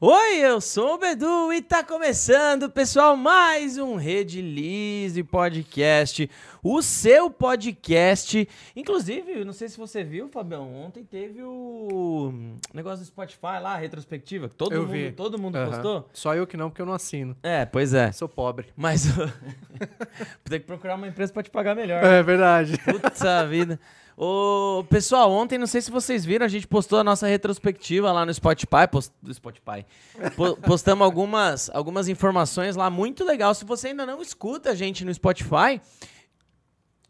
Oi, eu sou o Bedu e tá começando, pessoal, mais um Rede Lise Podcast, o seu podcast. Inclusive, não sei se você viu, Fabião, ontem teve o negócio do Spotify lá, a retrospectiva, que todo Eu mundo, vi. todo mundo Aham. postou. Só eu que não, porque eu não assino. É, pois é. Sou pobre. Mas tem que procurar uma empresa pra te pagar melhor. É verdade. Puta vida. Ô, pessoal, ontem, não sei se vocês viram, a gente postou a nossa retrospectiva lá no Spotify. Post, do Spotify. Po- postamos algumas, algumas informações lá, muito legal. Se você ainda não escuta a gente no Spotify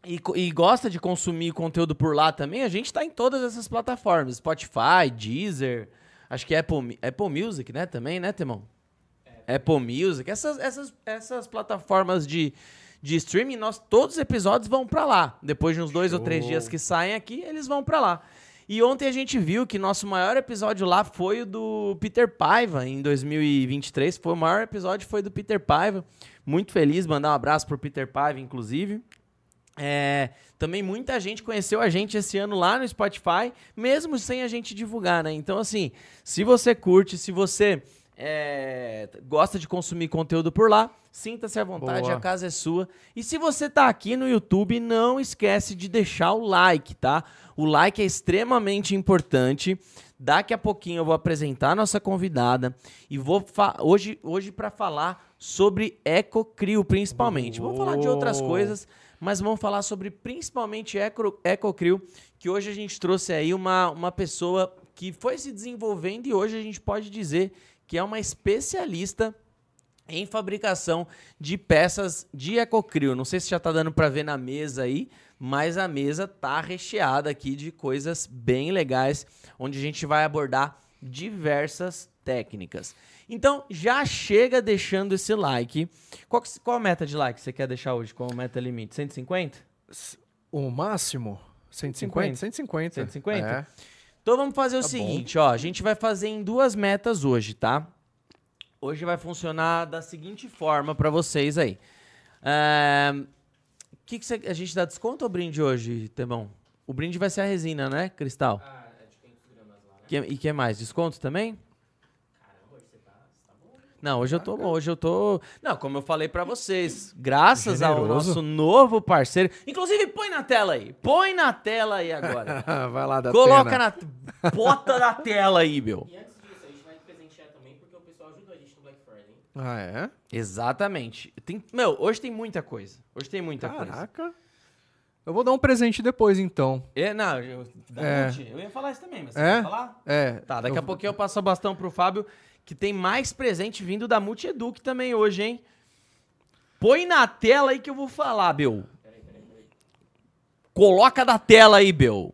e, e gosta de consumir conteúdo por lá também, a gente tá em todas essas plataformas. Spotify, Deezer, acho que Apple, Apple Music, né, também, né, Temão? Apple Music, essas, essas, essas plataformas de, de streaming, nós, todos os episódios vão pra lá. Depois de uns dois ou três Show. dias que saem aqui, eles vão pra lá. E ontem a gente viu que nosso maior episódio lá foi o do Peter Paiva, em 2023. Foi o maior episódio, foi do Peter Paiva. Muito feliz, mandar um abraço pro Peter Paiva, inclusive. É, também muita gente conheceu a gente esse ano lá no Spotify, mesmo sem a gente divulgar, né? Então, assim, se você curte, se você é, gosta de consumir conteúdo por lá, sinta-se à vontade, Boa. a casa é sua. E se você tá aqui no YouTube, não esquece de deixar o like, tá? O like é extremamente importante. Daqui a pouquinho eu vou apresentar a nossa convidada e vou hoje hoje para falar sobre EcoCrio principalmente. Vamos falar de outras coisas, mas vamos falar sobre principalmente Eco, EcoCrio, que hoje a gente trouxe aí uma, uma pessoa que foi se desenvolvendo e hoje a gente pode dizer que é uma especialista em fabricação de peças de EcoCrio. Não sei se já tá dando para ver na mesa aí, mas a mesa tá recheada aqui de coisas bem legais, onde a gente vai abordar diversas técnicas. Então, já chega deixando esse like. Qual, que- qual a meta de like que você quer deixar hoje? Qual a meta limite? 150? O máximo? 150? 150. 150? É. Então vamos fazer o Tá bom. seguinte, ó. A gente vai fazer em duas metas hoje, tá? Hoje vai funcionar da seguinte forma pra vocês aí. Ahn, que que você- a gente dá desconto ou brinde hoje, Temão? O brinde vai ser a resina, né, Cristal? Ah, é de 500 gramas lá, né? Que, e que mais? Desconto também? Não, hoje eu tô bom, hoje eu tô. Não, como eu falei pra vocês, graças ao Generoso. nosso novo parceiro. Inclusive, põe na tela aí. Põe na tela aí agora. Vai lá da Coloca pena. na. Bota na tela aí, meu. E antes disso, a gente vai presentear também, porque o pessoal ajudou a gente no Black Friday. Ah, é? Exatamente. Tem, meu, hoje tem muita coisa. Hoje tem muita coisa. Caraca. Eu vou dar um presente depois, então. É, não, eu, É. Eu ia falar isso também, mas você É? quer falar? É. Tá, daqui eu- a pouquinho eu passo o bastão pro Fábio, que tem mais presente vindo da Multieduc também hoje, hein? Põe na tela aí que eu vou falar, Bel. Coloca na tela aí, Bel.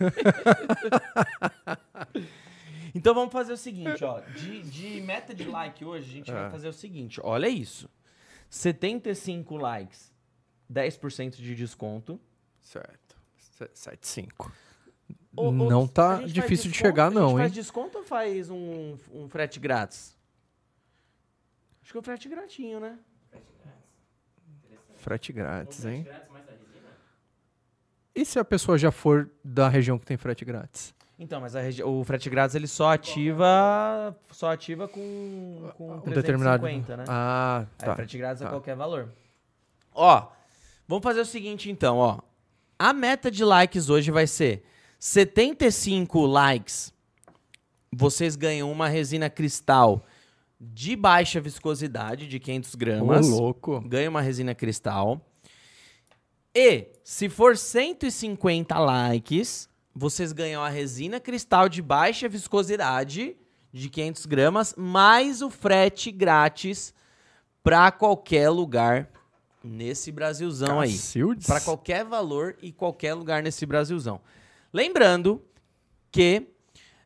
então vamos fazer o seguinte, ó. De, de meta de like hoje, a gente vai É. fazer o seguinte. Olha isso. 75 likes, 10% de desconto. Certo. Se- 75. Não a tá faz difícil de desconto? chegar, A gente não, faz hein? desconto ou faz um, um frete grátis? Acho que é um frete gratinho, né? Frete grátis, hein? Grátis mais da resina? E se a pessoa já for da região que tem frete grátis? Então, mas a o frete grátis ele só ativa só ativa com, com Um 350, determinado. né? Ah, Aí tá. frete grátis a tá. qualquer valor. Ó, vamos fazer o seguinte então, ó. A meta de likes hoje vai ser 75 likes. Vocês ganham uma resina cristal de baixa viscosidade, de 500 Ô, gramas. louco. ganha uma resina cristal. E se for 150 likes, vocês ganham a resina cristal de baixa viscosidade de 500 gramas, mais o frete grátis para qualquer lugar nesse Brasilzão aí. Cacildes? Para qualquer valor e qualquer lugar nesse Brasilzão. Lembrando que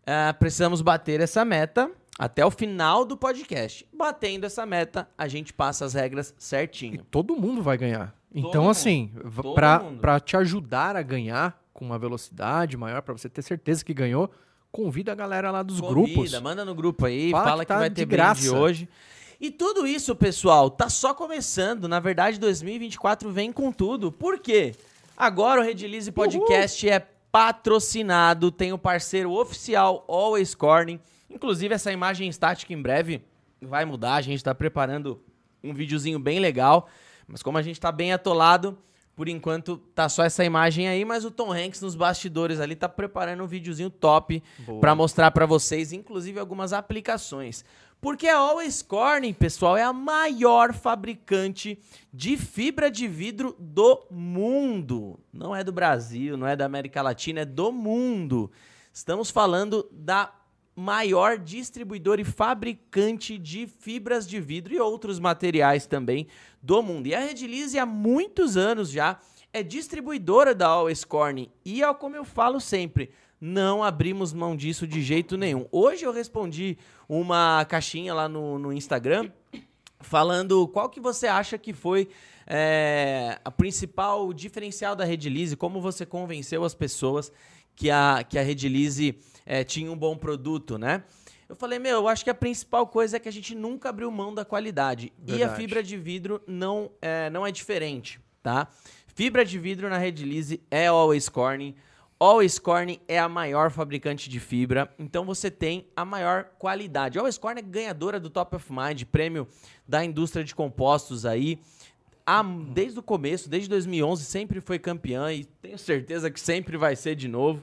ah, precisamos bater essa meta até o final do podcast. Batendo essa meta, a gente passa as regras E certinho. todo mundo vai ganhar. Então, mundo. assim, Todo pra te ajudar a ganhar com uma velocidade maior, pra você ter certeza que ganhou, convida a galera lá dos Convida, grupos. manda no grupo aí, Fala fala, que que, tá vai de ter graça. hoje. E tudo isso, pessoal, tá só começando. Na verdade, 2024 vem com tudo. Por quê? Agora o Redilize Podcast é patrocinado, tem o parceiro oficial Always Corning. Inclusive, essa imagem estática em breve vai mudar. A gente está preparando um videozinho bem legal. Mas como a gente tá bem atolado, por enquanto tá só essa imagem aí, mas o Tom Hanks nos bastidores ali tá preparando um videozinho top para mostrar para vocês, inclusive algumas aplicações. Porque a Always Corning, pessoal, é a maior fabricante de fibra de vidro do mundo. Não é do Brasil, não é da América Latina, é do mundo. Estamos falando da maior distribuidora e fabricante de fibras de vidro e outros materiais também do mundo. E a Redilize há muitos anos já é distribuidora da Always Corning e é como eu falo sempre, não abrimos mão disso de jeito nenhum. Hoje eu respondi uma caixinha lá no, no Instagram falando qual que você acha que foi é, a principal diferencial da Redilize, como você convenceu as pessoas que a, que a Redilize é, tinha um bom produto, né? Eu falei, meu, eu acho que a principal coisa é que a gente nunca abriu mão da qualidade. E a Verdade. fibra de vidro não é, não é diferente, tá? Fibra de vidro na Redilize é Always Corning. Always Corning é a maior fabricante de fibra, então você tem a maior qualidade. Always Corning é ganhadora do Top of Mind, prêmio da indústria de compostos aí. Há- desde o começo, desde 2011, sempre foi campeã e tenho certeza que sempre vai ser de novo.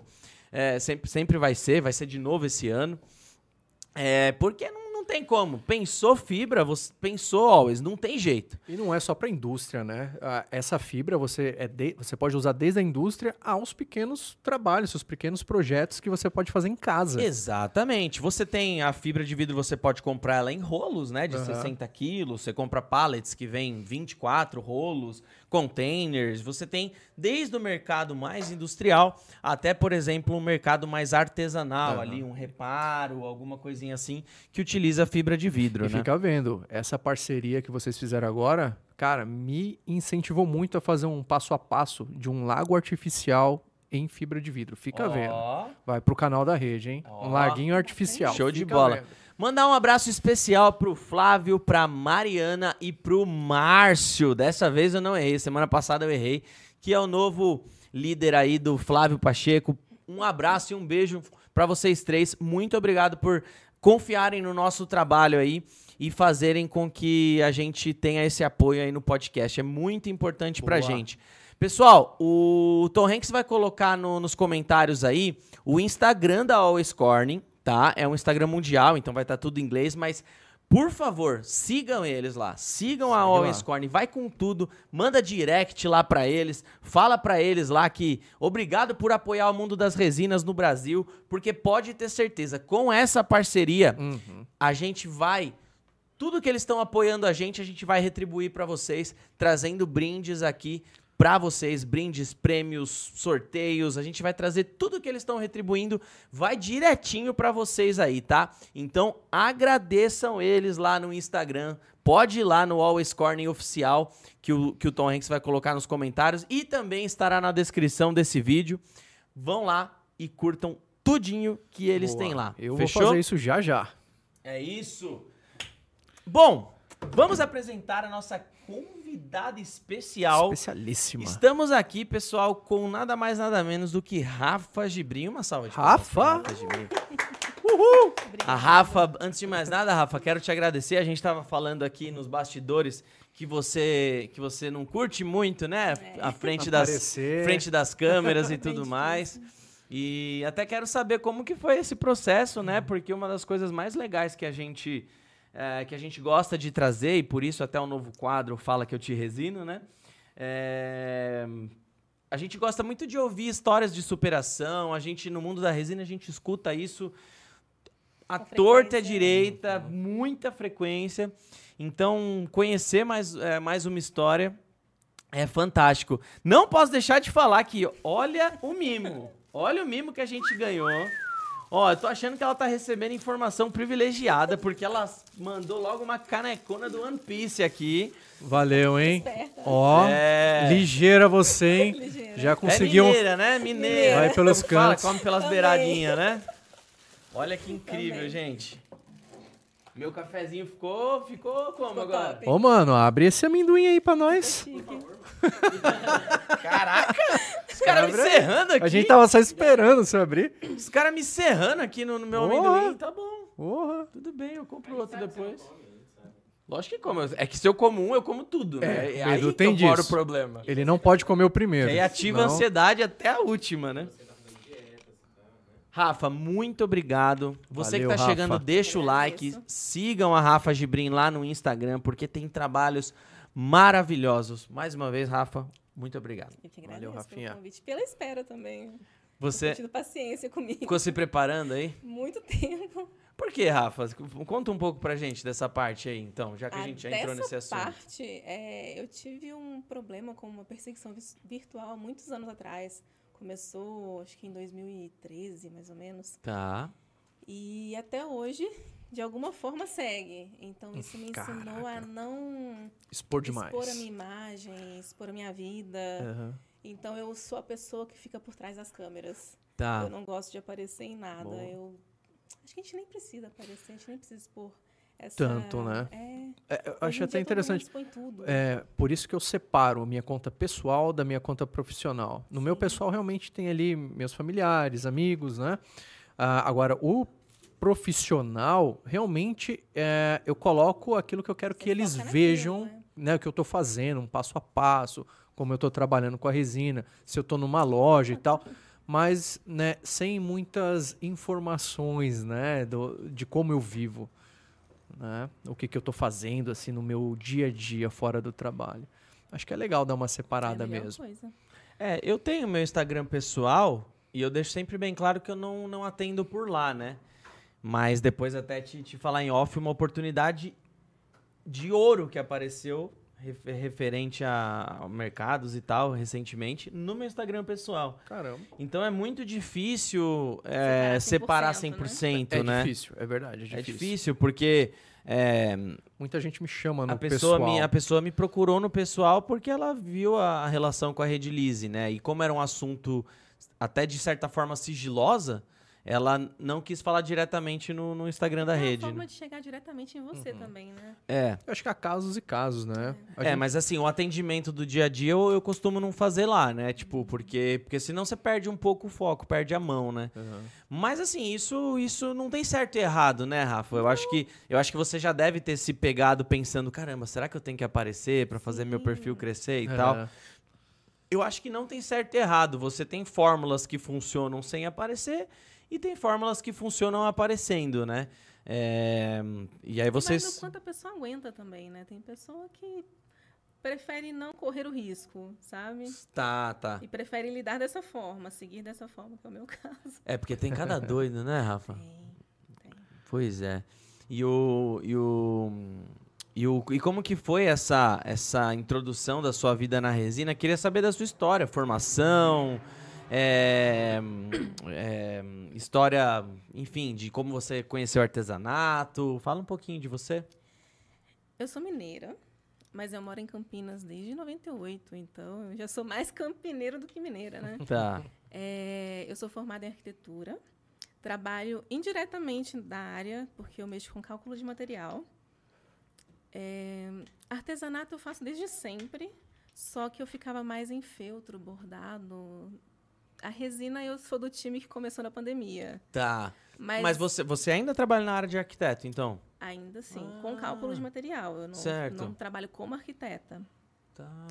É, sempre, sempre vai ser, vai ser de novo esse ano. É, porque não tem como. Pensou fibra, você pensou always, não tem jeito. E não é só para indústria, né? Ah, Essa fibra você, é de- você pode usar desde a indústria aos pequenos trabalhos, seus pequenos projetos que você pode fazer em casa. Exatamente. Você tem a fibra de vidro, você pode comprar ela em rolos, né? De Aham. 60 quilos. Você compra pallets que vem 24 rolos, containers. Você tem desde o mercado mais industrial até, por exemplo, um mercado mais artesanal Aham. ali, um reparo, alguma coisinha assim, que utiliza fibra de vidro, E né? fica vendo, essa parceria que vocês fizeram agora, cara, me incentivou muito a fazer um passo a passo de um lago artificial em fibra de vidro. Fica vendo. Ó. Vai pro canal da rede, hein? Ó. Um laguinho artificial. Show de Fica bola. vendo. Mandar um abraço especial pro Flávio, pra Mariana e pro Márcio. Dessa vez eu não errei, semana passada eu errei, que é o novo líder aí do Flávio Pacheco. Um abraço e um beijo pra vocês três. Muito obrigado por confiarem no nosso trabalho aí e fazerem com que a gente tenha esse apoio aí no podcast. É muito importante pra Boa. gente. Pessoal, o Tom Hanks vai colocar no- nos comentários aí o Instagram da Always Corning, tá? É um Instagram mundial, então vai estar tudo em inglês, mas por favor, sigam eles lá. Sigam a lá. Corning, vai com tudo, manda direct lá pra eles, fala pra eles lá que obrigado por apoiar o mundo das resinas no Brasil, porque pode ter certeza, com essa parceria, Uhum. a gente vai tudo que eles estão apoiando a gente, a gente vai retribuir pra vocês, trazendo brindes aqui pra vocês, brindes, prêmios, sorteios, a gente vai trazer tudo que eles estão retribuindo, vai direitinho pra vocês aí, tá? Então, agradeçam eles lá no Instagram, pode ir lá no Always Corning oficial, que o, que o Tom Hanks vai colocar nos comentários e também estará na descrição desse vídeo. Vão lá e curtam tudinho que eles Boa. têm lá. Eu Fechou? vou fazer isso já já. É isso. Bom, vamos apresentar a nossa convidada especial. Especialíssima. Estamos aqui, pessoal, com nada mais nada menos do que Rafa Gibrim. Uma salva de Rafa? pra Gibrim. Uhul! A Rafa, antes de mais nada, Rafa, quero te agradecer. A gente estava falando aqui nos bastidores que você que você não curte muito, né? A frente das Aparecer. frente das câmeras e tudo mais. E até quero saber como que foi esse processo, né? Porque uma das coisas mais legais que a gente é, que a gente gosta de trazer e por isso até o novo quadro fala que eu te resino, né? É, a gente gosta muito de ouvir histórias de superação. A gente no mundo da resina a gente escuta isso à Com torta e à direita, muita frequência. Então conhecer mais é, mais uma história é fantástico. Não posso deixar de falar que olha o mimo. Olha o mimo que a gente ganhou. Ó, eu tô achando que ela tá recebendo informação privilegiada, porque ela mandou logo uma canecona do One Piece aqui. Valeu, hein? Esperta. Ó, É. ligeira você, hein? Ligeira. Já É conseguiu. um- mineira, né? Mineira. Vai pelos Como fala, cantos. come pelas Também. beiradinhas, né? Olha que incrível, Também. gente. Meu cafezinho ficou, ficou como Ficou agora? top. Ô, mano, abre esse amendoim aí pra nós. Caraca! Os caras me serrando aqui. A gente tava só esperando você abrir. Os caras me serrando aqui no, no meu Boa. amendoim. Tá bom. Porra. Tudo bem, eu compro outro depois. sabe. Lógico que como. É que se eu como um, eu como tudo, né? É, É o aí Edu que tem eu moro o disso. problema. Ele não pode comer o primeiro. Que aí ativa a ansiedade até a última, né? Você tá fazendo dieta, você tá, né? Rafa, muito obrigado. Você Valeu, que tá Rafa. chegando, deixa o like. Sigam a Rafa Gibrim lá no Instagram, porque tem trabalhos maravilhosos. Mais uma vez, Rafa, muito obrigado. Eu que Valeu, Rafinha. pelo convite, pela espera também. Você Ter tido paciência comigo. ficou se preparando aí? Muito tempo. Por que, Rafa? Conta um pouco pra gente dessa parte aí, então, já que a, Ah, gente já entrou nesse dessa assunto. parte, é, eu tive um problema com uma perseguição virtual há muitos anos atrás. Começou, acho que em 2013, mais ou menos. Tá. E até hoje, de alguma forma, segue. Então, isso me ensinou a Caraca. não Expor demais. expor a minha imagem, expor a minha vida. Aham. Então, eu sou a pessoa que fica por trás das câmeras. Tá. Eu não gosto de aparecer em nada. Eu acho que a gente nem precisa aparecer, a gente nem precisa expor essa... Tanto, né? É, É, eu acho até interessante. É, por isso que eu separo a minha conta pessoal da minha conta profissional. No meu Sim. pessoal, realmente tem ali meus familiares, amigos, né? Ah, agora, o profissional, realmente, é, eu coloco aquilo que eu quero Você que eles vejam, né? né? O que eu estou fazendo, um passo a passo, como eu estou trabalhando com a resina, se eu estou numa loja e tal. Mas, né, sem muitas informações, né, do, de como eu vivo né? O que, que eu tô fazendo assim no meu dia a dia fora do trabalho. Acho que é legal dar uma É a separada melhor mesmo. coisa. É, eu tenho meu Instagram pessoal e eu deixo sempre bem claro que eu não, não atendo por lá, né? Mas depois até te, te falar em off uma oportunidade de ouro que apareceu referente a, mercados e tal recentemente no meu Instagram pessoal. Caramba. Então é muito difícil é, separar Separar 100%, 100%, É né? difícil, é verdade, é É difícil. difícil porque é, Muita gente me chama no a pessoa, pessoal. me, a pessoa me procurou no pessoal porque ela viu a, a relação com a Rede Lise, né? E como era um assunto até de certa forma sigilosa, ela não quis falar diretamente no, no Instagram da é rede. uma forma né? de chegar diretamente em você também, né? É. Eu acho que há casos e casos, né? É, gente- mas assim, o atendimento do dia a dia eu, eu costumo não fazer lá, né? Tipo, porque, porque senão você perde um pouco o foco, perde a mão, né? Aham. Mas assim, isso, isso não tem certo e errado, né, Rafa? Eu acho que eu acho que você já deve ter se pegado pensando, caramba, será que eu tenho que aparecer pra fazer meu Sim. perfil crescer e É. tal? Eu acho que não tem certo e errado. Você tem fórmulas que funcionam sem aparecer e tem fórmulas que funcionam aparecendo, né? É, E aí Mas o vocês. quanto a pessoa aguenta também, né? Tem pessoa que prefere não correr o risco, sabe? Tá, tá. E prefere lidar dessa forma, seguir dessa forma, que é o meu caso. É porque tem cada doido, né, Rafa? Tem, tem. Pois é. E o. E o. E, o, e como que foi essa, essa introdução da sua vida na resina? Queria saber da sua história, formação, é, é, história, enfim, de como você conheceu o artesanato. Fala um pouquinho de você. Eu sou mineira, mas eu moro em Campinas desde 98, então eu já sou mais campineira do que mineira, né? Tá. É, eu sou formada em arquitetura, trabalho indiretamente da área, porque eu mexo com cálculo de material. É, artesanato eu faço desde sempre, só que eu ficava mais em feltro, bordado. A resina eu sou do time que começou na pandemia. Tá. Mas, Mas você, você ainda trabalha na área de arquiteto, então? ainda assim, com cálculo de material. Eu não, Certo. não trabalho como arquiteta. Tá.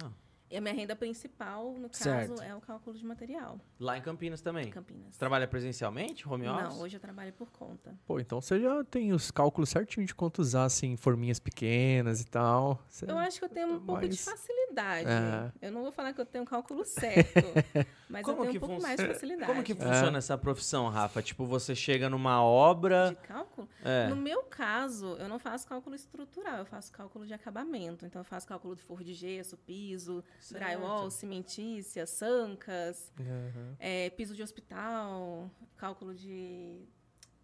E a minha renda principal, no caso, Certo. é o cálculo de material Lá em Campinas também? em Campinas. Você trabalha presencialmente, home office? Não, hoje eu trabalho por conta. Pô, então você já tem os cálculos certinho de quanto usar, assim, forminhas pequenas e tal. Você- Eu acho que eu tenho um pouco de facilidade. É. Eu não vou falar que eu tenho um cálculo certo, mas eu tenho um pouco fun- mais de facilidade. Como que funciona essa profissão, Rafa? Tipo, você chega numa obra. De cálculo? É. No meu caso, eu não faço cálculo estrutural, eu faço cálculo de acabamento. Então, eu faço cálculo de forro de gesso, piso, Certo. drywall, cimentícia, sancas, Aham. é, piso de hospital, cálculo de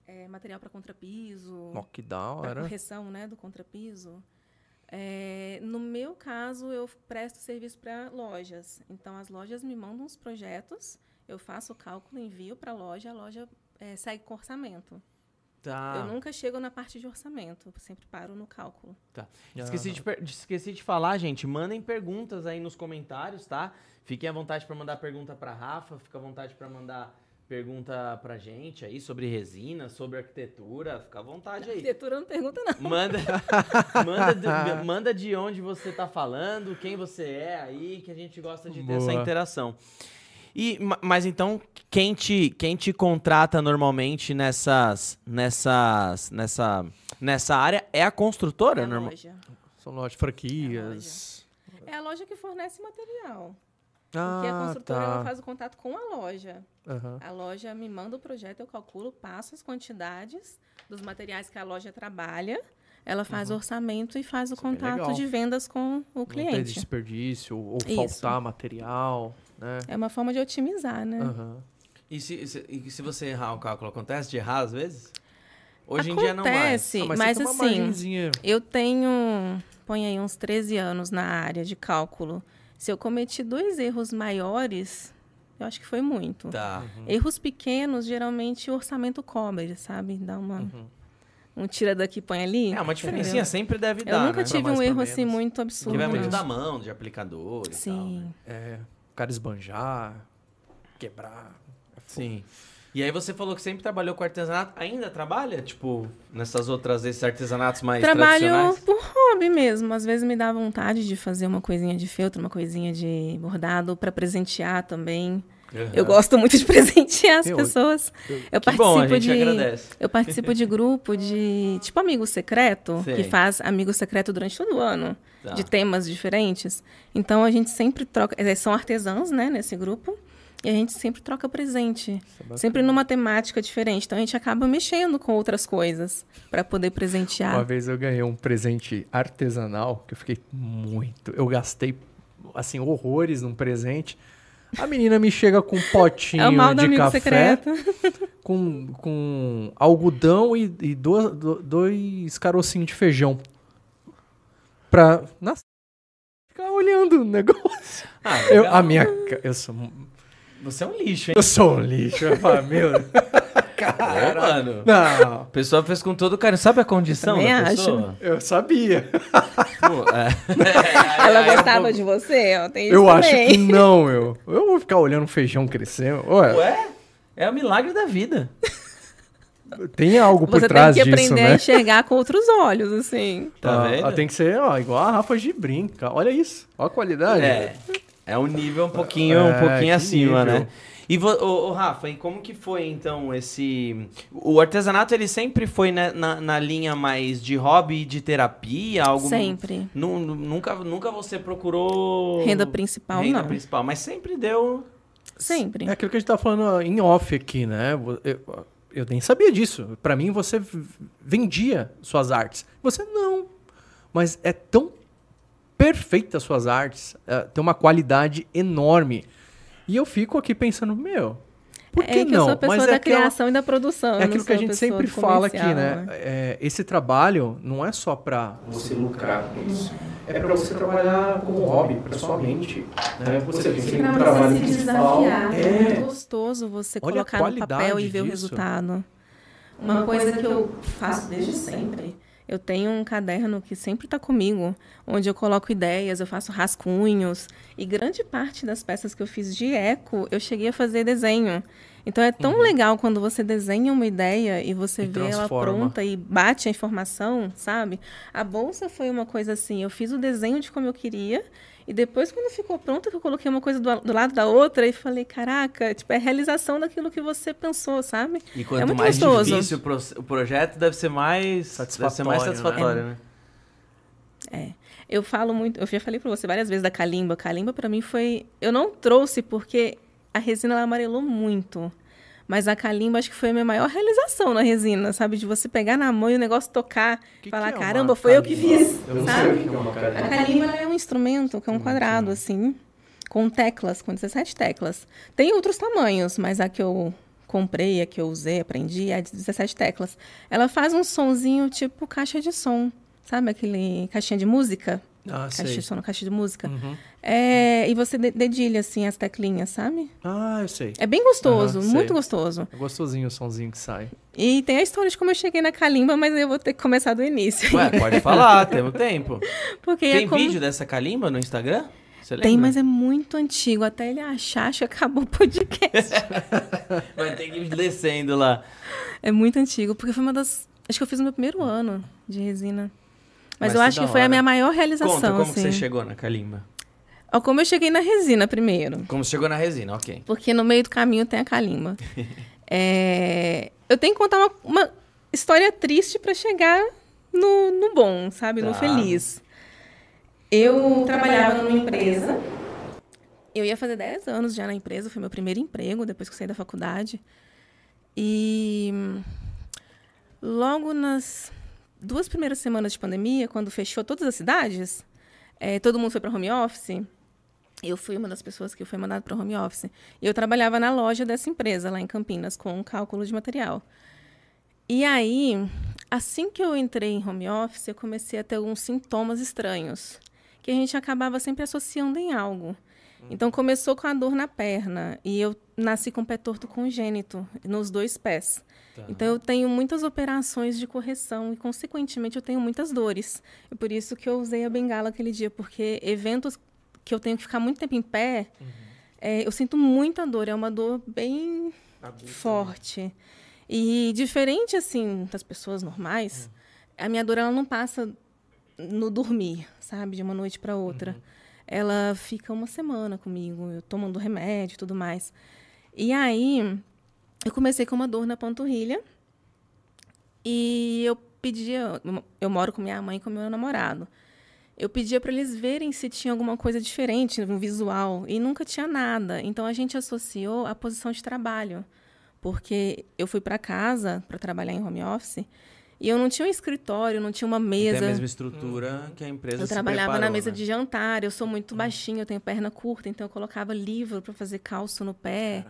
é, material para contrapiso. Hora. correção né, do contrapiso. É, no meu caso, eu presto serviço para lojas. Então, as lojas me mandam os projetos, eu faço o cálculo, envio para a loja, a loja é, segue com orçamento. Tá. Eu nunca chego na parte de orçamento, eu sempre paro no cálculo. Esqueci de, esqueci de falar, gente. Mandem perguntas aí nos comentários, tá? Fiquem à vontade para mandar pergunta para Rafa, fica à vontade para mandar pergunta pra gente aí sobre resina, sobre arquitetura, fica à vontade aí. Arquitetura não pergunta, não. Manda, manda, de, manda de onde você tá falando, quem você é aí, que a gente gosta de ter essa Boa. interação. E, ma- mas então, quem te, quem te contrata normalmente nessas, nessas, nessa, nessa área é a construtora, É a normal? loja. São lojas, franquias. É a loja que fornece material. Porque a Ah, construtora ela tá. faz o contato com a loja. Aham. A loja me manda o projeto, eu calculo, passo as quantidades dos materiais que a loja trabalha. Ela faz o orçamento e faz o Uhum. Isso é contato legal. de vendas com o Não ter cliente. desperdício ou Isso. faltar material, né? É uma forma de otimizar, né? Aham. E se, se- e se você errar o cálculo, acontece de errar às vezes? Hoje em dia não mais. Acontece, Ah, mas, mas, você tem uma assim, eu tenho, põe aí uns 13 anos na área de cálculo. Se eu cometi dois erros maiores, eu acho que foi muito. Tá. Erros pequenos, geralmente o orçamento cobre, sabe? Dá uma Uhum. um tira daqui, põe ali. É, uma diferencinha sempre deve Eu dar, nunca né? tive um erro assim muito Que absurdo. vai muito da mão, de aplicador e tal, né? Sim. É, o cara esbanjar, quebrar. é. Sim. E aí você falou que sempre trabalhou com artesanato. Ainda trabalha, tipo, nessas outras, esses artesanatos mais Trabalho tradicionais? por hobby mesmo. Às vezes me dá vontade de fazer uma coisinha de feltro, uma coisinha de bordado para presentear também. Eu gosto muito de presentear as Eu- pessoas. Eu bom, a participo gente de agradece. eu participo de grupo de tipo amigo secreto, Sei. que faz amigo secreto durante todo o ano, Tá. de temas diferentes. Então a gente sempre troca, eh, são artesãos, né, nesse grupo. E a gente sempre troca presente, é sempre numa temática diferente. Então a gente acaba mexendo com outras coisas para poder Uma presentear. vez eu ganhei um presente artesanal que eu fiquei muito. Eu gastei, assim, horrores num presente. A menina me chega com um potinho É o mal do de amigo café secreto. com, com algodão e, e do- do- dois carocinhos de feijão. Pra na- ficar olhando o negócio. Ah, Eu, a minha. Eu sou, Você é um lixo, hein? eu sou um lixo. Eu falo, meu. Ô, mano. Não, A pessoa fez com todo carinho. Sabe a condição da acho. pessoa? eu sabia. Pô, é. Ela eu gostava de você? Ó, tem isso Eu acho também. que não, eu. Eu vou ficar olhando o feijão crescendo. Ué, Ué? É o milagre da vida. tem algo por Você tem trás que disso, aprender a né? enxergar com outros olhos, assim. Tá Ah, vendo? ah, tem que ser ó, igual a Rafa de brinca. Olha isso. Olha a qualidade. É. É um nível um pouquinho, É, um pouquinho acima, nível. né? E, ô, Rafa, e como que foi, então, esse... O artesanato, ele sempre foi né, na, na linha mais de hobby de terapia? Algo... Sempre. Nu- nu- nunca, nunca você procurou... Renda principal, Renda não. principal, mas sempre deu... Sempre. É aquilo que a gente tá falando em off aqui, né? Eu, eu nem sabia disso. Pra mim, você vendia suas artes. Você não. Mas é tão perfeita as suas artes. é, tem uma qualidade enorme. E eu fico aqui pensando, meu, por que é que não? eu sou a pessoa Mas da é aquela- criação e da produção. É aquilo que a gente sempre fala aqui, comercial, né? É, esse trabalho não é só pra você lucrar com isso. É pra você trabalhar como hobby, pra sua mente. Né? Você tem Pra um você trabalho se principal. desafiar. É É. gostoso você Olha colocar no papel e ver o disso. resultado. Uma coisa que eu faço desde sempre. Eu tenho um caderno que sempre está comigo, onde eu coloco ideias, eu faço rascunhos. E grande parte das peças que eu fiz de eco, eu cheguei a fazer desenho. Então é tão legal quando você desenha uma ideia e você Uhum. E vê ela transforma. pronta e bate a informação, sabe? A bolsa foi uma coisa assim, eu fiz o desenho de como eu queria e depois quando ficou pronta que eu coloquei uma coisa do, do lado da outra e falei, caraca, tipo, é a realização daquilo que você pensou, sabe? E quanto muito mais gostoso. difícil o, pro- o projeto, deve ser mais... Deve ser mais Satisfatório, né? satisfatório, né? Eu falo muito, eu já falei para você várias vezes da calimba. Calimba para mim foi, eu não trouxe porque a resina ela amarelou muito. Mas a calimba acho que foi a minha maior realização na resina, sabe? De você pegar na mão e o negócio tocar, Que falar, que é caramba, foi eu que fiz, Eu não sabe? sei o que é uma A calimba é um instrumento que é um quadrado, assim, com teclas, com 17 teclas. Tem outros tamanhos, mas a que eu comprei, a que eu usei, aprendi, é de 17 teclas. Ela faz um sonzinho tipo caixa de som. Sabe aquele caixinha de música? Ah, Caixa sei. de som, caixa de música. Uhum. É, e você de- dedilha, assim, as teclinhas, sabe? Ah, eu sei. É bem gostoso, Aham, muito sei. gostoso. É gostosinho o sonzinho que sai. E tem a história de como eu cheguei na calimba, mas eu vou ter que começar do início. Ué, pode falar, temos tempo. Porque Tem é como... vídeo dessa calimba no Instagram? Tem, mas é muito antigo. Até ele achar, acho que acabou o podcast. Vai ter que ir descendo lá. é muito antigo, porque foi uma das. Acho que eu fiz no meu primeiro ano de resina. Mas, Mas eu acho que foi a minha maior realização. Conta como assim. você chegou na calimba. Ó, como eu cheguei na resina primeiro. Como chegou na resina, ok. Porque no meio do caminho tem a calimba. É, eu tenho que contar uma, uma história triste para chegar no, no bom, sabe? No Tá. feliz. Eu trabalhava numa empresa. Eu ia fazer 10 anos já na empresa, foi meu primeiro emprego depois que eu saí da faculdade. E logo nas duas primeiras semanas de pandemia, quando fechou todas as cidades, eh, todo mundo foi para home office. Eu fui uma das pessoas que foi mandada para home office. E eu trabalhava na loja dessa empresa lá em Campinas com cálculo de material. E aí, assim que eu entrei em home office, eu comecei a ter alguns sintomas estranhos, que a gente acabava sempre associando em algo. Então começou com a dor na perna e eu nasci com pé torto congênito nos dois pés. Tá. Então eu tenho muitas operações de correção e consequentemente eu tenho muitas dores. É por isso que eu usei a bengala aquele dia, porque eventos que eu tenho que ficar muito tempo em pé, é, eu sinto muita dor. É uma dor bem forte. E diferente, assim, das pessoas normais, a minha dor ela não passa no dormir, sabe? De uma noite para outra. Ela fica uma semana comigo, eu tomando remédio e tudo mais. E aí, eu comecei com uma dor na panturrilha. E eu pedia, eu moro com minha mãe e com meu namorado. Eu pedia para eles verem se tinha alguma coisa diferente no visual e nunca tinha nada. Então a gente associou a posição de trabalho, porque eu fui para casa para trabalhar em home office e eu não tinha um escritório, não tinha uma Tem a mesa. mesma estrutura que a empresa Eu trabalhava na preparou, mesa né? de jantar, eu sou muito baixinha, eu tenho perna curta, então eu colocava livro para fazer calço no pé.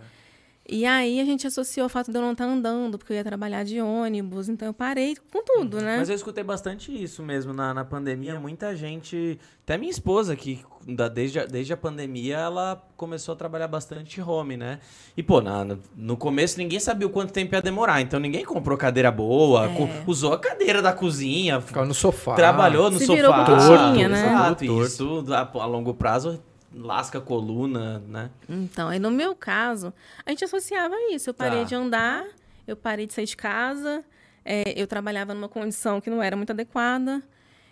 E aí a gente associou o fato de eu não estar andando, porque eu ia trabalhar de ônibus, então eu parei com tudo, né? Mas eu escutei bastante isso mesmo na, na pandemia. Muita gente, até minha esposa, que da- desde, a, desde a pandemia, ela começou a trabalhar bastante home, né? E, pô, na- no, começo ninguém sabia o quanto tempo ia demorar. Então ninguém comprou cadeira boa, É. co- usou a cadeira da cozinha, Ficava no sofá. trabalhou no Se sofá. virou com que tinha, né? Exato, isso a, a longo prazo lasca a coluna, né? Então, aí no meu caso, a gente associava isso. Eu parei Tá. de andar, eu parei de sair de casa, é, eu trabalhava numa condição que não era muito adequada.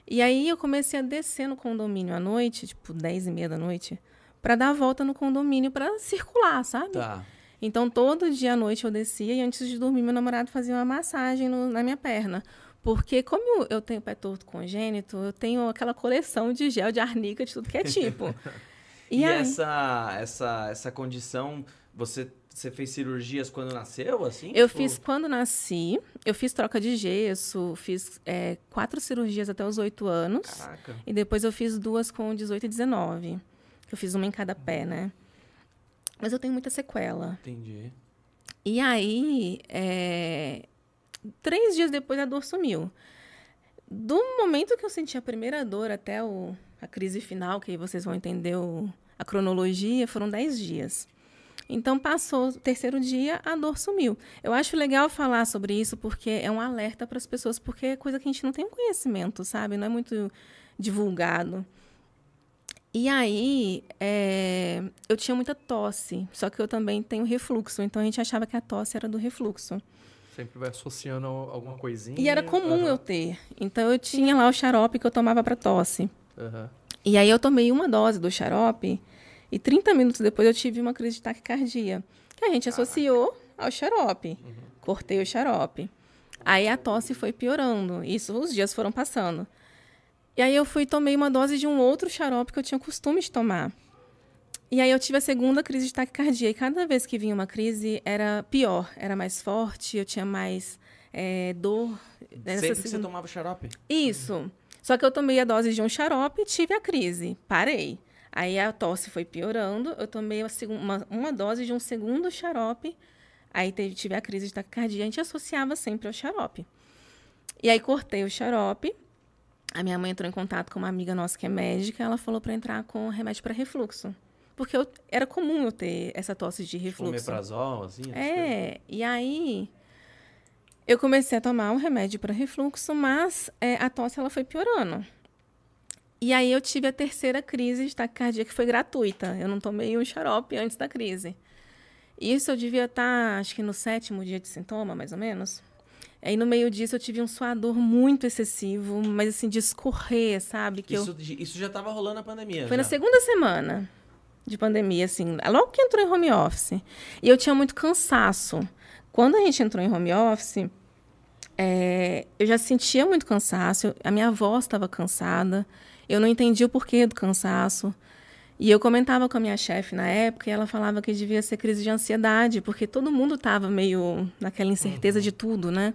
E aí eu comecei a descer no condomínio à noite, tipo 10 e meia da noite, para dar a volta no condomínio para circular, sabe? Tá. Então, todo dia à noite eu descia e antes de dormir, meu namorado fazia uma massagem no- na minha perna. Porque, como eu tenho pé torto congênito, eu tenho aquela coleção de gel de arnica de tudo que é tipo. E, aí- essa, essa, essa condição, você, você fez cirurgias quando nasceu, assim? Eu Tipo, fiz quando nasci, eu fiz troca de gesso, fiz é, quatro cirurgias até os oito anos. Caraca. E depois eu fiz duas com 18 e 19. que Eu fiz uma em cada pé, né? Mas eu tenho muita sequela. Entendi. E aí, é, três dias depois a dor sumiu. Do momento que eu senti a primeira dor até o- a crise final, que vocês vão entender o- a cronologia, foram dez dias. Então, passou o terceiro dia, a dor sumiu. Eu acho legal falar sobre isso porque é um alerta para as pessoas, porque é coisa que a gente não tem conhecimento, sabe? Não é muito divulgado. E aí, é, eu tinha muita tosse, só que eu também tenho refluxo, então a gente achava que a tosse era do refluxo. Sempre vai associando alguma coisinha. E era comum eu ter. Então eu tinha lá o xarope que eu tomava para tosse. Aham. E aí eu tomei uma dose do xarope e 30 minutos depois eu tive uma crise de taquicardia, que a gente associou ao xarope. Cortei o xarope. Aí a tosse foi piorando. Isso, os dias foram passando. E aí eu fui tomei uma dose de um outro xarope que eu tinha costume de tomar. E aí eu tive a segunda crise de taquicardia. E cada vez que vinha uma crise, era pior. Era mais forte, eu tinha mais eh, dor. nessa Sempre que você segunda- tomava xarope? isso. Só que eu tomei a dose de um xarope e tive a crise. Parei. Aí a tosse foi piorando. Eu tomei uma, uma, dose de um segundo xarope. Aí teve, tive a crise de taquicardia. A gente associava sempre ao xarope. E aí cortei o xarope. A minha mãe entrou em contato com uma amiga nossa que é médica. Ela falou para entrar com remédio para refluxo. Porque eu- era comum eu ter essa tosse de Tipo, refluxo. omeprazol, assim? É, e aí eu comecei a tomar um remédio para refluxo, mas é, a tosse ela foi piorando. E aí eu tive a terceira crise de taquicardia, que foi gratuita. Eu não tomei um xarope antes da crise. Isso eu devia estar, acho que no sétimo dia de sintoma, mais ou menos. Aí no meio disso eu tive um suador muito excessivo, mas assim, de escorrer, sabe? Que eu... Isso, isso já tava rolando na pandemia. Foi já. na segunda semana de pandemia, assim, logo que entrou em home office. E eu tinha muito cansaço. Quando a gente entrou em home office, é, eu já sentia muito cansaço, a minha voz estava cansada, eu não entendia o porquê do cansaço. E eu comentava com a minha chefe na época e ela falava que devia ser crise de ansiedade, porque todo mundo estava meio naquela incerteza de tudo, né?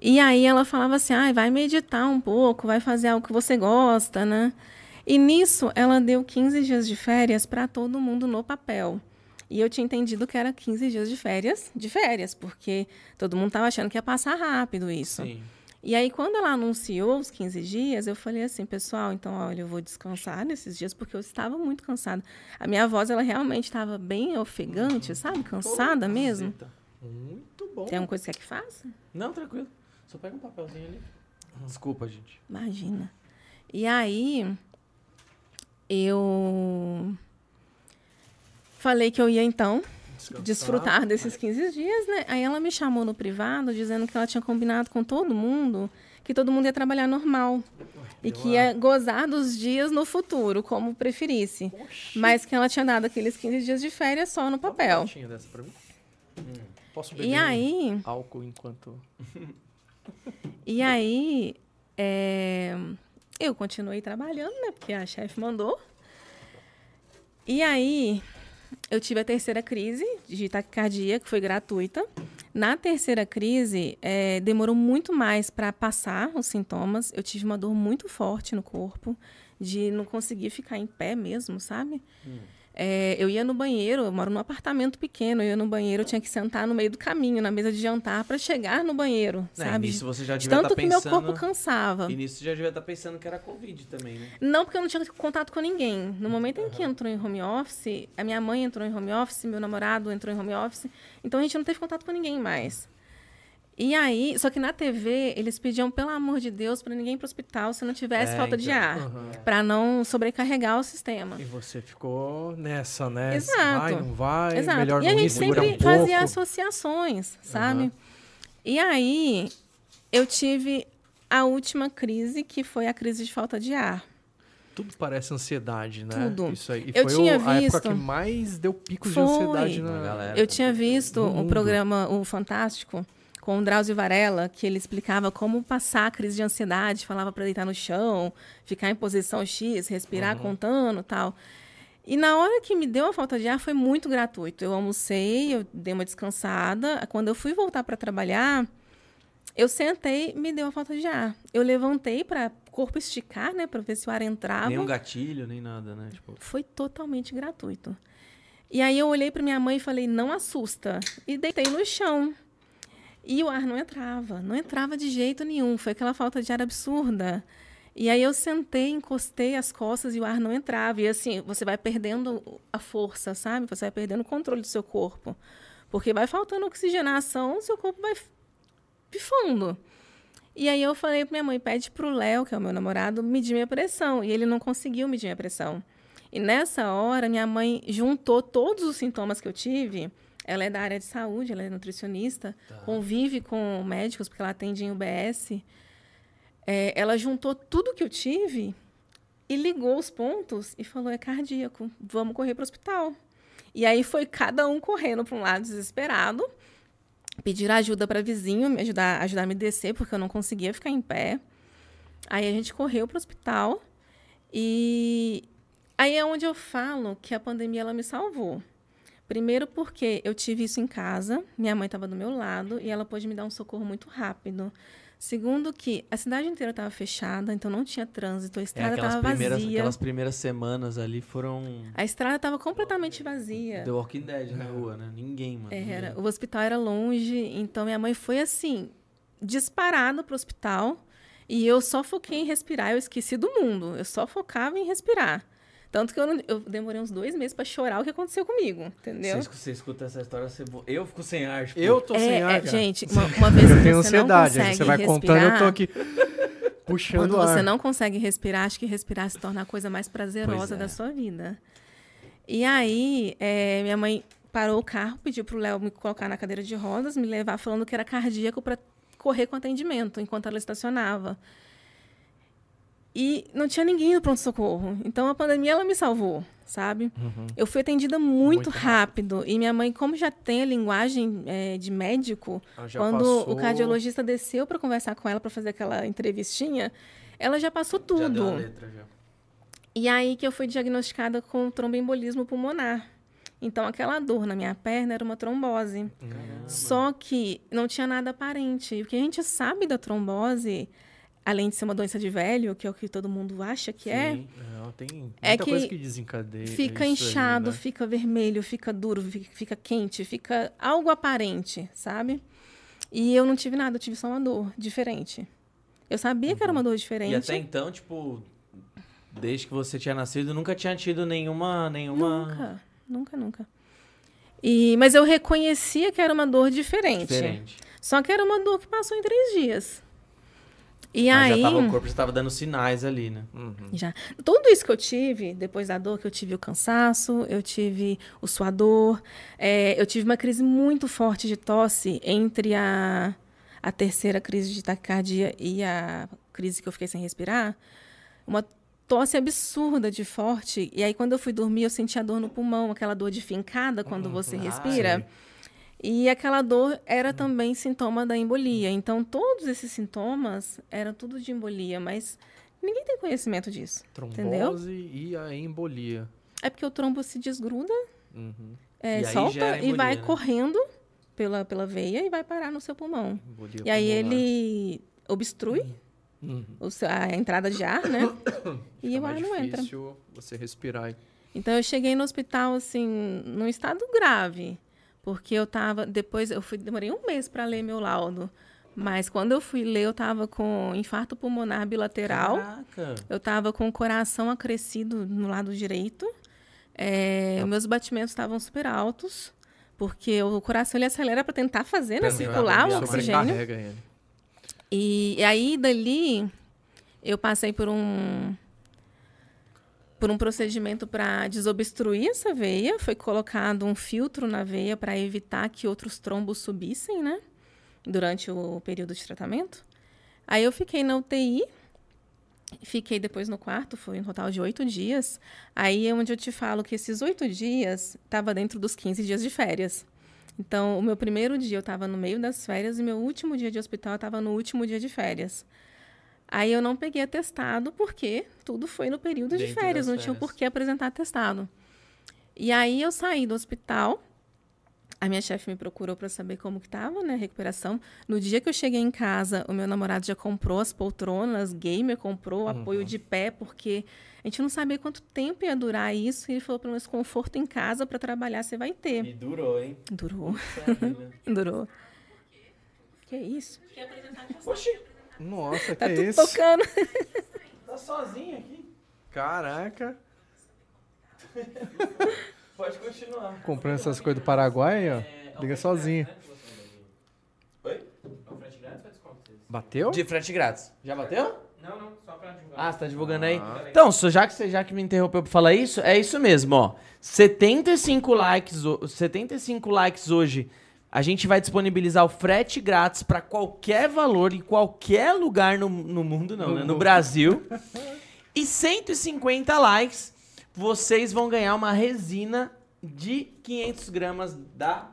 E aí ela falava assim: ah, vai meditar um pouco, vai fazer algo que você gosta, né? E nisso ela deu 15 dias de férias para todo mundo no papel. E eu tinha entendido que era 15 dias de férias, de férias, porque todo mundo estava achando que ia passar rápido isso. Sim. E aí, quando ela anunciou os 15 dias, eu falei assim, pessoal, então, olha, eu vou descansar nesses dias, porque eu estava muito cansada. A minha voz, ela realmente estava bem ofegante, sabe? Cansada mesmo. Caceta. Muito bom. Tem alguma coisa que quer que faça? Não, tranquilo. Só pega um papelzinho ali. Desculpa, gente. Imagina. E aí, eu falei que eu ia, então, desfrutar desses 15 dias, né? Aí ela me chamou no privado, dizendo que ela tinha combinado com todo mundo que todo mundo ia trabalhar normal. E que ia gozar dos dias no futuro, como preferisse. Mas que ela tinha dado aqueles 15 dias de férias só no papel. Uma dessa pra mim? Posso beber E aí, álcool enquanto... e aí é, eu continuei trabalhando, né? Porque a chefe mandou. E aí, eu tive a terceira crise de taquicardia, que foi gratuita. Na terceira crise, é, demorou muito mais para passar os sintomas. Eu tive uma dor muito forte no corpo, de não conseguir ficar em pé mesmo, sabe? É, eu ia no banheiro, eu moro num apartamento pequeno, eu ia no banheiro, eu tinha que sentar no meio do caminho, na mesa de jantar, para chegar no banheiro, Né, sabe? Início você já De devia tanto estar que meu pensando... corpo cansava. Início você já devia estar pensando que era Covid também, né? Não, porque eu não tinha contato com ninguém. No momento em que entrou em home office, a minha mãe entrou em home office, meu namorado entrou em home office, então a gente não teve contato com ninguém mais. E aí, só que na TV, eles pediam, pelo amor de Deus, para ninguém ir pro hospital se não tivesse É, falta de então. ar, Aham. para não sobrecarregar o sistema. E você ficou nessa, né? Exato. Vai, não vai, Exato. melhor e a não ir, gente segura sempre um pouco. fazia associações, sabe? E aí, eu tive a última crise, que foi a crise de falta de ar. Tudo parece ansiedade, né? Tudo. Isso aí. E Eu foi tinha o- a época visto- que mais deu picos de Foi. ansiedade Na galera. Eu tinha visto No o programa O Fantástico com o Drauzio Varela, que ele explicava como passar a crise de ansiedade, falava para deitar no chão, ficar em posição X, respirar contando, tal. E na hora que me deu a falta de ar foi muito gratuito. Eu almocei, eu dei uma descansada. Quando eu fui voltar para trabalhar, eu sentei, me deu a falta de ar. Eu levantei para corpo esticar, né, para ver se o ar entrava. Nem um gatilho, nem nada, né? Tipo, Foi totalmente gratuito. E aí eu olhei para minha mãe e falei: "Não assusta". E deitei no chão. E o ar não entrava, não entrava de jeito nenhum. Foi aquela falta de ar absurda. E aí eu sentei, encostei as costas e o ar não entrava. E assim, você vai perdendo a força, sabe? Você vai perdendo o controle do seu corpo. Porque vai faltando oxigenação, seu corpo vai pifando. E aí eu falei pra minha mãe, pede pro Léo, que é o meu namorado, medir minha pressão. E ele não conseguiu medir minha pressão. E nessa hora, minha mãe juntou todos os sintomas que eu tive. Ela é da área de saúde, ela é nutricionista, convive com médicos, porque ela atende em UBS. É, ela juntou tudo que eu tive e ligou os pontos e falou: é cardíaco, vamos correr para o hospital. E aí foi cada um correndo para um lado desesperado, pedir ajuda para vizinho, me ajudar, ajudar a me descer, porque eu não conseguia ficar em pé. Aí a gente correu para o hospital e aí é onde eu falo que a pandemia ela me salvou. Primeiro porque eu tive isso em casa, minha mãe estava do meu lado e ela pôde me dar um socorro muito rápido. Segundo que a cidade inteira estava fechada, então não tinha trânsito, a é, estrada aquelas, estava primeiras, vazia. aquelas primeiras semanas ali foram A estrada estava completamente vazia. The Walking Dead na rua, né? Ninguém, mano. Era, ninguém. o hospital era longe, então minha mãe foi assim, disparada pro hospital, e eu só foquei em respirar, eu esqueci do mundo, eu só focava em respirar. Tanto que eu, não- eu demorei uns dois meses para chorar o que aconteceu comigo, entendeu? Você, você escuta essa história, você... vo- eu fico sem ar. Tipo, Eu tô sem é, ar, é, gente, uma, uma vez Eu que tenho você não ansiedade. aí consegue Você vai respirar, contando, eu tô aqui. Puxando Quando o você ar. não consegue respirar, acho que respirar se torna a coisa mais prazerosa é. da sua vida. E aí, é, minha mãe parou o carro, pediu pro Léo me colocar na cadeira de rodas, me levar falando que era cardíaco para correr com atendimento enquanto ela estacionava. E não tinha ninguém no pronto-socorro. Então a pandemia ela me salvou, sabe? Eu fui atendida muito, Uhum. Muito rápido. E minha mãe, como já tem a linguagem é, de médico, já quando passou- o cardiologista desceu para conversar com ela para fazer aquela entrevistinha, ela já passou Já tudo. a letra, já. E aí que eu fui diagnosticada com tromboembolismo pulmonar. Então, aquela dor na minha perna era uma trombose. Só que não tinha nada aparente. E o que a gente sabe da trombose, além de ser uma doença de velho, que é o que todo mundo acha que é, Sim, não, tem muita É que coisa que desencadeia. fica isso aí, inchado, né? fica vermelho, fica duro, fi- fica quente, fica algo aparente, sabe? E eu não tive nada, eu tive só uma dor diferente. Eu sabia que era uma dor diferente. E até então, tipo, desde que você tinha nascido, nunca tinha tido nenhuma. nenhuma... Nunca, nunca, nunca. E, mas eu reconhecia que era uma dor diferente. Diferente. Só que era uma dor que passou em três dias. E Mas aí. já tava, o corpo já tava dando sinais ali, né? Uhum. Já. Tudo isso que eu tive, depois da dor, que eu tive o cansaço, eu tive o suador, é, eu tive uma crise muito forte de tosse entre a, a terceira crise de taquicardia e a crise que eu fiquei sem respirar. Uma tosse absurda de forte. E aí, quando eu fui dormir, eu sentia dor no pulmão, aquela dor de fincada quando você respira. E aquela dor era também sintoma da embolia. Então, todos esses sintomas eram tudo de embolia, mas ninguém tem conhecimento disso. Entendeu? Trombose e a embolia. É porque o trombo se desgruda, Uhum. é, E solta e vai né? correndo pela, pela veia e vai parar no seu pulmão. Embolia E aí pulmonar. ele obstrui Uhum. a entrada de ar, né? e o ar não entra. difícil você respirar. Então eu cheguei no hospital assim, num estado grave, porque eu tava depois eu fui demorei um mês para ler meu laudo, mas quando eu fui ler eu tava com infarto pulmonar bilateral, Caraca. eu tava com o coração acrescido no lado direito, é, meus batimentos estavam super altos, porque o coração ele acelera para tentar fazer, né, circular o oxigênio. E, e aí, dali, eu passei por um por um procedimento para desobstruir essa veia. Foi colocado um filtro na veia para evitar que outros trombos subissem, né? Durante o período de tratamento. Aí eu fiquei na UTI. Fiquei depois no quarto, foi um total de oito dias. Aí é onde eu te falo que esses oito dias estava dentro dos 15 dias de férias. Então, o meu primeiro dia eu estava no meio das férias e meu último dia de hospital estava no último dia de férias. Aí eu não peguei atestado porque tudo foi no período de Dentro férias, das não tinha férias. por que apresentar atestado. E aí eu saí do hospital, a minha chefe me procurou para saber como que estava, né, a recuperação. No dia que eu cheguei em casa, o meu namorado já comprou as poltronas, gamer comprou, apoio de pé, porque a gente não sabia quanto tempo ia durar isso. E ele falou, pelo menos conforto em casa para trabalhar você vai ter. E durou, hein? Durou, durou. Que isso? Oxi, Nossa, Tá que tudo isso? tocando. tá sozinho aqui. Caraca. Pode continuar. Comprando essas coisas do Paraguai, ó. Liga sozinho. Oi? É o frete grátis ou é desconto? vocês? Bateu? De frete grátis. Já bateu? Não, não, só pra divulgar. Ah, você tá divulgando aí? Ah. Então, só já que você já que me interrompeu pra falar isso, é isso mesmo, ó. 75 likes, ho- 75 likes hoje. A gente vai disponibilizar o frete grátis pra qualquer valor em qualquer lugar no, no mundo, não, né? No Brasil. E 150 likes, vocês vão ganhar uma resina de 500 gramas da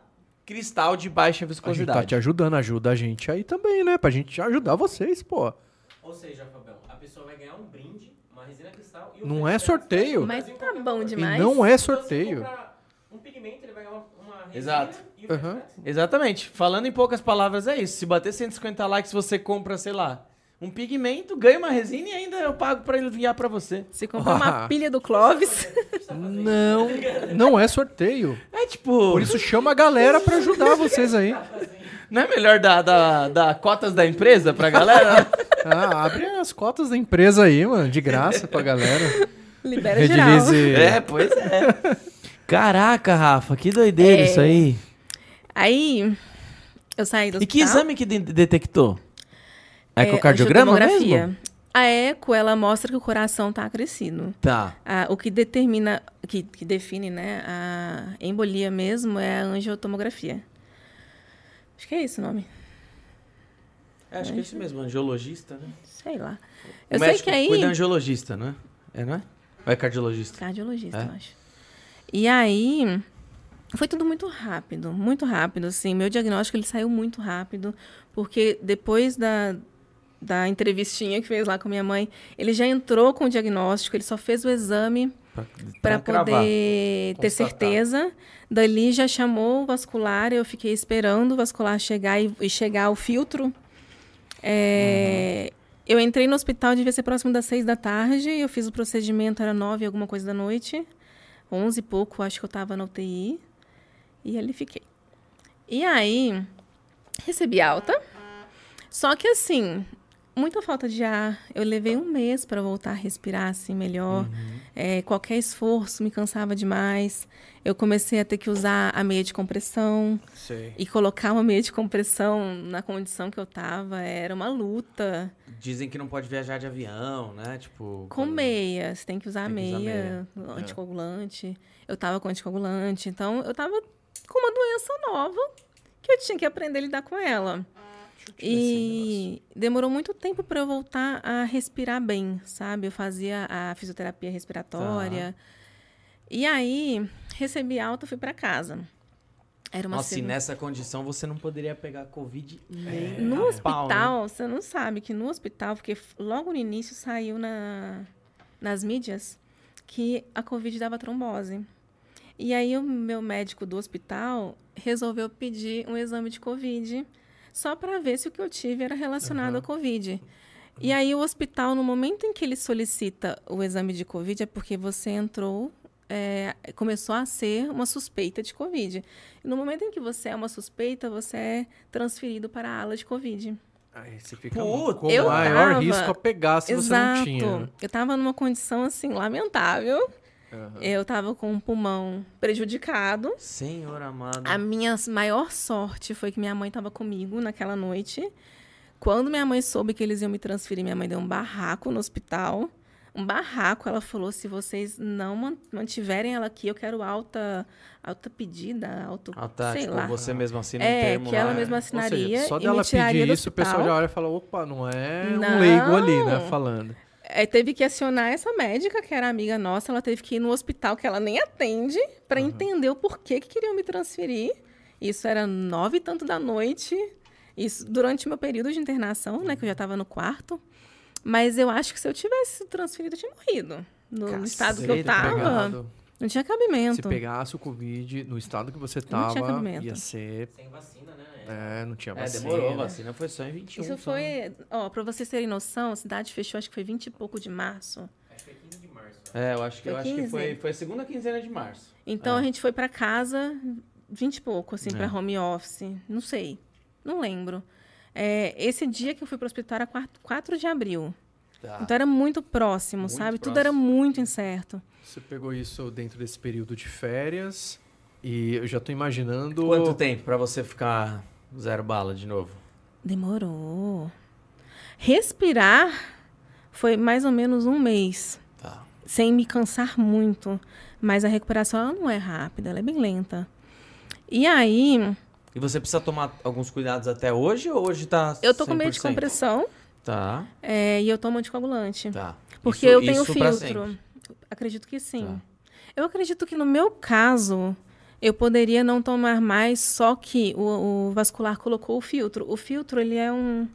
Cristal de baixa A gente viscosidade. tá te ajudando, ajuda a gente aí também, né? Pra gente ajudar vocês, pô. Ou seja, Fabel, a pessoa vai ganhar um brinde, uma resina cristal e o Não é sorteio. no Mas tá bom demais. E não é você sorteio. comprar Um pigmento, ele vai ganhar uma, Exato. grátis. Exatamente. Falando em poucas palavras, é isso. Se bater 150 likes, você compra, sei lá, um pigmento, ganha uma resina e ainda eu pago pra ele enviar pra você. Se comprar uma pilha do Clóvis, Não, não é sorteio. É tipo. Por isso chama a galera pra ajudar vocês aí. Não é melhor dar, dar, dar cotas da empresa pra galera? Ah, abre as cotas da empresa aí, mano, de graça pra galera. libera geral. Redilize. é, pois é. Caraca, Rafa, que doideira É. isso aí. Aí, eu saí do E que hospital. exame que de- detectou? É, Ecocardiograma angiotomografia. mesmo? A eco, ela mostra que o coração está acrescido. Tá. Ah, o que determina, que, que define né, a embolia mesmo é a angiotomografia. Acho que é esse o nome. É, acho que é isso mesmo, angiologista, né? Sei lá. O Eu sei que aí. cuida angiologista, né? É, não é? Ou é cardiologista? Cardiologista, É? eu acho. E aí, foi tudo muito rápido, muito rápido, assim. Meu diagnóstico, ele saiu muito rápido, porque depois da, da entrevistinha que fez lá com minha mãe, ele já entrou com o diagnóstico, ele só fez o exame para poder ter certeza. Dali já chamou o vascular, eu fiquei esperando o vascular chegar e, e chegar o filtro. É, Eu entrei no hospital, devia ser próximo das seis da tarde, eu fiz o procedimento, era nove, alguma coisa da noite. Onze e pouco, acho que eu estava na UTI. E ali fiquei. E aí, recebi alta. Só que assim, muita falta de ar. Eu levei um mês para voltar a respirar assim melhor. É, qualquer esforço me cansava demais. Eu comecei a ter que usar a meia de compressão. Sei. E colocar uma meia de compressão na condição que eu tava era uma luta. Dizem que não pode viajar de avião, né? Tipo. Com quando- meia, você tem que usar a Tem usar meia, meia. É. anticoagulante. Eu tava com anticoagulante, então eu tava com uma doença nova que eu tinha que aprender a lidar com ela. E demorou muito tempo para eu voltar a respirar bem, sabe? Eu fazia a fisioterapia respiratória. Tá. E aí, recebi alta, fui para casa. Era uma Nossa, e segunda- nessa condição você não poderia pegar Covid nem No a pau, né? hospital, você não sabe que no hospital, porque logo no início saiu na, nas mídias que a Covid dava trombose. E aí o meu médico do hospital resolveu pedir um exame de Covid só para ver se o que eu tive era relacionado à Covid. E aí o hospital, no momento em que ele solicita o exame de Covid, é porque você entrou, é, começou a ser uma suspeita de Covid. E no momento em que você é uma suspeita, você é transferido para a ala de Covid. Aí você fica Puta, com maior tava- risco a pegar se você não tinha. Eu estava numa condição assim lamentável. Aham. Eu estava com o pulmão prejudicado. Senhor amado. A minha maior sorte foi que minha mãe estava comigo naquela noite. Quando minha mãe soube que eles iam me transferir, minha mãe deu um barraco no hospital. Um barraco, ela falou: se vocês não man- mantiverem ela aqui, eu quero alta, alta pedida, alto, Ah, tá. sei tipo, lá. você mesmo assina um É, termo que ela lá. mesma Ou seja, assinaria só dela pedir isso, o pessoal já olha e fala, opa, não é um Não. leigo ali, né, falando. É, teve que acionar essa médica, que era amiga nossa, ela teve que ir no hospital que ela nem atende, para entender o porquê que queriam me transferir. Isso era nove e tanto da noite, isso durante o meu período de internação, né, que eu já estava no quarto. Mas eu acho que se eu tivesse sido transferido, eu tinha morrido. No, estado que eu Caceta, tava, Pegado. não tinha Se cabimento. pegasse o Covid no estado que você Não tinha tava, cabimento. ia ser... Sem vacina, né? É, não tinha É, vacina. demorou. A vacina foi só em 21. Isso só, né? foi, ó, para vocês terem noção, a cidade fechou, acho que foi 20 e pouco de março. Acho que foi 15 de março. É, eu acho que, Foi eu acho que 15? foi, foi a segunda quinzena de março. Então É. a gente foi para casa 20 e pouco, assim, É. para home office. Não sei. Não lembro. É, esse dia que eu fui para o hospital era 4, 4 de abril. Tá. Então era muito próximo, Muito sabe? Tudo próximo. era muito incerto. Você pegou isso dentro desse período de férias e eu já tô imaginando... Quanto tempo pra você ficar zero bala de novo? Demorou. Respirar foi mais ou menos um mês, Tá. sem me cansar muito. Mas a recuperação não é rápida, ela é bem lenta. E aí, E você precisa tomar alguns cuidados até hoje ou hoje tá eu tô com medo de 100%? compressão Tá, é, e eu tomo anticoagulante. tá. Porque Isso- eu tenho filtro. Acredito que sim. Tá. Eu acredito que no meu caso, eu poderia não tomar mais, só que o, o vascular colocou o filtro. O filtro, ele é um.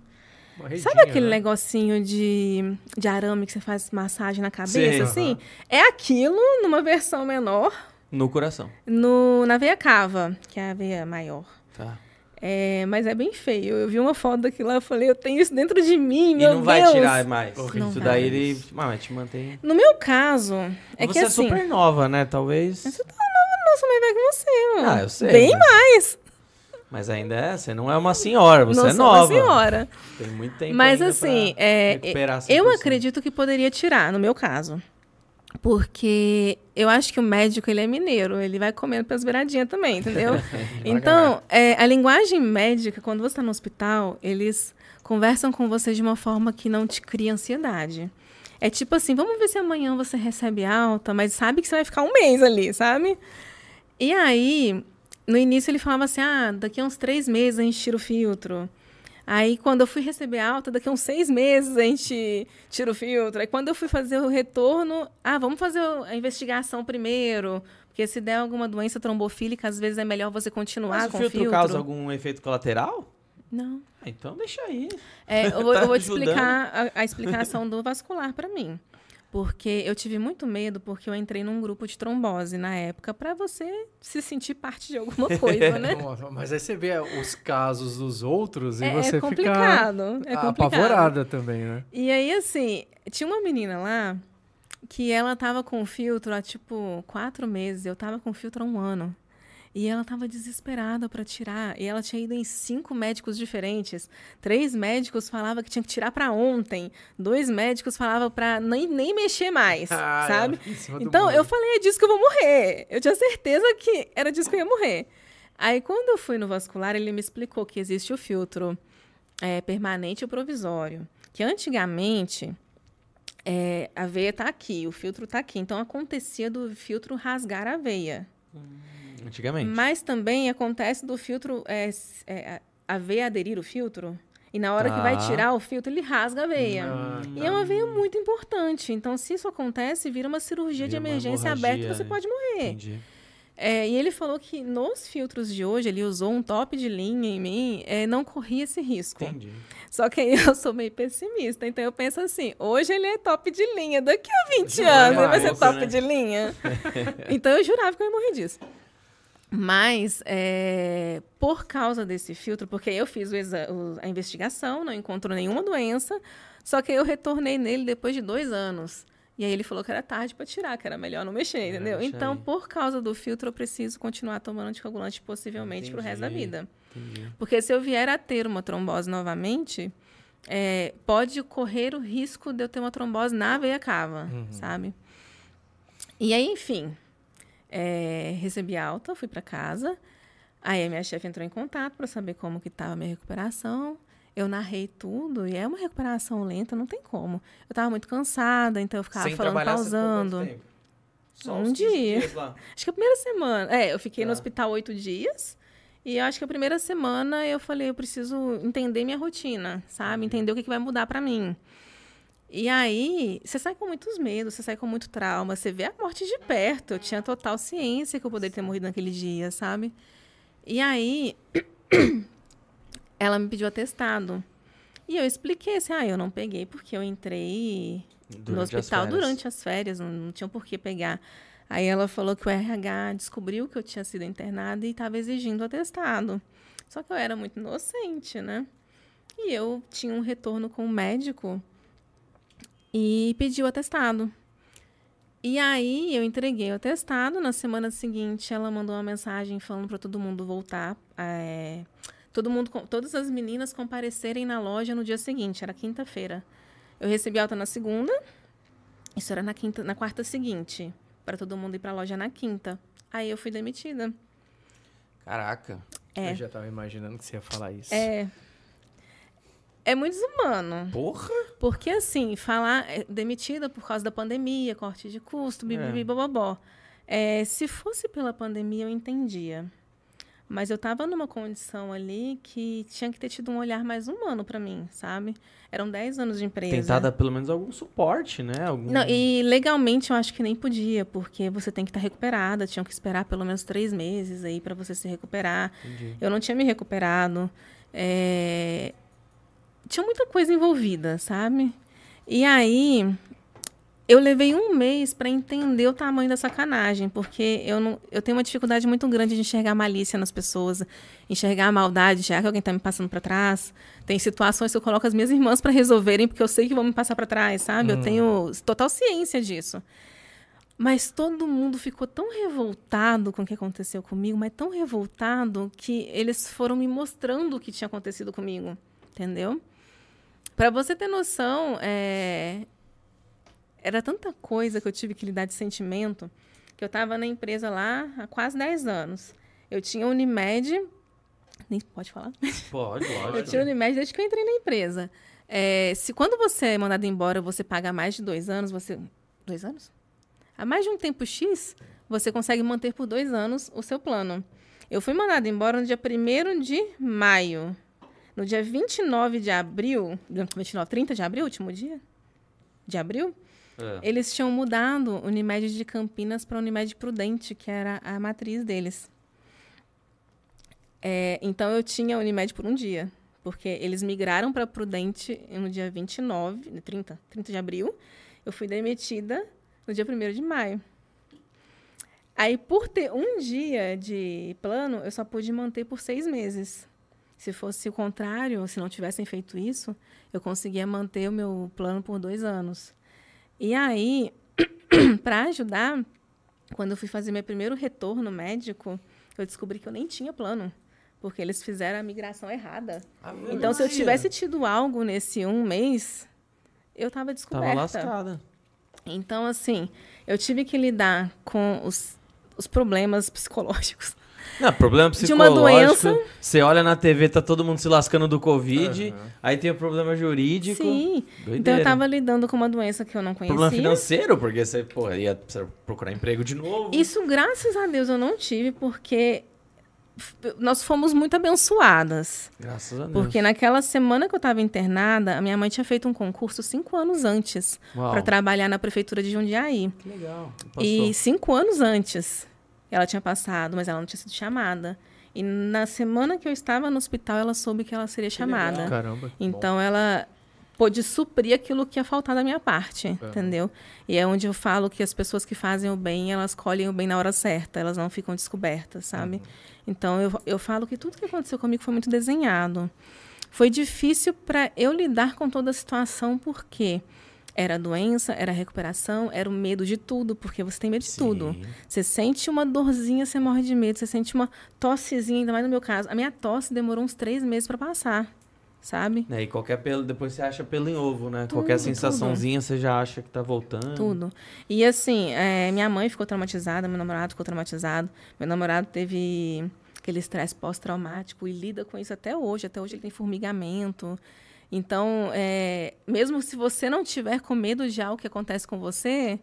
Redinha, Sabe aquele né? negocinho de, de arame que você faz massagem na cabeça, Sei. assim? Aham. É aquilo numa versão menor No coração. no, na veia cava, que é a veia maior. Tá. É, mas é bem feio. Eu vi uma foto daquilo lá e falei, eu tenho isso dentro de mim, E meu não vai Deus. tirar mais. Horrível. Isso Não daí vai. ele. Ah, mas te mantém. No meu caso, é você que é assim... super nova, né? Talvez. Eu sou mais velha que você, mano. Ah, eu sei. Bem mas... mais. Mas ainda é, você não é uma senhora, você não é sou nova. uma senhora. Tem muito tempo Mas assim, é, eu 100%. acredito que poderia tirar, no meu caso. Porque eu acho que o médico ele é mineiro, ele vai comendo pelas beiradinhas também, entendeu? então, é, a linguagem médica, quando você está no hospital, eles conversam com você de uma forma que não te cria ansiedade. É tipo assim, vamos ver se amanhã você recebe alta, mas sabe que você vai ficar um mês ali, sabe? E aí, no início ele falava assim, ah, daqui a uns três meses a gente tira o filtro. Aí, quando eu fui receber alta, daqui a uns seis meses a gente tira o filtro. Aí, quando eu fui fazer o retorno, ah, vamos fazer a investigação primeiro. Porque se der alguma doença trombofílica, às vezes é melhor você continuar Mas o com filtro, o filtro. causa algum efeito colateral? Não. Ah, então deixa aí. É, eu, vou, Tá eu vou te ajudando. explicar a, a explicação do vascular para mim. Porque eu tive muito medo, porque eu entrei num grupo de trombose na época, para você se sentir parte de alguma coisa, né? Mas aí você vê os casos dos outros e É, você é complicado. fica É complicado. apavorada também, né? E aí, assim, tinha uma menina lá que ela tava com filtro há, tipo, quatro meses. Eu tava com filtro há um ano. E ela tava desesperada para tirar. E ela tinha ido em cinco médicos diferentes. Três médicos falavam que tinha que tirar para ontem. Dois médicos falavam para nem, nem mexer mais, Ah, sabe? cima do Então, muro. eu falei, é disso que eu vou morrer. Eu tinha certeza que era disso que eu ia morrer. Aí, quando eu fui no vascular, ele me explicou que existe o filtro é, permanente e o provisório. Que antigamente, é, a veia está aqui, o filtro está aqui. Então, acontecia do filtro rasgar a veia. Antigamente. Mas também acontece do filtro, é, é, a veia aderir o filtro. E na hora que vai Tá. tirar o filtro, ele rasga a veia. Ah, E é uma veia muito importante. Então, se isso acontece, vira uma cirurgia de Vira uma emergência aberta e você é. pode morrer. Entendi. É, e ele falou que nos filtros de hoje, ele usou um top de linha em mim, é, não corria esse risco. Entendi. Só que aí eu sou meio pessimista. Então eu penso assim: hoje ele é top de linha, daqui a 20 Já vai anos ele vai ser top né? de linha. então eu jurava que eu ia morrer disso. Mas, é, por causa desse filtro, porque eu fiz o o- a investigação, não encontrou nenhuma doença, só que eu retornei nele depois de dois anos. E aí ele falou que era tarde para tirar, que era melhor não mexer, entendeu? deixa Então, por causa do filtro, eu preciso continuar tomando anticoagulante possivelmente pro resto da vida. Entendi. Porque se eu vier a ter uma trombose novamente, é, pode correr o risco de eu ter uma trombose na veia cava, sabe? E aí, enfim, é, recebi alta, fui para casa. Aí a minha chefe entrou em contato para saber como que estava a minha recuperação. Eu narrei tudo e é uma recuperação lenta, não tem como. Eu estava muito cansada, então eu ficava Sem falando, pausando. Só Um uns 15 dia. Acho que a primeira semana. É, eu fiquei no Tá. hospital oito dias. E eu acho que a primeira semana eu falei, eu preciso entender minha rotina, sabe? Entender o que, que vai mudar pra mim. E aí, você sai com muitos medos, você sai com muito trauma, você vê a morte de perto. Eu tinha total ciência que eu poderia ter morrido naquele dia, sabe? E aí, ela me pediu atestado. E eu expliquei assim, ah, eu não peguei porque eu entrei no Durante as hospital férias. durante as férias, não, não tinha por que pegar. Aí ela falou que o RH descobriu que eu tinha sido internada e estava exigindo o atestado. Só que eu era muito inocente, né? E eu tinha um retorno com o médico e pedi o atestado. E aí eu entreguei o atestado. Na semana seguinte, ela mandou uma mensagem falando para todo mundo voltar. é, todo mundo, todas as meninas comparecerem na loja no dia seguinte, era quinta-feira. Eu recebi alta na segunda. Isso era na quinta, na quarta seguinte, para todo mundo ir para a loja na quinta. Aí eu fui demitida. Caraca. É. Eu já tava imaginando que você ia falar isso. É. É muito desumano. Porra. Porque, assim, falar é, demitida por causa da pandemia, corte de custo, bibibi, É. É, se fosse pela pandemia, eu entendia. Mas eu estava numa condição ali que tinha que ter tido um olhar mais humano para mim, sabe? Eram 10 anos de empresa. Tentar dar pelo menos algum suporte, né? Algum... Não, e legalmente eu acho que nem podia, porque você tem que estar recuperada, tinham que esperar pelo menos três meses aí para você se recuperar. Entendi. Eu não tinha me recuperado. é, Tinha muita coisa envolvida, sabe? E aí eu levei um mês para entender o tamanho da sacanagem, porque eu não, eu tenho uma dificuldade muito grande de enxergar malícia nas pessoas, enxergar a maldade, enxergar que alguém está me passando para trás. Tem situações que eu coloco as minhas irmãs para resolverem, porque eu sei que vão me passar para trás, sabe? Eu tenho total ciência disso. Mas todo mundo ficou tão revoltado com o que aconteceu comigo, mas tão revoltado que eles foram me mostrando o que tinha acontecido comigo, entendeu? Para você ter noção, é, era tanta coisa que eu tive que lidar de sentimento. que eu estava na empresa lá há quase 10 anos. Eu tinha Unimed. Nem pode falar? Pode, lógico. Eu tinha Unimed desde que eu entrei na empresa. É, se quando você é mandado embora, você paga mais de dois anos, você. Dois anos? Há mais de um tempo X, você consegue manter por dois anos o seu plano. Eu fui mandada embora no dia 1 de maio. No dia 29 de abril, 29, 30 de abril, último dia de abril, É. eles tinham mudado Unimed de Campinas para Unimed Prudente, que era a matriz deles. É, então eu tinha Unimed por um dia, porque eles migraram para Prudente no dia 29, 30, 30 de abril. Eu fui demitida no dia 1 de maio. Aí, por ter um dia de plano, eu só pude manter por seis meses. Se fosse o contrário, se não tivessem feito isso, eu conseguia manter o meu plano por dois anos. E aí, para ajudar, quando eu fui fazer meu primeiro retorno médico, eu descobri que eu nem tinha plano, porque eles fizeram a migração errada. Então, se eu tivesse tido algo nesse um mês, eu estava Tava descoberta. lascada. Então, assim, eu tive que lidar com os, os problemas psicológicos. Não, problema De uma psicológico. doença. Você olha na TV, tá todo mundo se lascando do Covid. Aí tem o problema jurídico. Sim. Então, Doideira. eu estava lidando com uma doença que eu não conhecia. Problema financeiro, porque você, pô, ia procurar emprego de novo. Isso, graças a Deus, eu não tive, porque nós fomos muito abençoadas. Graças a Deus. Porque naquela semana que eu estava internada, a minha mãe tinha feito um concurso cinco anos antes para trabalhar na prefeitura de Jundiaí. que legal. Passou. E cinco anos antes ela tinha passado, mas ela não tinha sido chamada. E na semana que eu estava no hospital, ela soube que ela seria chamada. Caramba. que bom. Então ela pôde suprir aquilo que ia faltar da minha parte, entendeu? E é onde eu falo que as pessoas que fazem o bem, elas colhem o bem na hora certa, elas não ficam descobertas, sabe? Então eu, eu falo que tudo que aconteceu comigo foi muito desenhado. Foi difícil para eu lidar com toda a situação, porque era a doença, era a recuperação, era o medo de tudo, porque você tem medo de tudo. Sim. Você sente uma dorzinha, você morre de medo. Você sente uma tossezinha, ainda mais no meu caso. A minha tosse demorou uns três meses para passar, sabe? É, e qualquer pelo, depois você acha pelo em ovo, né? Tudo, qualquer sensaçãozinha você já acha que tá voltando. Tudo. E assim, é, minha mãe ficou traumatizada, meu namorado ficou traumatizado. Meu namorado teve aquele estresse pós-traumático e lida com isso até hoje. Até hoje ele tem formigamento. Então, é, mesmo se você não tiver com medo de algo que acontece com você,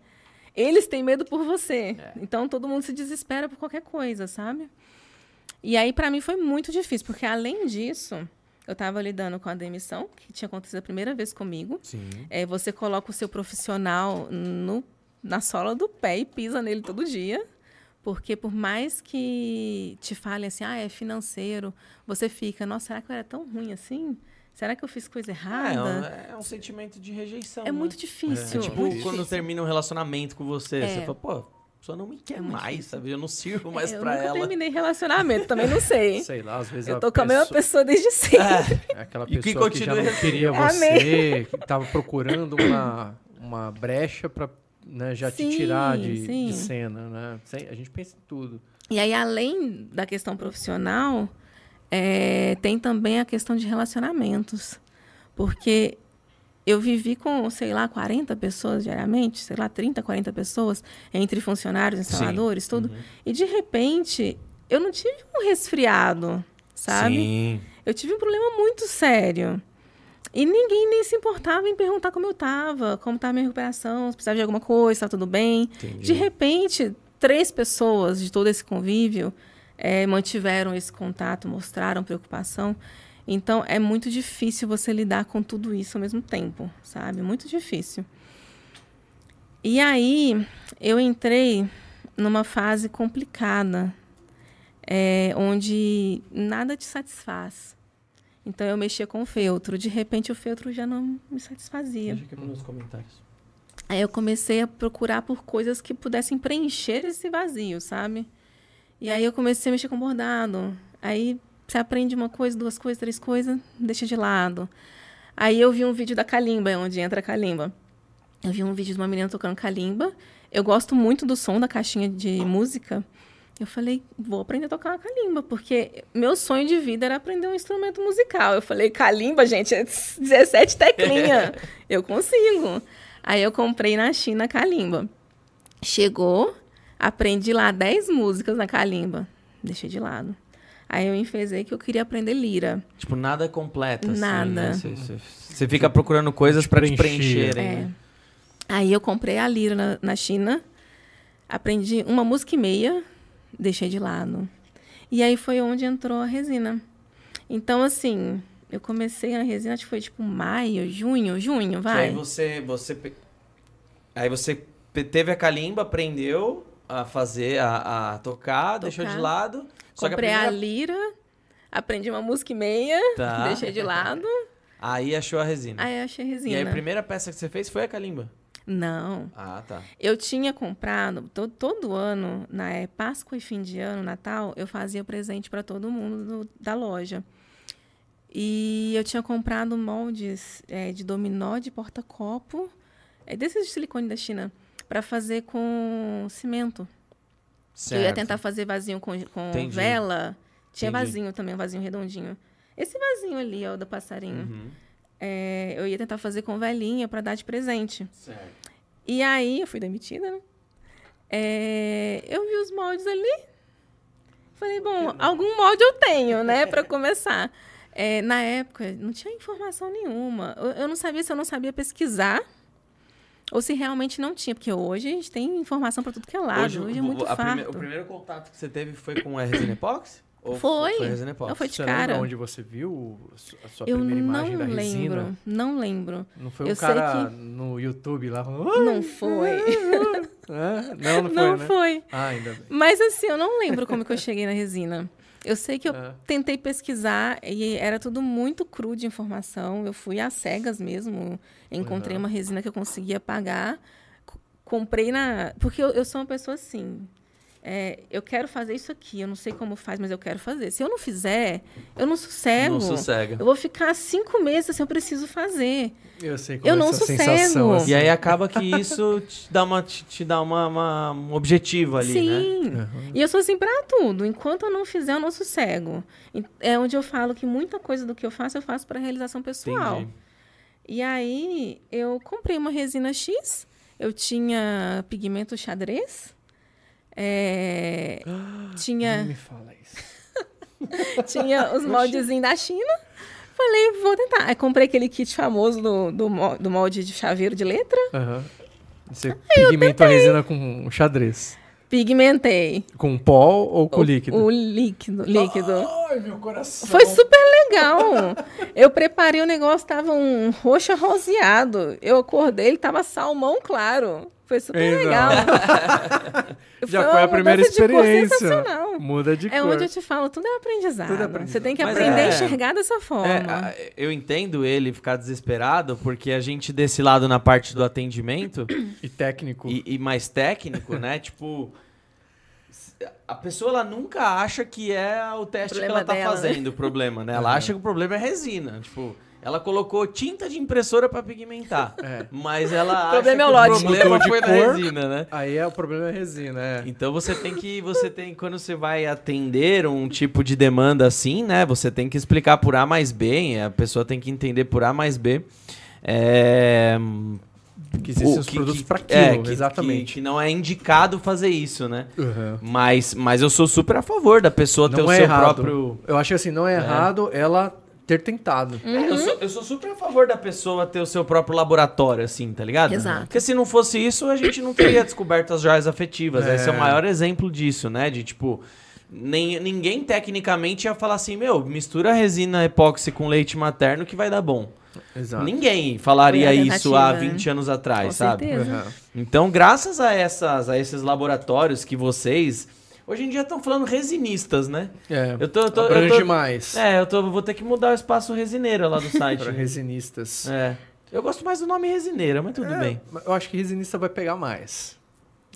eles têm medo por você. Então, todo mundo se desespera por qualquer coisa, sabe? E aí, para mim, foi muito difícil, porque além disso, eu estava lidando com a demissão, que tinha acontecido a primeira vez comigo. Sim. É, você coloca o seu profissional no, na sola do pé e pisa nele todo dia. Porque por mais que te falem assim, ah, é financeiro, você fica, nossa, será que eu era tão ruim assim? Será que eu fiz coisa Ah, é, errada? um, é um sentimento de rejeição. É, né? muito É difícil. tipo muito quando difícil. termina um relacionamento com você, É. você fala, pô, a pessoa não me quer É mais, difícil. sabe? Eu não sirvo mais É, eu pra nunca ela. terminei relacionamento, também não sei. Sei lá, às vezes eu tô com a mesma pessoa- pessoa desde sempre. É aquela E que pessoa que, já continue- não queria você, que tava procurando uma, uma brecha pra né, já te Sim, tirar de, de cena, né? A gente pensa em tudo. E aí, além da questão profissional, é, tem também a questão de relacionamentos. Porque eu vivi com, sei lá, 40 pessoas diariamente, sei lá, 30, 40 pessoas, entre funcionários, instaladores, tudo. Uhum. E, de repente, eu não tive um resfriado, sabe? Sim. Eu tive um problema muito sério. E ninguém nem se importava em perguntar como eu estava, como estava a minha recuperação, se precisava de alguma coisa, está tudo bem. Entendi. De repente, três pessoas de todo esse convívio eh, mantiveram esse contato, mostraram preocupação. Então, é muito difícil você lidar com tudo isso ao mesmo tempo, sabe? Muito difícil. E aí, eu entrei numa fase complicada, eh, onde nada te satisfaz. Então, eu mexia com o feltro. De repente, o feltro já não me satisfazia. Deixa aqui nos comentários. Aí eu comecei a procurar por coisas que pudessem preencher esse vazio, sabe? E aí eu comecei a mexer com bordado. Aí você aprende uma coisa, duas coisas, três coisas, deixa de lado. Aí eu vi um vídeo da calimba, onde entra a calimba. Eu vi um vídeo de uma menina tocando calimba. Eu gosto muito do som da caixinha de música. Eu falei, vou aprender a tocar uma calimba, porque meu sonho de vida era aprender um instrumento musical. Eu falei, calimba, gente, é 17 teclinhas. eu consigo. Aí eu comprei na China a calimba. Chegou, Aprendi lá 10 músicas na calimba. Deixei de lado. Aí eu enfezei que eu queria aprender lira. Tipo, nada completo, assim, Nada. né? Você- Você fica procurando coisas pra te preencher. preencherem. É. né? Aí eu comprei a lira na, na China, aprendi uma música e meia, deixei de lado. E aí foi onde entrou a resina. Então, assim, eu comecei a resina, acho que foi tipo maio, junho, junho, Que vai. aí você, você... pe- Aí você teve a calimba, aprendeu a fazer, a, a tocar, deixou de Tocar. lado. Só que a Comprei a, primeira... lira, aprendi uma música e meia, Tá. deixei de lado. Aí achou a resina. Aí achei e resina. aí a primeira peça que você fez foi a calimba. Não. Ah, tá. Eu tinha comprado, to- todo ano, na é, Páscoa e fim de ano, Natal, eu fazia presente para todo mundo do- da loja. E eu tinha comprado moldes é, de dominó de porta-copo, é, desses de silicone da China, para fazer com cimento. Certo. Eu ia tentar fazer vasinho com, com Entendi. vela. Tinha Entendi. vasinho também, um vasinho redondinho. Esse vasinho ali, ó, do passarinho. Uhum. É, eu ia tentar fazer com velinha para dar de presente. Certo. E aí, eu fui demitida, né? É, eu vi os moldes ali. Falei, bom, algum molde eu tenho, né, para começar. É, na época, não tinha informação nenhuma. Eu, eu não sabia se eu não sabia pesquisar ou se realmente não tinha, porque hoje a gente tem informação para tudo que é lado. Hoje, é o- muito a prime- o primeiro contato que você teve foi com a resina epóxi? Ou Foi. Foi resina epóxi. Não, foi de Você cara. onde você viu a sua eu primeira não imagem da lembro, resina? não lembro. Não foi um Eu sei cara que- no YouTube lá falando... Não foi. "Ah", Não, não foi, não né? foi. Ah, ainda bem. Mas assim, eu não lembro como que eu cheguei na resina. Eu sei que eu É. tentei pesquisar e era tudo muito cru de informação. Eu fui às cegas mesmo. Encontrei Uhum. uma resina que eu conseguia pagar. Comprei na. Porque eu, eu sou uma pessoa assim. É, eu quero fazer isso aqui. Eu não sei como faz, mas eu quero fazer. Se eu não fizer, eu não sossego. Não sossega. Eu vou ficar cinco meses assim, eu preciso fazer. Eu sei como Eu é não essa sossego. sensação. Assim. E aí acaba que isso te dá, uma, te, te dá uma, uma- um objetivo ali, né? Sim. Uhum. E eu sou assim pra tudo. Enquanto eu não fizer, eu não sossego. É onde eu falo que muita coisa do que eu faço, eu faço para realização pessoal. Entendi. E aí, eu comprei uma resina X. Eu tinha pigmento xadrez. É, Não tinha, me fala isso. tinha os moldezinhos da China. Falei, vou tentar. Aí comprei aquele kit famoso do, do, mo- do molde de chaveiro de letra. Aham. Você pigmentou a resina com xadrez. Pigmentei. Com pó ou com o, líquido? O líquido. líquido. Ai, meu coração. Foi super legal. Eu preparei o negócio, tava um roxo roseado. Eu acordei, ele tava salmão claro. Foi super legal. Já uma foi a primeira experiência. sensacional. Muda de É cor. onde eu te falo, tudo é aprendizado. Tudo é aprendizado. Você tem que Mas aprender é- a enxergar dessa forma. É, eu entendo ele ficar desesperado, porque a gente desse lado na parte do atendimento E técnico. e, e mais técnico, né? Tipo, a pessoa ela nunca acha que é o teste que ela tá dela, né? fazendo o problema, né? Ela Uhum. acha que o problema é resina. Tipo, ela colocou tinta de impressora pra pigmentar. É. Mas ela O problema é o lote. o problema foi na resina, né? Aí é o problema é a resina, é. Então você tem que, você tem, quando você vai atender um tipo de demanda assim, né? Você tem que explicar por A mais B, a pessoa tem que entender por A mais B. É, Que existem o os que- produtos que- pra aquilo, é, que- exatamente. Que, que não é indicado fazer isso, né? Uhum. Mas, mas eu sou super a favor da pessoa ter Não o é seu errado. próprio. Eu acho que assim, não é, errado ela ter tentado. É, eu, sou, eu sou super a favor da pessoa ter o seu próprio laboratório, assim, tá ligado? Exato. Porque se não fosse isso, a gente não teria descoberto as joias afetivas. É. Esse é o maior exemplo disso, né? De tipo. Nem, ninguém tecnicamente ia falar assim, meu, mistura resina epóxi com leite materno que vai dar bom. Exato. Ninguém falaria Foi a isso há tentativa, 20 anos atrás, Com sabe? certeza. Uhum. Então, graças a, essas, a esses laboratórios que vocês. Hoje em dia estão falando resinistas, né? É. Eu tô. Eu tô, eu Abrange tô mais é, eu tô, vou ter que mudar o espaço resineira lá do site. para resinistas. É. Eu gosto mais do nome resineira, mas tudo É, bem. Eu acho que resinista vai pegar mais.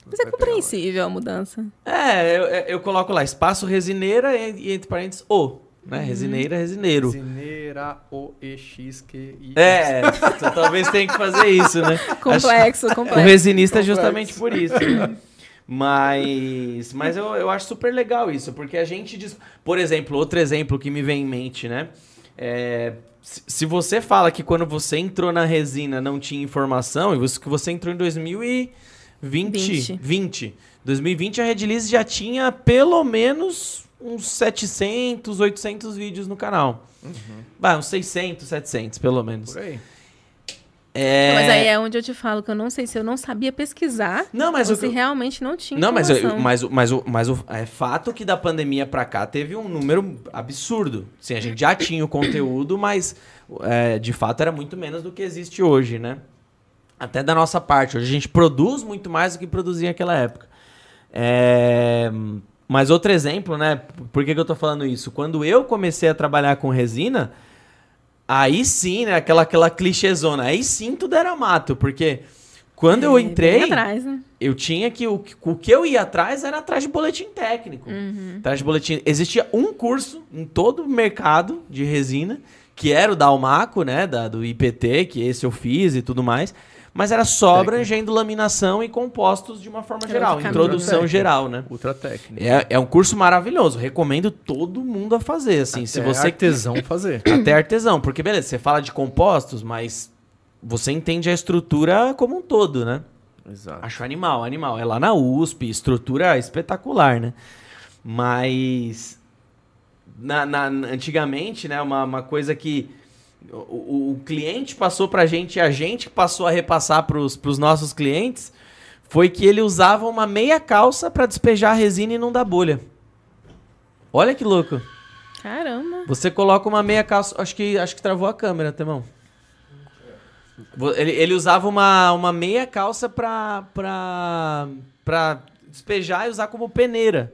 Mas é Vai pegar compreensível a mudança. É, eu, eu coloco lá espaço resineira e, e entre parênteses o, né? Resineira, resineiro. Resineira, O-E-X-Q-I. É, então talvez tenha que fazer isso, né? Complexo, O complexo. resinista é Complexo. justamente por isso. né? Mas, mas eu, eu acho super legal isso, porque a gente diz. Por exemplo, outro exemplo que me vem em mente, né? É, se, você fala que quando você entrou na resina não tinha informação, e você, que você entrou em 2020, 20. 20. 2020 a Redilize já tinha pelo menos uns 700, 800 vídeos no canal. Vai, uns 600, 700 pelo menos. Por aí. É... Mas aí é onde eu te falo que eu não sei se eu não sabia pesquisar Não, mas ou o se que- realmente não tinha Não, mas, eu- mas, o- mas, mas o, é fato que da pandemia pra cá teve um número absurdo. Sim, a gente já tinha o conteúdo, mas é, de fato era muito menos do que existe hoje, né? Até da nossa parte. Hoje a gente produz muito mais do que produzia naquela época. É, mas outro exemplo, né? Por que, que eu tô falando isso? Quando eu comecei a trabalhar com resina, aí sim, né? Aquela, aquela clichêzona. Aí sim tudo era mato, porque quando eu É, bem entrei atrás, né? eu tinha que. O, o que eu ia atrás era atrás de boletim técnico. Atrás de boletim. Existia um curso em todo o mercado de resina, que era o da Almaco, né? Da, do IPT, que esse eu fiz e tudo mais. Mas era só abrangendo laminação e compostos de uma forma geral. Introdução Técnico. geral, né? Ultra técnico. É, é um curso maravilhoso. Recomendo todo mundo a fazer. Assim, se Até você artesão fazer. até artesão, porque beleza, você fala de compostos, mas você entende a estrutura como um todo, né? Exato. Acho animal, animal. É lá na USP, estrutura espetacular, né? Mas na, na- antigamente, né, uma, uma coisa que o, o- o cliente passou pra gente e a gente passou a repassar pros, pros nossos clientes foi que ele usava uma meia calça pra despejar a resina e não dar bolha. Olha que louco. Caramba. Você coloca uma meia calça. Acho que, acho que travou a câmera, Temão. Vo- Ele, ele usava uma, uma meia calça pra, pra, pra despejar e usar como peneira.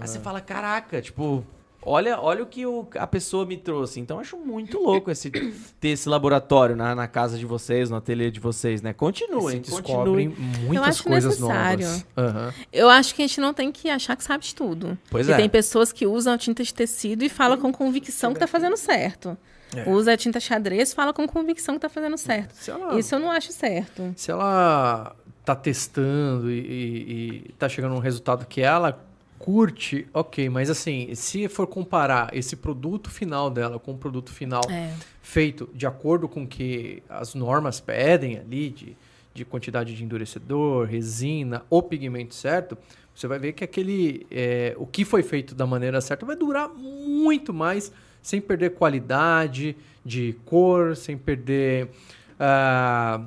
Aí você fala, caraca, tipo, olha, olha o que o- a pessoa me trouxe. Então eu acho muito louco esse, ter esse laboratório na, na casa de vocês, no ateliê de vocês, né? Continuem, descobrem continuem. muitas coisas necessário. novas. Aham. Eu acho que a gente não tem que achar que sabe de tudo. Pois Porque é. tem pessoas que usam a tinta de tecido e falam com convicção que tá fazendo certo. É. Usa a tinta xadrez, fala com convicção que tá fazendo certo. Se ela, Isso eu não acho certo. se ela tá testando e, e, e tá chegando a um resultado que ela curte, ok. Mas assim, se for comparar esse produto final dela com o produto final É. feito de acordo com o que as normas pedem ali, de, de quantidade de endurecedor, resina, o pigmento certo, você vai ver que aquele. é, o que foi feito da maneira certa vai durar muito mais, sem perder qualidade de cor, sem perder a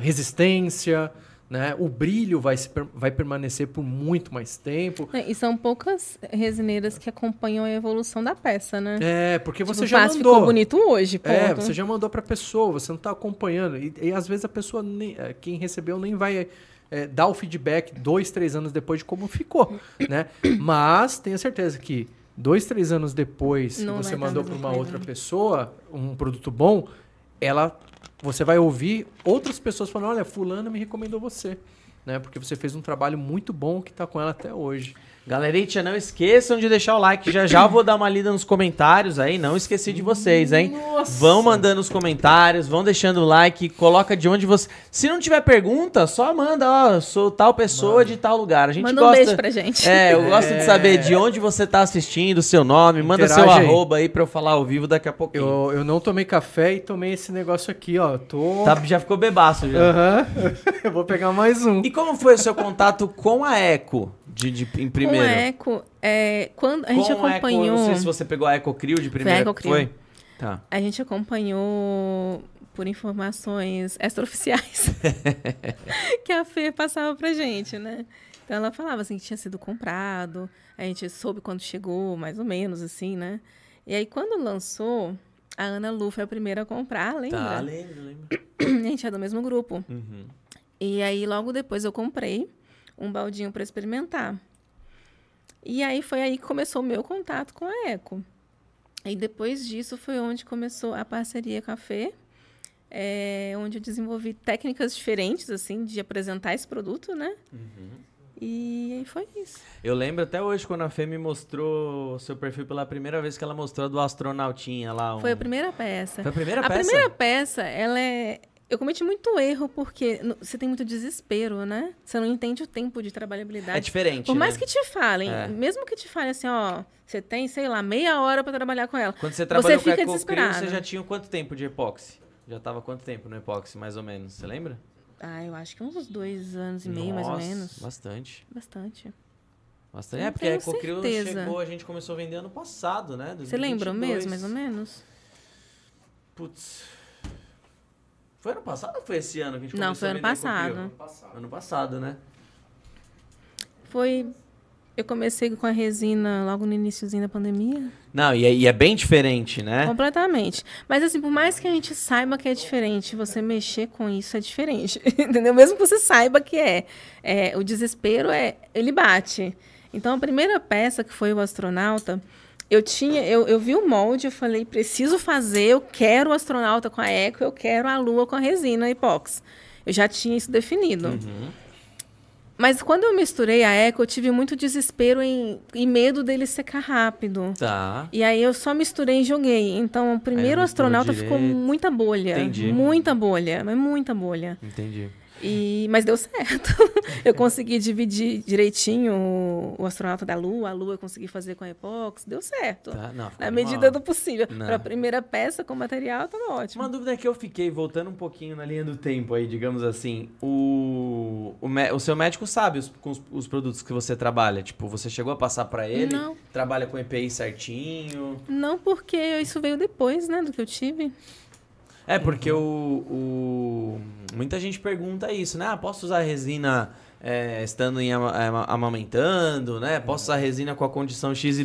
resistência. Né? O brilho vai, se vai permanecer por muito mais tempo. É, E são poucas resineiras que acompanham a evolução da peça, né? É, porque você Tipo, já faz, mandou. ficou bonito hoje, ponto. É, você já mandou pra pessoa, você não tá acompanhando. E, e às vezes a pessoa, nem, eh, quem recebeu, nem vai eh, dar o feedback dois, três anos depois de como ficou, né? Mas tenha certeza que dois, três anos depois Não que você mandou mesma uma outra pessoa um produto bom, ela, você vai ouvir outras pessoas falando, olha, fulano me recomendou você, né? Porque você fez um trabalho muito bom que tá com ela até hoje. Galeritia, não esqueçam de deixar o like. Já já eu vou dar uma lida nos comentários aí. Não esqueci de vocês, hein? Vão mandando os comentários, vão deixando o like, coloca de onde você. Se não tiver pergunta, só manda, ó, sou tal pessoa de tal lugar. A gente Manda um gosta. beijo pra gente. É, eu gosto de saber de onde você tá assistindo, seu nome, manda seu aí. arroba aí pra eu falar ao vivo daqui a pouquinho. Eu, eu não tomei café e tomei esse negócio aqui, ó. Tô. Tá, já ficou bebaço já. Aham. eu vou pegar mais um. E como foi o seu contato com a Eco de, de- em primeiro? Com a Eco, é, quando a gente Com Eco, acompanhou... eu não sei se você pegou a Eco Crio de primeiro. Eco Crio. Foi? Tá. A gente acompanhou por informações extraoficiais que a Fê passava pra gente, né? Então ela falava assim que tinha sido comprado, a gente soube quando chegou, mais ou menos assim, né? E aí quando lançou, a Ana Lu foi a primeira a comprar, lembra? Tá, lembro, lembro. A gente é do mesmo grupo. Uhum. E aí logo depois eu comprei um baldinho para experimentar. E aí foi aí que começou o meu contato com a Eco. E depois disso foi onde começou a parceria com a Fê, é, onde eu desenvolvi técnicas diferentes, assim, de apresentar esse produto, né? E aí foi isso. Eu lembro até hoje quando a Fê me mostrou seu perfil pela primeira vez que ela mostrou do astronautinha lá. um- Foi a primeira peça. Foi a primeira a peça? primeira peça, ela é. Eu cometi muito erro porque você tem muito desespero, né? Você não entende o tempo de trabalhabilidade. É diferente, Por mais né? que te falem, É. mesmo que te falem assim, ó, você tem, sei lá, meia hora pra trabalhar com ela. Quando você trabalhou fica com a Crio, desesperado. você já tinha quanto tempo de epóxi? Já tava quanto tempo no epóxi, mais ou menos? Você lembra? Ah, eu acho que uns dois anos e meio, mais ou Nossa, menos. Bastante. Bastante. Bastante. Eu É, porque a certeza. chegou, a gente começou a vender ano passado, né? Você lembra 2022. mesmo, mais ou menos? Putz. Foi ano passado ou foi esse ano que a gente Não, começou foi a ano vender Ecocril? passado. Ano passado, né? Foi. Eu comecei com a resina logo no iníciozinho da pandemia. Não, e é, e é bem diferente, né? Completamente. Mas assim, por mais que a gente saiba que é diferente, você mexer com isso é diferente. Entendeu? Mesmo que você saiba que é. é o desespero é. Ele bate. Então a primeira peça que foi o astronauta, eu tinha. Eu, eu vi o molde, eu falei, preciso fazer, eu quero o astronauta com a eco, eu quero a lua com a resina epox. Eu já tinha isso definido. Uhum. Mas quando eu misturei a eco, eu tive muito desespero em, e medo dele secar rápido. Tá. E aí eu só misturei e joguei. Então, o primeiro astronauta ficou muita bolha. Entendi. Muita bolha, mas muita bolha. Entendi. E, mas deu certo. eu consegui dividir direitinho o, o astronauta da Lua, a Lua eu consegui fazer com a Epox, deu certo. Tá, não, Na medida do possível. Para a primeira peça com material, tava ótimo. Uma dúvida que eu fiquei, voltando um pouquinho na linha do tempo aí, digamos assim, o, o, o seu médico sabe os, com os, os produtos que você trabalha? Tipo, você chegou a passar pra ele? Não. Trabalha com EPI certinho? Não porque isso veio depois, né, do que eu tive. É, porque o, o- Muita gente pergunta isso, né? Ah, posso usar resina é, estando em ama- ama- amamentando, né? Posso usar resina com a condição XYZ?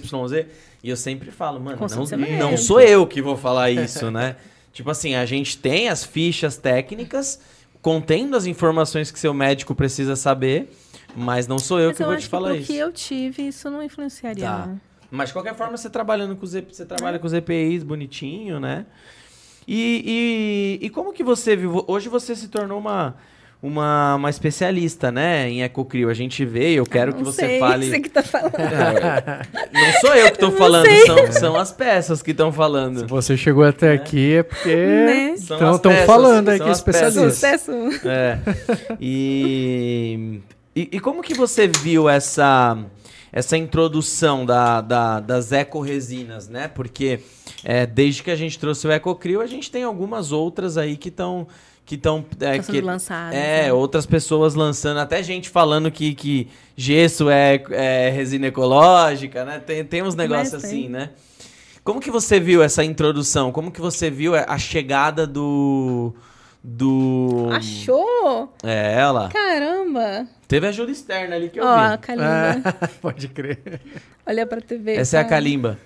E eu sempre falo, mano, não, não sou eu que vou falar isso, né? tipo assim, a gente tem as fichas técnicas contendo as informações que seu médico precisa saber, mas não sou eu Mas que eu vou te falar que isso. que eu tive, isso não influenciaria. Tá. Mas de qualquer forma, você trabalhando com os, você trabalha com os EPIs bonitinho, né? E, e, e como que você viu? Hoje você se tornou uma, uma, uma especialista, né? Em Ecocrio. A gente vê, eu quero que Não você sei, fale. Você que tá falando. Não sou eu que tô falando, são, são as peças que estão Se falando. você chegou até aqui é porque Né? Estão peças, falando aí são que é especialista. Sucesso. É. E, e, e como que você viu essa, essa introdução da, da- das ecorresinas, né? Porque é, desde que a gente trouxe o Ecocrio, a gente tem algumas outras aí que estão... Que estão é, Tá que, lançadas, é, né? outras pessoas lançando, até gente falando que, que gesso é, é resina ecológica, né? Tem, tem uns negócios Mas assim, tem. né? Como que você viu essa introdução? Como que você viu a chegada do... Do... Achou? É, ela. Caramba! Teve ajuda externa ali que eu Ó, a vi. Kalimba. É, pode crer. Olha pra TV. Essa é a tá? Kalimba.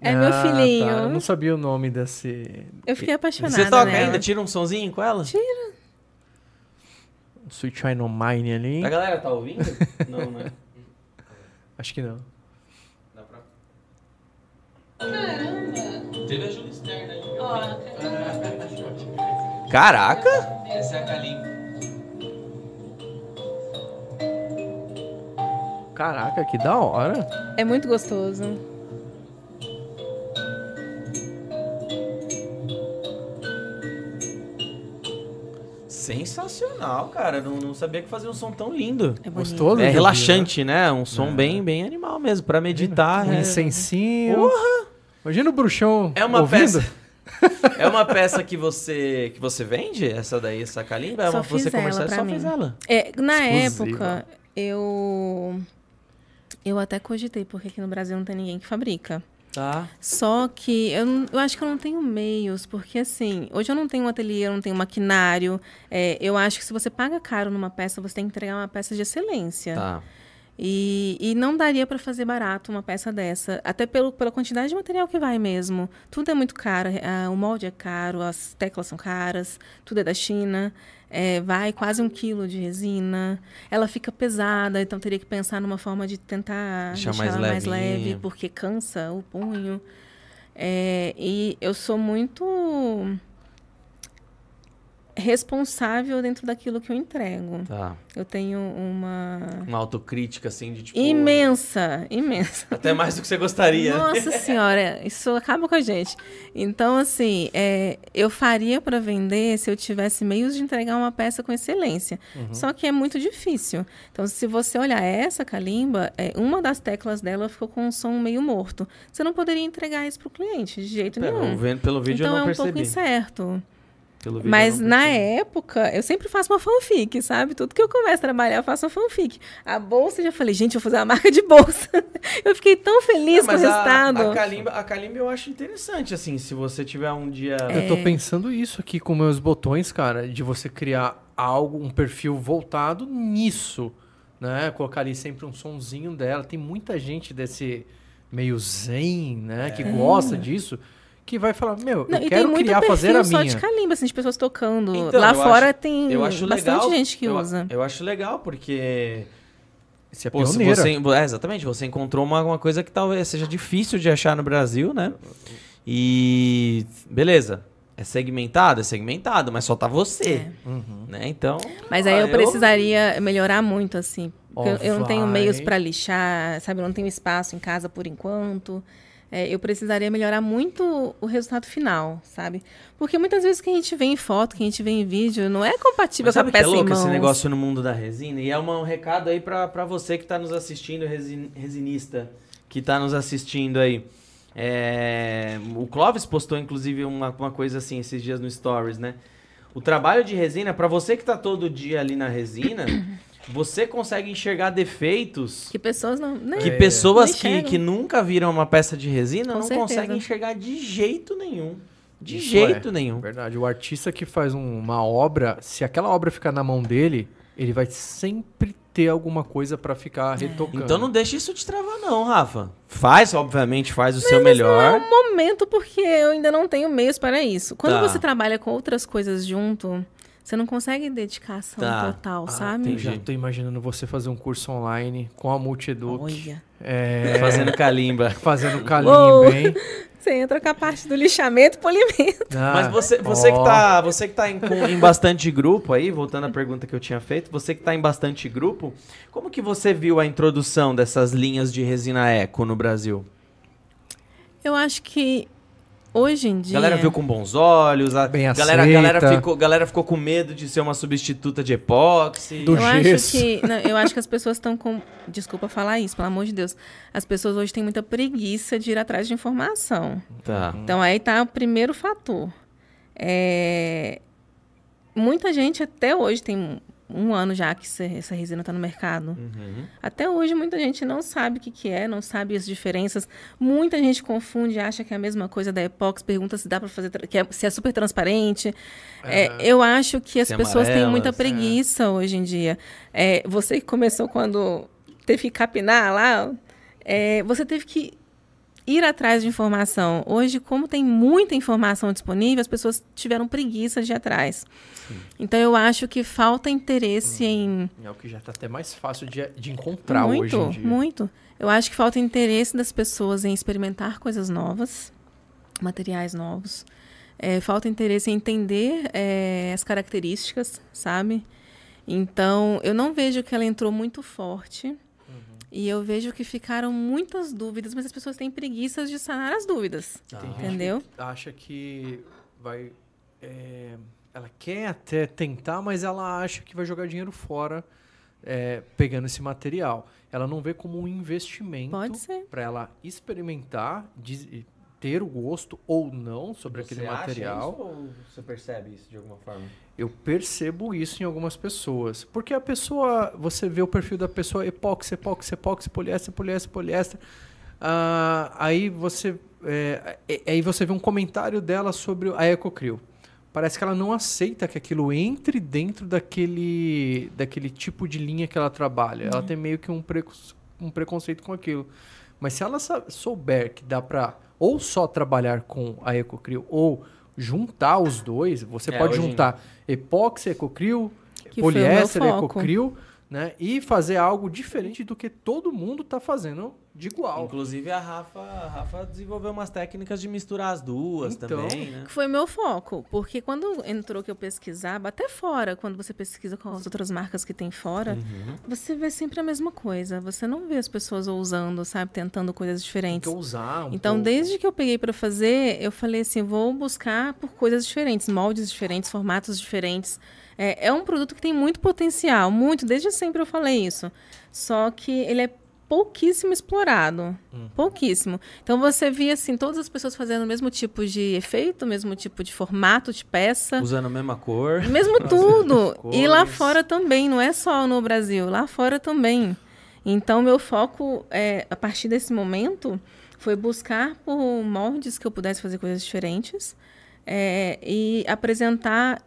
É meu Ah, filhinho. tá. Eu não sabia o nome desse Eu fiquei apaixonada Você toca nela. ainda? Tira um sonzinho com ela? Sweet China Mine ali. A galera tá ouvindo? Não, né? Acho que não. Pra... Teve ajuda externa ali. Caraca! Essa é a Kalimba. Caraca, que da hora. É muito gostoso. Sensacional, cara. Não, não sabia que fazia um som tão lindo. É. Gostou? É Luiz, relaxante, né? Um som É. bem, bem animal mesmo. Pra meditar. Um é- incensinho. Imagina o bruxão É uma ouvindo. peça. É uma peça que você que você vende? Essa daí, essa Kalimba? É Só uma fiz você ela comercial? pra Só mim. fez ela. É, na Exclusiva. época, eu. Eu até cogitei, porque aqui no Brasil não tem ninguém que fabrica. Tá. Só que eu, eu acho que eu não tenho meios, porque assim, hoje eu não tenho um ateliê, eu não tenho maquinário. É, eu acho que se você paga caro numa peça, você tem que entregar uma peça de excelência. Tá. E, e não daria para fazer barato uma peça dessa, até pelo, pela quantidade de material que vai mesmo. Tudo é muito caro, ah, o molde é caro, as teclas são caras, tudo é da China. é, vai quase um quilo de resina. Ela fica pesada, então teria que pensar numa forma de tentar Deixar deixar mais ela mais leve, porque cansa o punho. É, e eu sou muito responsável dentro daquilo que eu entrego. Tá. Eu tenho uma Uma autocrítica, assim, de tipo. imensa, imensa. Até mais do que você gostaria. Nossa senhora, isso acaba com a gente. Então, assim, é, eu faria para vender se eu tivesse meios de entregar uma peça com excelência. Só que é muito difícil. Então, se você olhar essa calimba, é, uma das teclas dela ficou com um som meio morto. Você não poderia entregar isso para o cliente de jeito Pelo, nenhum. vendo pelo vídeo então eu é não um pouco percebi. incerto. Pelo vídeo Mas na época, eu sempre faço uma fanfic, sabe? Tudo que eu começo a trabalhar, eu faço uma fanfic. A bolsa, eu já falei, gente, eu vou fazer uma marca de bolsa. eu fiquei tão feliz com o Mas a, resultado. a, Kalimba, a Kalimba eu acho interessante, assim, se você tiver um dia... Eu tô pensando isso aqui com meus botões, cara, de você criar algo, um perfil voltado nisso, né? Colocar ali sempre um sonzinho dela. Tem muita gente desse meio zen, né? Que gosta disso, que vai falar, meu, Não, eu quero criar, perfil fazer a só minha. de calimba, assim, de pessoas tocando. Então, Lá eu fora acho- tem Eu acho bastante legal. gente que eu, usa. Eu acho legal, porque... Você é pioneira. você, é, exatamente, você encontrou uma, uma coisa que talvez seja difícil de achar no Brasil, né? E... Beleza. É segmentado? É segmentado, mas só tá você, É. Uhum. né? Então... Mas aí ah, eu precisaria melhorar muito, assim. Porque Ó, eu, eu não tenho meios para lixar, sabe? Eu não tenho espaço em casa por enquanto. É, eu precisaria melhorar muito o resultado final, sabe? Porque muitas vezes que a gente vê em foto, que a gente vê em vídeo, não é compatível Mas com a o que é peça louco esse negócio no mundo da resina? E é um recado aí pra, pra você que tá nos assistindo, resin- resinista, que tá nos assistindo aí. É, o Clóvis postou, inclusive, uma, uma coisa assim esses dias no Stories, né? O trabalho de resina, pra você que tá todo dia ali na resina, você consegue enxergar defeitos Que pessoas não... né? que É. pessoas Não que, que nunca viram uma peça de resina Com não certeza. conseguem enxergar de jeito nenhum. De Isso jeito é. nenhum. Verdade. O artista que faz um- uma obra, se aquela obra ficar na mão dele, ele vai sempre ter alguma coisa pra ficar retocando. Então não deixa isso te travar, não, Rafa. Faz, obviamente, faz o seu melhor. momento porque eu ainda não tenho meios para isso. Quando Tá. você trabalha com outras coisas junto, você não consegue dedicação Tá. total, Ah, sabe? Eu já tô imaginando você fazer um curso online com a Multieduc. Olha. É, Fazendo calimba. fazendo Uou. calimba, hein? Você entra com a parte do lixamento e polimento. Ah, Mas você, você que ó. tá, você que tá em, em bastante grupo aí, voltando à pergunta que eu tinha feito, você que tá em bastante grupo, como que você viu a introdução dessas linhas de resina eco no Brasil? Eu acho que hoje em A dia. galera viu com bons olhos, a Bem galera, a galera, ficou, galera ficou com medo de ser uma substituta de epóxi. Do eu acho gesso. que não, eu acho que as pessoas estão com desculpa falar isso pelo amor de Deus as pessoas hoje têm muita preguiça de ir atrás de informação Tá. então aí tá o primeiro fator É, muita gente até hoje tem um, ano já que essa, resina está no mercado Uhum. até hoje muita gente não sabe o que, que é não sabe as diferenças muita gente confunde acha que é a mesma coisa da epóxi pergunta se dá para fazer que é, se é super transparente é, eu acho que as é pessoas têm muita amarelas, é. preguiça hoje em dia. É, você que começou quando teve que capinar lá, é, você teve que ir atrás de informação. Hoje, como tem muita informação disponível, as pessoas tiveram preguiça de ir atrás. Então, eu acho que falta interesse em É o que já tá até mais fácil de, de encontrar muito, hoje dia. muito. Eu acho que falta interesse das pessoas em experimentar coisas novas, materiais novos. É, falta interesse em entender é, as características, sabe? Então, eu não vejo que ela entrou muito forte. E eu vejo que ficaram muitas dúvidas, mas as pessoas têm preguiças de sanar as dúvidas. Tem gente Entendeu? que acha que vai. é, ela quer até tentar, mas ela acha que vai jogar dinheiro fora é, pegando esse material. Ela não vê como um investimento Pode ser. para ela experimentar, diz- ter o gosto ou não sobre aquele material. ou você percebe isso de alguma forma? Eu percebo isso em algumas pessoas. Porque a pessoa, você vê o perfil da pessoa, epóxi, epóxi, epóxi, poliéster, poliéster, poliéster. Ah, aí você é, é- aí você vê um comentário dela sobre a Ecocrio. Parece que ela não aceita que aquilo entre dentro daquele, daquele tipo de linha que ela trabalha. Ela tem meio que um, preco- um preconceito com aquilo. Mas se ela souber que dá pra ou só trabalhar com a Ecocrio ou juntar os dois, você É, pode hoje em- juntar epóxi, Ecocrio, Que poliéster, foco. Ecocrio, né? E fazer algo diferente do que todo mundo tá fazendo de igual. Inclusive a Rafa, a Rafa desenvolveu umas técnicas de misturar as duas Então. também, né? Que foi meu foco. Porque quando entrou que eu pesquisava, até fora, quando você pesquisa com as outras marcas que tem fora, Uhum. você vê sempre a mesma coisa. Você não vê as pessoas ousando, sabe? Tentando coisas Tem diferentes. que usar um Então, pouco. desde que eu peguei para fazer, eu falei assim, vou buscar por coisas diferentes, moldes diferentes, formatos diferentes. É, é um produto que tem muito potencial, muito. Desde sempre eu falei isso. Só que ele é pouquíssimo explorado. Pouquíssimo. Então você via assim todas as pessoas fazendo o mesmo tipo de efeito, o mesmo tipo de formato de peça. Usando a mesma cor. Mesmo tudo. E lá fora também, não é só no Brasil, lá fora também. Então, meu foco, é, a partir desse momento, foi buscar por moldes que eu pudesse fazer coisas diferentes é, e apresentar,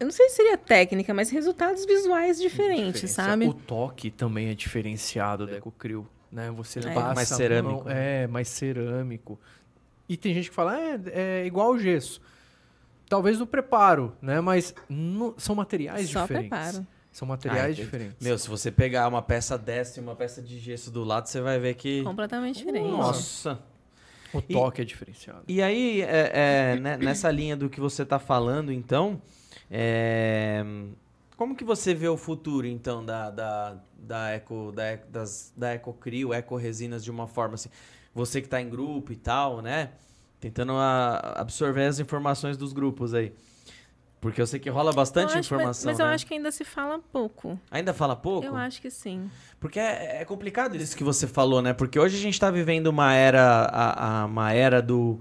eu não sei se seria técnica, mas resultados visuais diferentes, sabe? O toque também é diferenciado da EcoCryo, né? Você É. passa Mais cerâmico, mão- né? é, mais cerâmico. E tem gente que fala, "Ah, é, é igual o gesso. Talvez no preparo, né? Mas no- são materiais Só diferentes. preparo. São materiais Ah, diferentes. Meu, se você pegar uma peça dessa e uma peça de gesso do lado, você vai ver que. Completamente diferente. Nossa. O toque é diferenciado. E aí, é, é, né, nessa linha do que você está falando, então, é, como que você vê o futuro, então, da, da, da Eco, da, das, da EcoCrio, Eco Resinas de uma forma assim? Você que está em grupo e tal, né? Tentando a- absorver as informações dos grupos aí. Porque eu sei que rola bastante Eu acho- mas- informação, Mas, eu né? acho que ainda se fala pouco. Ainda fala pouco? Eu acho que sim. Porque é, é complicado isso que você falou, né? Porque hoje a gente tá vivendo uma era, a, a- uma era do,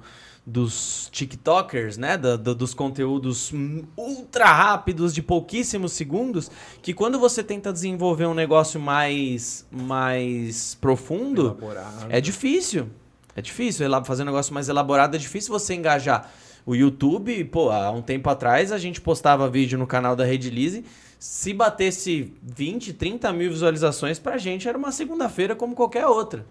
dos TikTokers, né? Do- dos conteúdos ultra rápidos de pouquíssimos segundos, que quando você tenta desenvolver um negócio mais, mais profundo, Elaborado. é difícil. É difícil. Fazer um negócio mais elaborado é difícil você engajar. O YouTube, pô, há um tempo atrás a gente postava vídeo no canal da Rede Lise. Se batesse 20, 30 mil visualizações, pra gente era uma segunda-feira como qualquer outra.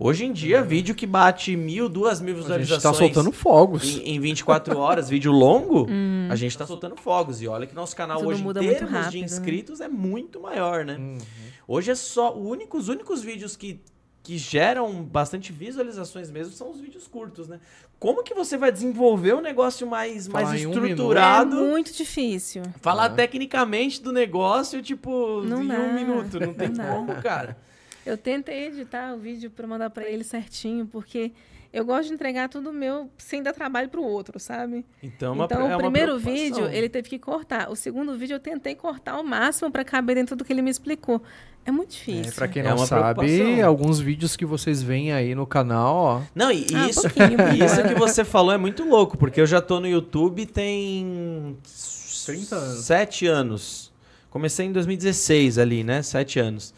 Hoje em dia, vídeo que bate mil, duas mil A gente visualizações tá soltando fogos. em, em 24 horas, vídeo longo, a gente tá soltando fogos. E olha que nosso canal Tudo hoje, em termos de rápido, né? inscritos, é muito maior, né? Uhum. Hoje é só. único- os únicos vídeos que, que geram bastante visualizações mesmo são os vídeos curtos, né? Como que você vai desenvolver um negócio mais, Falar mais em um É estruturado? muito difícil. falar Ah. tecnicamente do negócio, tipo, Não em dá, um minuto. Não tem não dá. como, cara. Eu tentei editar o vídeo para mandar para ele certinho, porque eu gosto de entregar tudo meu sem dar trabalho pro outro, sabe? Então, é uma, então, é o uma primeiro vídeo, ele teve que cortar. O segundo vídeo, eu tentei cortar ao máximo para caber dentro do que ele me explicou. É muito difícil. É, pra quem É não uma sabe, alguns vídeos que vocês veem aí no canal, ó. Não, e, Ah, isso, e isso que você falou é muito louco, porque eu já tô no YouTube tem 30 anos. sete anos. Comecei em 2016 ali, né? Sete anos.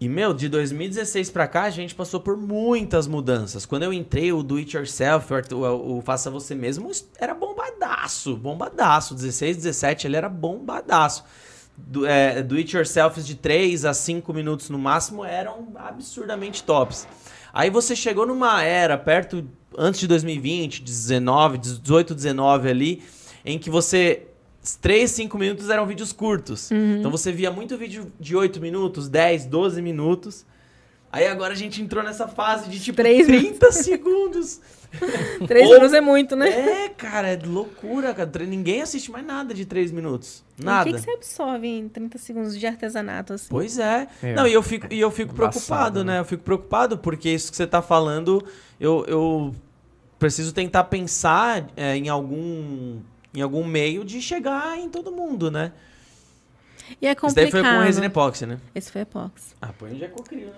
E, meu, de 2016 pra cá, a gente passou por muitas mudanças. Quando eu entrei, o Do It Yourself, o, o, Faça Você Mesmo, era bombadaço, bombadaço. 16, 17, ele era bombadaço. Do, é, do It Yourself de 3 a 5 minutos no máximo eram absurdamente tops. Aí você chegou numa era perto, antes de 2020, 19, 18, 19 ali, em que você 3, 5 minutos eram vídeos curtos. Então você via muito vídeo de 8 minutos, 10, 12 minutos. Aí agora a gente entrou nessa fase de tipo Três 30 segundos. Três Ou- minutos é muito, né? É, cara, é loucura, cara. Ninguém assiste mais nada de 3 minutos. E Nada. O que, que você absorve em 30 segundos de artesanato, assim? Pois é. É. Não, e eu fico, e eu fico Embaçado, preocupado, né? né? Eu fico preocupado porque isso que você tá falando, eu, eu preciso tentar pensar é, em algum em algum meio de chegar em todo mundo, né? E é complicado. daí foi com resina epóxi, né? Esse foi epox. Ah, põe onde é que eu crio, né?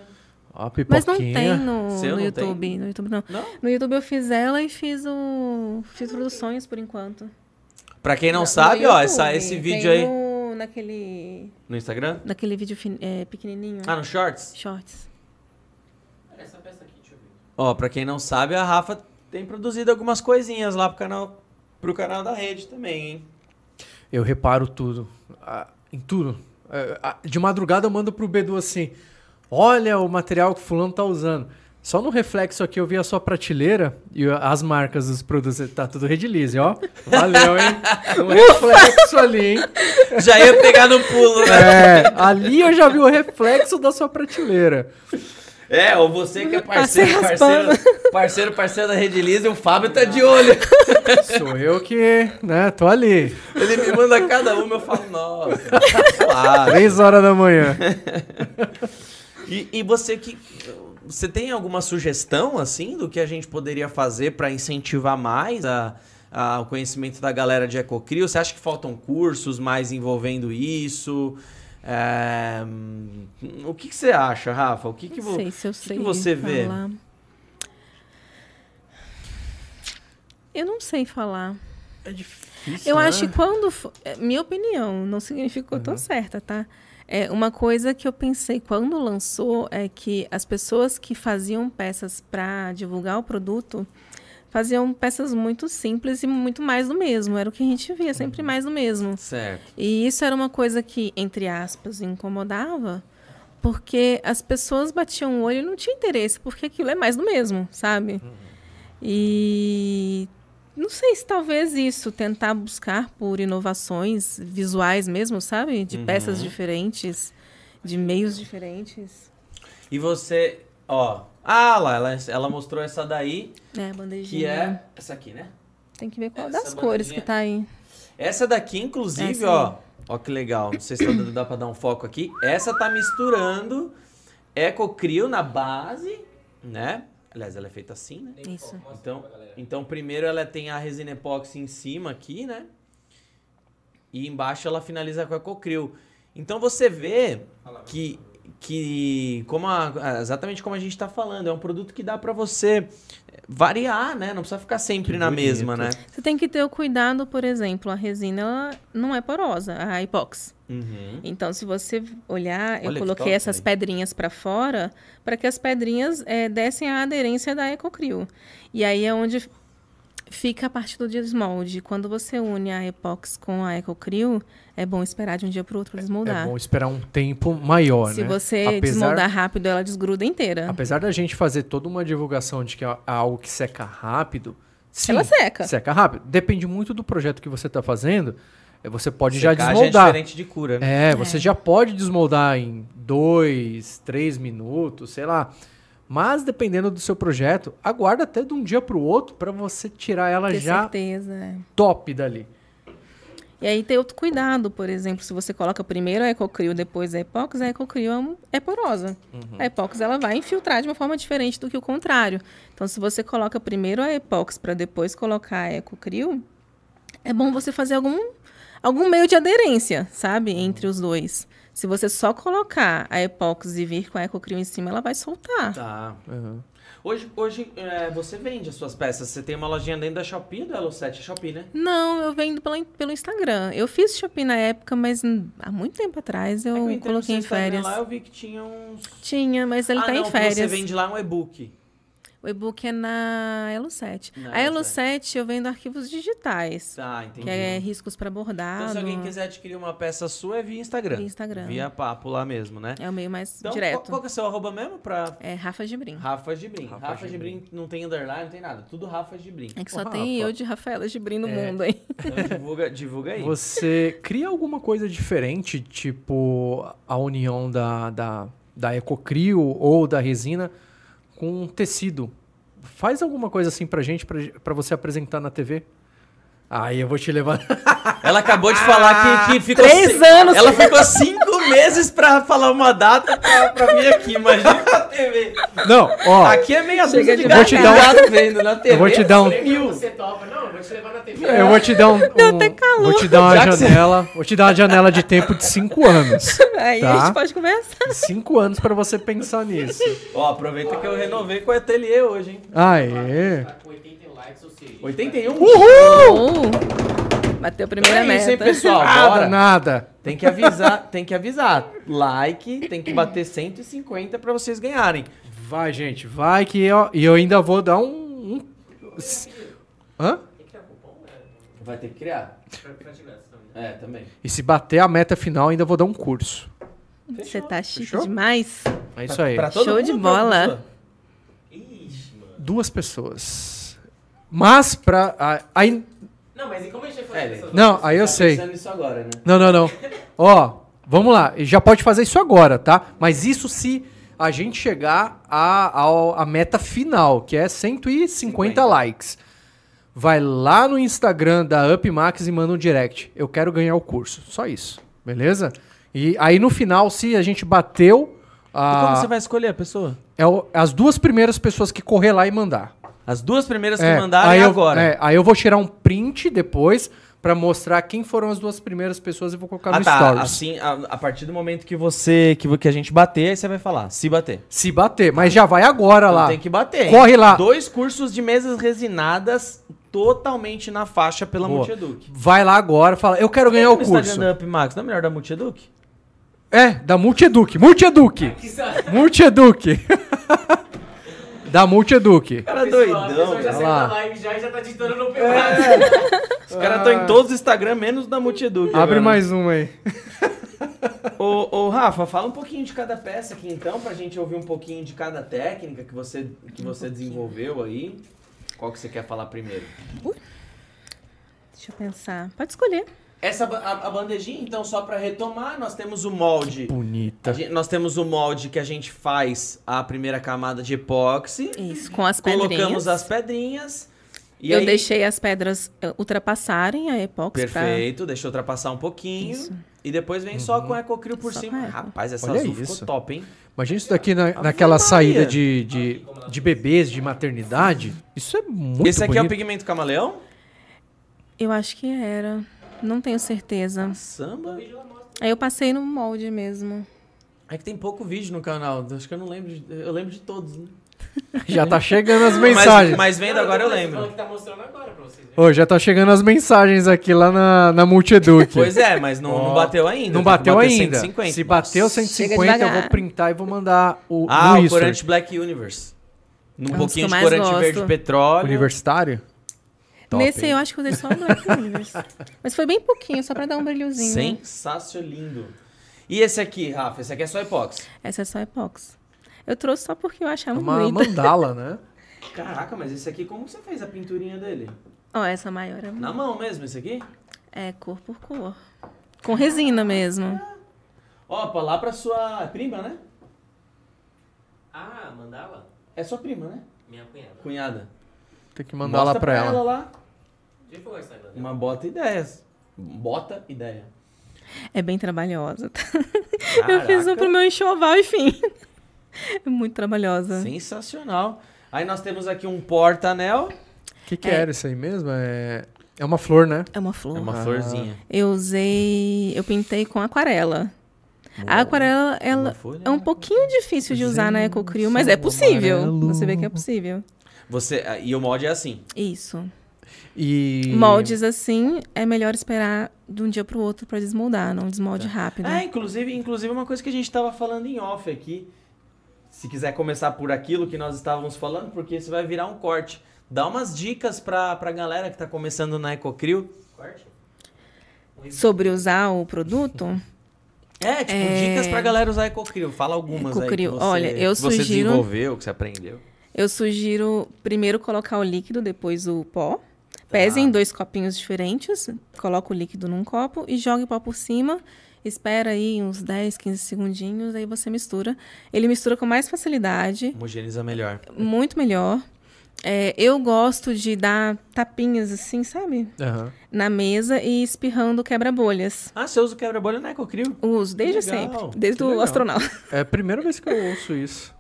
Ó, a Mas não tem no, Seu no não YouTube. No YouTube não. Não? No YouTube eu fiz ela e fiz o. Fiz produções por enquanto. Pra quem não No- sabe, ó, essa, esse Tem vídeo aí No, naquele. no Instagram. Naquele vídeo fin- é, pequenininho. Ah, no Shorts. Shorts. Essa peça aqui, deixa eu ver. Ó, pra quem não sabe, a Rafa tem produzido algumas coisinhas lá pro canal, pro canal da rede também, hein? Eu reparo tudo. Ah, em tudo. É, ah, De madrugada eu mando pro Bedu assim: olha o material que o fulano tá usando. Só no reflexo aqui eu vi a sua prateleira e as marcas dos produtos. Tá tudo redilize, ó. Valeu, hein? No reflexo ali, hein? Já ia pegar no pulo, né? É, ali eu já vi o reflexo da sua prateleira. É, ou você que é parceiro, Passei parceiro, parceiro, parceiro da Rede Lisa, e o Fábio tá de olho. Sou eu que, né, tô ali. Ele me manda cada uma, eu falo, nossa, suave. Três horas da manhã. E, e você que. Você tem alguma sugestão, assim, do que a gente poderia fazer para incentivar mais a, a- o conhecimento da galera de Ecocrio? Você acha que faltam cursos mais envolvendo isso? É, o que, que você acha, Rafa? O que, que, vo- sei se eu que que você vê? falar. Eu não sei falar. É difícil. Eu né? acho que quando. é, Minha opinião, não significa que eu tô certa, tá? É, uma coisa que eu pensei quando lançou é que as pessoas que faziam peças para divulgar o produto faziam peças muito simples e muito mais do mesmo. Era o que a gente via, sempre mais do mesmo. Certo. E isso era uma coisa que, entre aspas, incomodava, porque as pessoas batiam o olho e não tinha interesse, porque aquilo é mais do mesmo, sabe? E não sei se talvez isso, tentar buscar por inovações visuais mesmo, sabe? De peças diferentes, de meios diferentes. E você, ó. Ah, lá, ela, ela mostrou essa daí, É, bandejinha. que é essa aqui, né? Tem que ver qual essa das cores que tá aí. Essa daqui, inclusive, Essa aí. ó. Ó que legal. Não sei se tá dando- dá pra dar um foco aqui. Essa tá misturando Ecocrio na base, né? Aliás, ela é feita assim, né? Isso. Então, então primeiro ela tem a resina epóxi em cima aqui, né? E embaixo ela finaliza com Ecocrio. Então você vê que, que como a- exatamente como a gente está falando, é um produto que dá para você variar, né? Não precisa ficar sempre Que na bonito. mesma, né? Você tem que ter o cuidado, por exemplo, a resina ela não é porosa, a epóxi. Uhum. Então, se você olhar, Olha eu que coloquei top, essas velho. pedrinhas para fora para que as pedrinhas eh, dessem a aderência da Ecocrio. E aí é onde fica a parte do desmolde. Quando você une a Epox com a Ecocrio, é bom esperar de um dia para o outro desmoldar. É bom esperar um tempo maior, Se né? você Apesar- desmoldar rápido, ela desgruda inteira. Apesar da gente fazer toda uma divulgação de que é algo que seca rápido, sim, Ela seca. seca rápido. Depende muito do projeto que você está fazendo. É, Você pode já Secagem desmoldar. é diferente de cura, né? É, você já pode desmoldar em dois, três minutos, sei lá. Mas dependendo do seu projeto, aguarda até de um dia para o outro para você tirar ela Ter já certeza. é. top dali. E aí tem outro cuidado, por exemplo, se você coloca primeiro a Ecocrio, depois a Epox, a Ecocrio é é porosa. A Epox ela vai infiltrar de uma forma diferente do que o contrário. Então, se você coloca primeiro a Epox para depois colocar a Ecocrio, é bom você fazer algum, algum meio de aderência, sabe, entre os dois. Se você só colocar a Epox e vir com a Ecocrio em cima, ela vai soltar. Tá. Uhum. Hoje, hoje é, você vende as suas peças. Você tem uma lojinha dentro da Shopee ou da Elo7? É Shopee, né? Não, eu vendo pela, pelo Instagram. Eu fiz shopping na época, mas há muito tempo atrás eu, É no coloquei em férias. Lá eu vi que tinha uns. Tinha, mas ele ah, tá não, em que Você férias. vende lá um e-book. O e-book é na Elo7. Na a Elo7 eu vendo arquivos digitais, Tá, entendi. que é riscos para bordado. Então, se alguém quiser adquirir uma peça sua, é via Instagram. Via Instagram. Via papo lá mesmo, né? É o meio mais Então, direto. Qual, qual que é o seu arroba mesmo? Pra É Rafa Gibrim. Rafa Gibrim. Rafa Rafa, Gibrim. Gibrim não tem underline, não tem nada. Tudo Rafa Gibrim. É que só tem Rafa. eu de Rafaela Gibrim no É. mundo aí. Então divulga, divulga aí. Você cria alguma coisa diferente, tipo a união da, da, da Ecocrio ou da resina com tecido? Faz alguma coisa assim pra gente, pra, pra você apresentar na TV? Aí eu vou te levar. Ela acabou de falar que, que ficou. Três anos. Ela ficou cinco meses pra falar uma data pra, pra vir aqui. Imagina pra TV. Não, ó. Aqui é meia dúzia de Vou te dar um- vendo na TV. Eu vou te dar um. mil. Você topa, não, eu vou te levar na TV. Eu vou te dar um. um- Vou te dar uma você- janela. Vou te dar uma janela de tempo de cinco anos. Aí Tá. a gente pode conversar. Cinco anos pra você pensar nisso. Ó, aproveita que eu renovei com o ateliê hoje, hein? Aê. Tá com 81 likes, ou seja, 81? Uhul! Bateu a primeira é isso, hein, meta. pessoal? Nada, Bora. nada. Tem que avisar, tem que avisar. Like, tem que bater 150 pra vocês ganharem. Vai, gente, vai que eu, e eu ainda vou dar um. um- Hã? Vai ter que criar. Pra, pra. É, também. E se bater a meta final, ainda vou dar um curso. Você tá chique Fechou? demais. É isso aí. Pra todo Show de pra bola. Ixi, mano. Duas pessoas. Mas pra. a- Aí, Não, mas e como a gente vai fazer É, ele- não, aí eu Tá sei. nisso agora, né? Não, não, não. Ó, vamos lá. Já pode fazer isso agora, tá? Mas isso se a gente chegar à a, a, meta final, que é 150 50. likes. Vai lá no Instagram da UpMax e manda um direct. Eu quero ganhar o curso. Só isso. Beleza? E aí no final, se a gente bateu. E como A, você vai escolher a pessoa? é o- as duas primeiras pessoas que correr lá e mandar. As duas primeiras que É, mandarem aí eu, agora. é, aí eu vou tirar um print depois, pra mostrar quem foram as duas primeiras pessoas e vou colocar Ah, no tá. Stories. Assim, a, a partir do momento que você que, que a gente bater, aí você vai falar. Se bater. Se bater, mas já vai agora Então lá. tem que bater. hein? Corre lá. Dois cursos de mesas resinadas totalmente na faixa pela Boa. Multieduc. Vai lá agora, fala, eu quero ganhar o no curso. Instagram da Upmax, não é melhor da Multieduc? É, da Multieduc. Multieduc. Multieduc. da Multieduc. Cara A doidão. pessoa já saiu da live já e já tá digitando no É. pedaço. Os caras estão em todos os Instagram, menos da Multieduc. Abre agora. mais um aí. Ô, ô, Rafa, fala um pouquinho de cada peça aqui então, pra gente ouvir um pouquinho de cada técnica que você, que você desenvolveu aí. Qual que você quer falar primeiro? Deixa eu pensar. Pode escolher. Essa a, a bandejinha, então, só pra retomar, nós temos o molde. Bonita. A gente- nós temos o molde que a gente faz a primeira camada de epóxi. Isso, com as Colocamos pedrinhas. as pedrinhas. E eu aí, deixei as pedras eh, ultrapassarem a epóxi pra- Perfeito, deixa eu ultrapassar um pouquinho. Isso. E depois vem só com Ecocril por Só cima. Rapaz, essa Olha azul isso. ficou top, hein? Imagina isso daqui na, naquela Maria. saída de, de, de bebês, de maternidade. Isso é muito Esse aqui é o bonito. pigmento camaleão? Eu acho que era. Não tenho certeza. Samba? Aí eu passei no molde mesmo. É que tem pouco vídeo no canal. Acho que eu não lembro. de- eu lembro de todos, né? Já tá chegando as Mas, mensagens. mas vendo agora eu lembro. que tá mostrando agora pra vocês. Ô, já tá chegando as mensagens aqui lá na, na Multieduc. Pois é, mas não, não Ó, bateu ainda. Não bateu ainda. 150. Se bateu Nossa. 150, eu vou printar e vou mandar o Ah, o corante Black Universe. Um É um pouquinho de corante gosto. verde petróleo. Universitário? Top, Nesse hein? eu acho que eu usei só o Black Universe. Mas foi bem pouquinho, só pra dar um brilhozinho. Sensacional lindo. E esse aqui, Rafa? Esse aqui é só epóxi. Essa é só epóxi. Eu trouxe só porque eu É achava uma bonita. mandala, né? Caraca, mas esse aqui, como você fez a pinturinha dele? Ó, essa maior é, Na mão mesmo, esse aqui? é cor por cor. Com resina mesmo. Opa, lá pra sua prima, né? Ah, mandala? É sua prima, né? Minha cunhada. Cunhada. Tem que mandar lá Mostra pra ela. lá. O Instagram. Uma bota ideias. Bota ideia. É bem trabalhosa. Eu fiz um Caraca. pro meu enxoval, enfim. É muito trabalhosa. Sensacional. Aí nós temos aqui um porta-anel. O que, que É. era isso aí mesmo? É, é uma flor, né? É uma flor. É uma Ah. florzinha. Eu usei. Eu pintei com aquarela. A aquarela, ela folha, é um né? pouquinho difícil de usar na Ecocril, mas é possível. amarelo. Você vê que é possível. Você, e o molde é assim. Isso. E. Moldes assim, é melhor esperar de um dia pro outro pra desmoldar, não desmolde rápido. É, inclusive, inclusive uma coisa que a gente estava falando em off aqui. Se quiser começar por aquilo que nós estávamos falando, porque isso vai virar um corte. Dá umas dicas pra, pra galera que tá começando na Ecocril. Corte? Sobre usar o produto, É, tipo, É. dicas pra galera usar Ecocril. Fala algumas aí que Ecocril, você, olha, eu que você sugiro- desenvolveu, que você aprendeu. eu sugiro primeiro colocar o líquido, depois o pó. Tá. Pese em dois copinhos diferentes, coloca o líquido num copo e joga o pó por cima. Espera aí uns 10, 15 segundinhos, aí você mistura. Ele mistura com mais facilidade, Homogeniza melhor. muito melhor. É, eu gosto de dar tapinhas assim, sabe? Aham. Na mesa e espirrando quebra-bolhas. Ah, você usa o quebra-bolha na Ecocril? Uso desde sempre, desde que o legal. astronauta. É a primeira vez que eu ouço isso.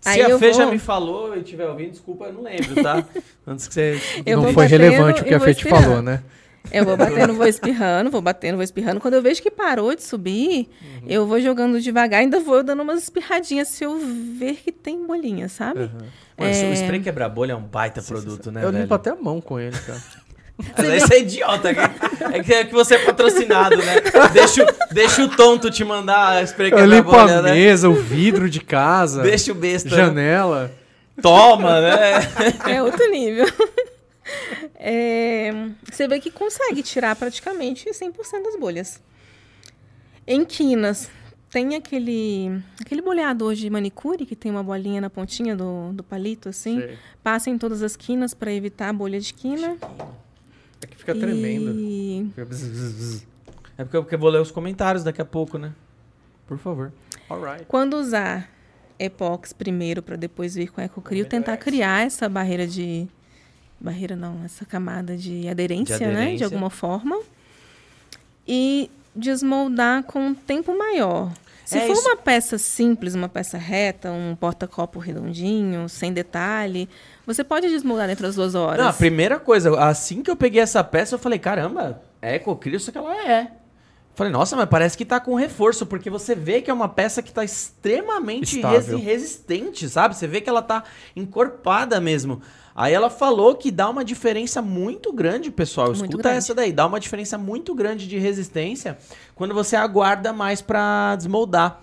Se Aí a eu Fê já vou- me falou e tiver ouvindo, desculpa, eu não lembro, tá? Antes que você... Eu não foi relevante o que a Fê te falou, né? Eu vou batendo, vou espirrando, vou batendo, vou espirrando. Quando eu vejo que parou de subir, Uhum. eu vou jogando devagar, ainda vou dando umas espirradinhas se eu ver que tem bolinha, sabe? Mano, É. o spray quebra-bolha é um baita produto, né, eu velho? limpo até a mão com ele, cara. Mas aí você é idiota. que- É que, é que você é patrocinado, né? Deixa, o- deixa o tonto te mandar spray Eu limpo quebra-bolha, a né? mesa, o vidro de casa, Deixa o besta. né? janela. Toma, né? É outro nível. É, você vê que consegue tirar praticamente 100% das bolhas. Em quinas, tem aquele, aquele boleador de manicure que tem uma bolinha na pontinha do, do palito, assim. Sei. Passa em todas as quinas para evitar a bolha de quina. Aqui fica tremendo. E Fica bzz, bzz, bzz. É porque eu, porque eu vou ler os comentários daqui a pouco, né? Por favor. Alright. quando usar epox primeiro para depois vir com ecocril, tentar criar essa barreira de barreira não, essa camada de aderência, né, de aderência. alguma forma. E desmoldar com um tempo maior. Se É for isso. uma peça simples, uma peça reta, um porta-copo redondinho, sem detalhe, você pode desmoldar dentro das duas horas. Não, a primeira coisa, assim que eu peguei essa peça, eu falei, caramba, é Ecocrio, só que ela é. Falei, nossa, mas parece que tá com reforço, porque você vê que é uma peça que tá extremamente Estável. resistente, sabe? Você vê que ela tá encorpada mesmo. Aí ela falou que dá uma diferença muito grande, pessoal. Muito Escuta grande. essa daí, dá uma diferença muito grande de resistência quando você aguarda mais pra desmoldar.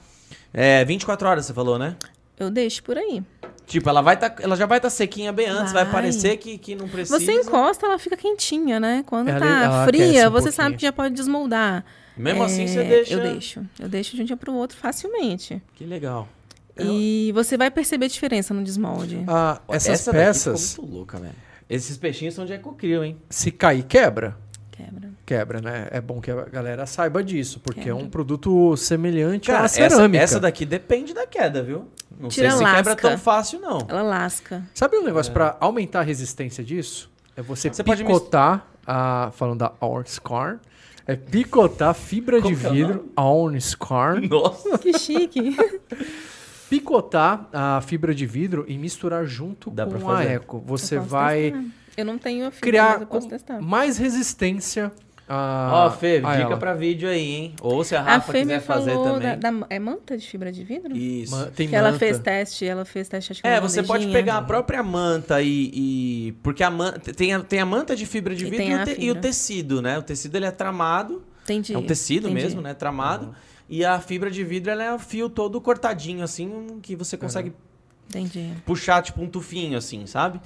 É, 24 horas, você falou, né? Eu deixo por aí. Tipo, ela, vai tá, ela já vai estar sequinha bem antes, vai, Vai. parecer que, que não precisa. Você encosta, ela fica quentinha, né? Quando Ela- tá ela aquece fria, um você sabe pouquinho. que já pode desmoldar. Mesmo assim, É, você deixa. Eu deixo. Eu deixo de um dia pro outro facilmente. Que legal. E você vai perceber a diferença no desmolde. Ah, essas Essa daqui peças, ficou muito louca, velho. Esses peixinhos são de ecocrio, hein? se cair, quebra. Quebra. Quebra, né? É bom que a galera saiba disso, porque é Quebra. um produto semelhante Cara, à essa, cerâmica. essa daqui depende da queda, viu? Não Tira sei se quebra lasca. tão fácil, não. Ela lasca. Sabe um negócio pra aumentar a resistência disso? É você, Você pode picotar a. Falando da Scar. É picotar fibra Como de é vidro. Scar. Nossa. Que chique. Picotar a fibra de vidro e misturar junto Dá com a fazer. Eco. Você Eu posso vai testar. Eu não tenho a fibra, criar mas eu posso com testar. mais resistência a. Ó, Fê, a dica ela. pra vídeo aí, hein? Ou se a A Rafa Fê quiser me fazer também. da, da- É manta de fibra de vidro? Isso. Ma- Tem que ela manta. fez teste, ela fez teste acho que É, você pode pegar a própria manta e. e- porque a manta. Tem a, tem a manta de fibra de E vidro tem e, o a te- e o tecido, né? O tecido ele é tramado. Entendi. É um tecido entendi. mesmo, né? Tramado. E a fibra de vidro ela é o fio todo cortadinho, assim, que você consegue Entendi. puxar tipo um tufinho, assim, sabe?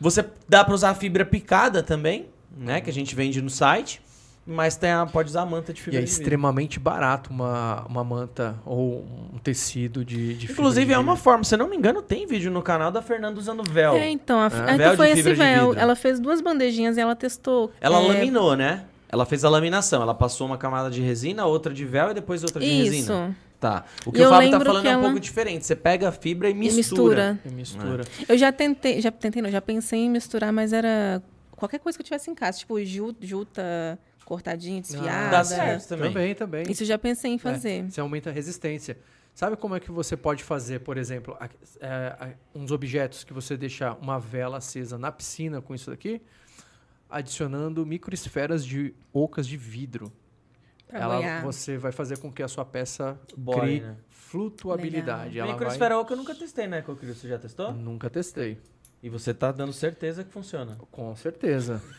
Você dá pra usar a fibra picada também, né? Que a gente vende no site. Mas tem a, pode usar a manta de E fibra é de vidro. extremamente barato uma, uma manta ou um tecido de, de fibra Inclusive, de é uma forma, se eu não me engano, tem vídeo no canal da Fernanda usando véu. É, então, a, É. Véu então de foi fibra esse véu. Ela fez duas bandejinhas e ela testou. Ela é, laminou, né? Ela fez a laminação. Ela passou uma camada de resina, outra de véu e depois outra de Isso. resina. Tá. O que E o Fábio tá falando é um ela- pouco diferente. Você pega a fibra e E mistura. mistura. E mistura. Eu já tentei, já tentei não, já pensei em misturar, mas era qualquer coisa que eu tivesse em casa, tipo ju- juta cortadinha, desfiada. Dá certo também. Também, também. Isso eu já pensei em fazer. Você aumenta a resistência. Sabe como é que você pode fazer, por exemplo, a- é, a- uns objetos que você deixar uma vela acesa na piscina com isso daqui? Adicionando microesferas de ocas de vidro. Pra Ela, boiar. você vai fazer com que a sua peça Bore, crie né? flutuabilidade. Ela vai... Microesfera oca eu nunca testei, né, Cocrio? Você já testou? Nunca testei. E você tá dando certeza que funciona. Com certeza.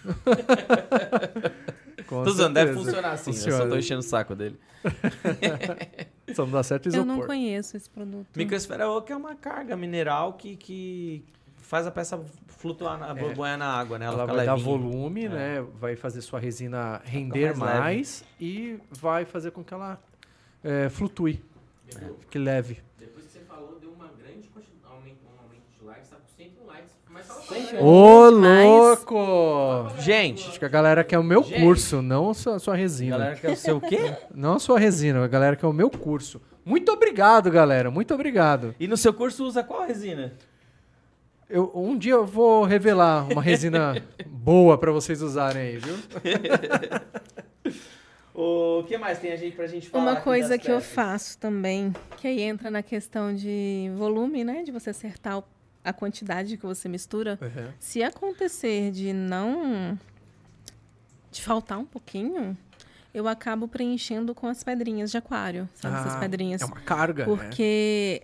Com Tô usando, deve certeza. funcionar assim. Eu Funciona. só tô enchendo o saco dele. Só não dá certo Eu isopor. não conheço esse produto. Microesfera oca é uma carga mineral que, que faz a peça flutuar, na, É. na água, né? Ela, Ela vai dar levinha. volume, É. né? Vai fazer sua resina render mais mais, e vai fazer com que ela é, flutue. Fique leve. Depois que você falou, deu uma grande quantidade, aumento, um aumento de likes, tá com 101 likes. Mas fala pra Cento e galera. um. Ô, louco! Gente, Acho que a galera quer o meu Gente. curso, não a sua, a sua a resina. galera quer o seu quê? Não a sua resina, a galera quer o meu curso. Muito obrigado, galera. Muito obrigado. E no seu curso usa qual resina? Eu, um dia eu vou revelar uma resina boa pra vocês usarem aí, viu? O que mais tem a gente, pra gente falar Uma coisa que eu peças? faço também, que aí entra na questão de volume, né? De você acertar o- a quantidade que você mistura. Se acontecer de não. de faltar um pouquinho, eu acabo preenchendo com as pedrinhas de aquário. Sabe essas Ah, pedrinhas? É uma carga. né? Porque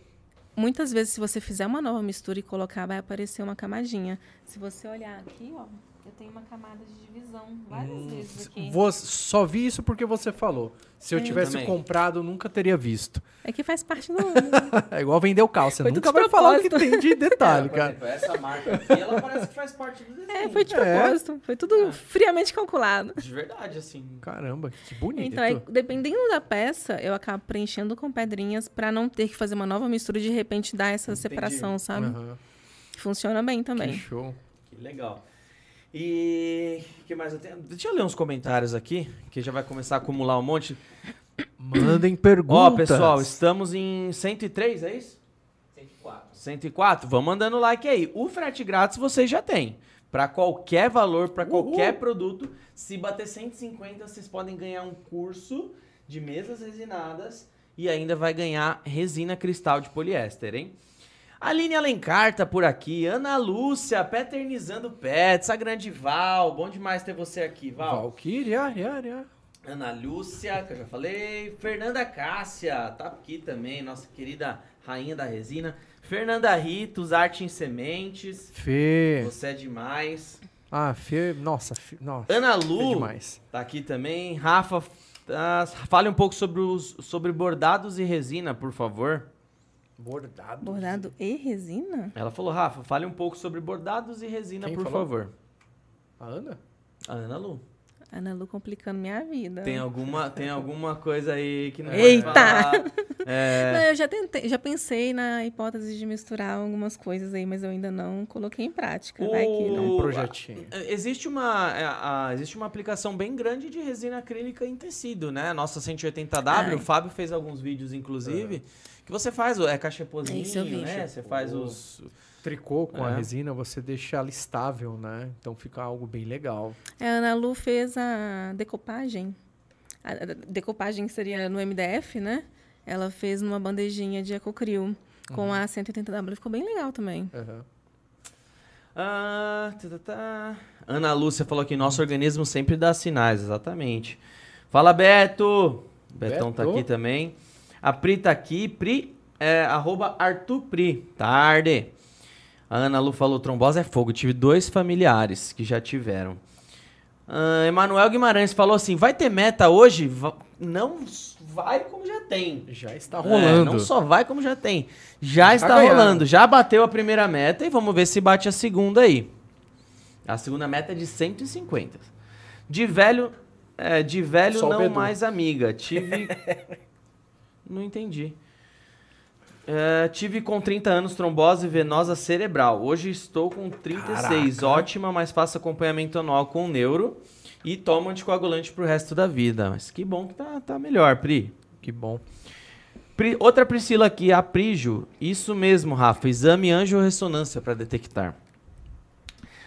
muitas vezes, se você fizer uma nova mistura e colocar, vai aparecer uma camadinha. Se você olhar aqui, ó, eu tenho uma camada de divisão várias Hum, vezes aqui. Vou- só vi isso porque você falou. Se eu É. tivesse Também. comprado, eu nunca teria visto. É que faz parte do. É igual vender o. Você Foi nunca vai falar o que tem de detalhe, Por cara. exemplo, essa marca aqui, ela parece que faz parte do desenho. É, foi de É. propósito. Foi tudo friamente calculado. De verdade, assim. Caramba, que bonito. Então, aí, dependendo da peça, eu acabo preenchendo com pedrinhas pra não ter que fazer uma nova mistura e de repente dar essa separação, sabe? Aham, Funciona bem Que também. show. Que legal. E o que mais eu tenho? Deixa eu ler uns comentários aqui, que já vai começar a acumular um monte. Mandem perguntas. Ó, pessoal, estamos em 103, é isso? 104. 104? Vamos mandando like aí. O frete grátis vocês já têm. Pra qualquer valor, pra qualquer produto, se bater 150, vocês podem ganhar um curso de mesas resinadas e ainda vai ganhar resina cristal de poliéster, hein? Aline Alencar tá por aqui. Ana Lúcia, paternizando pets. A grande Val. Bom demais ter você aqui, Val. Valkyria, ya, ya. Ana Lúcia, que eu já falei. Fernanda Cássia, tá aqui também, nossa querida rainha da resina. Fernanda Ritos, Arte em Sementes. Fê. Você é demais. Ah, Fê, nossa, Fê, nossa. Ana Fê Lu, demais. tá aqui também. Rafa, tá, fale um pouco sobre, os, sobre bordados e resina, por favor. Bordado. Bordado e resina? Ela falou, Rafa, fale um pouco sobre bordados e resina, Quem por falou? favor. A Ana? A Ana Lu. Ana Lu complicando minha vida. Tem alguma, tem alguma coisa aí que não Eita! É, Não, eu já tentei, já pensei na hipótese de misturar algumas coisas aí, mas eu ainda não coloquei em prática. Vai que O- não. Um projetinho. a- Existe uma, a- a- existe uma aplicação bem grande de resina acrílica em tecido, né? A Nossa 180W, Ai. o Fábio fez alguns vídeos, inclusive, que você faz, o- é cachepozinho, Isso eu vi. né? Você faz Oh. os... Tricô com a É. resina, você deixa ela estável, né? Então fica algo bem legal. A Ana Lu fez a decopagem. A a decopagem seria no MDF, né? Ela fez numa bandejinha de Ecocril com a 180W. Ficou bem legal também. Aham. Ah, tá, tá, tá. Ana Lúcia falou que nosso organismo sempre dá sinais, exatamente. Fala, Beto! Betão tá Beto. aqui também. A Pri tá aqui. Pri, é, arroba Arthur Pri. Tarde. A Ana Lu falou, trombose é fogo. Tive dois familiares que já tiveram. Ah, Emanuel Guimarães falou assim, vai ter meta hoje? Va- Não vai como já tem. Já está É, rolando. não só vai como já tem. Já Já está ganharam. rolando. Já bateu a primeira meta e vamos ver se bate a segunda aí. A segunda meta é de 150. De velho, é, de velho Só não mais amiga. Tive. não entendi. É, tive com 30 anos trombose venosa cerebral. Hoje estou com 36. Caraca. Ótima, mas faço acompanhamento anual com neuro e tomo anticoagulante pro resto da vida. Mas que bom que tá, tá melhor, Pri. Que bom. Pri- Outra Priscila aqui, a Prijo. Isso mesmo, Rafa. Exame angiorressonância para detectar.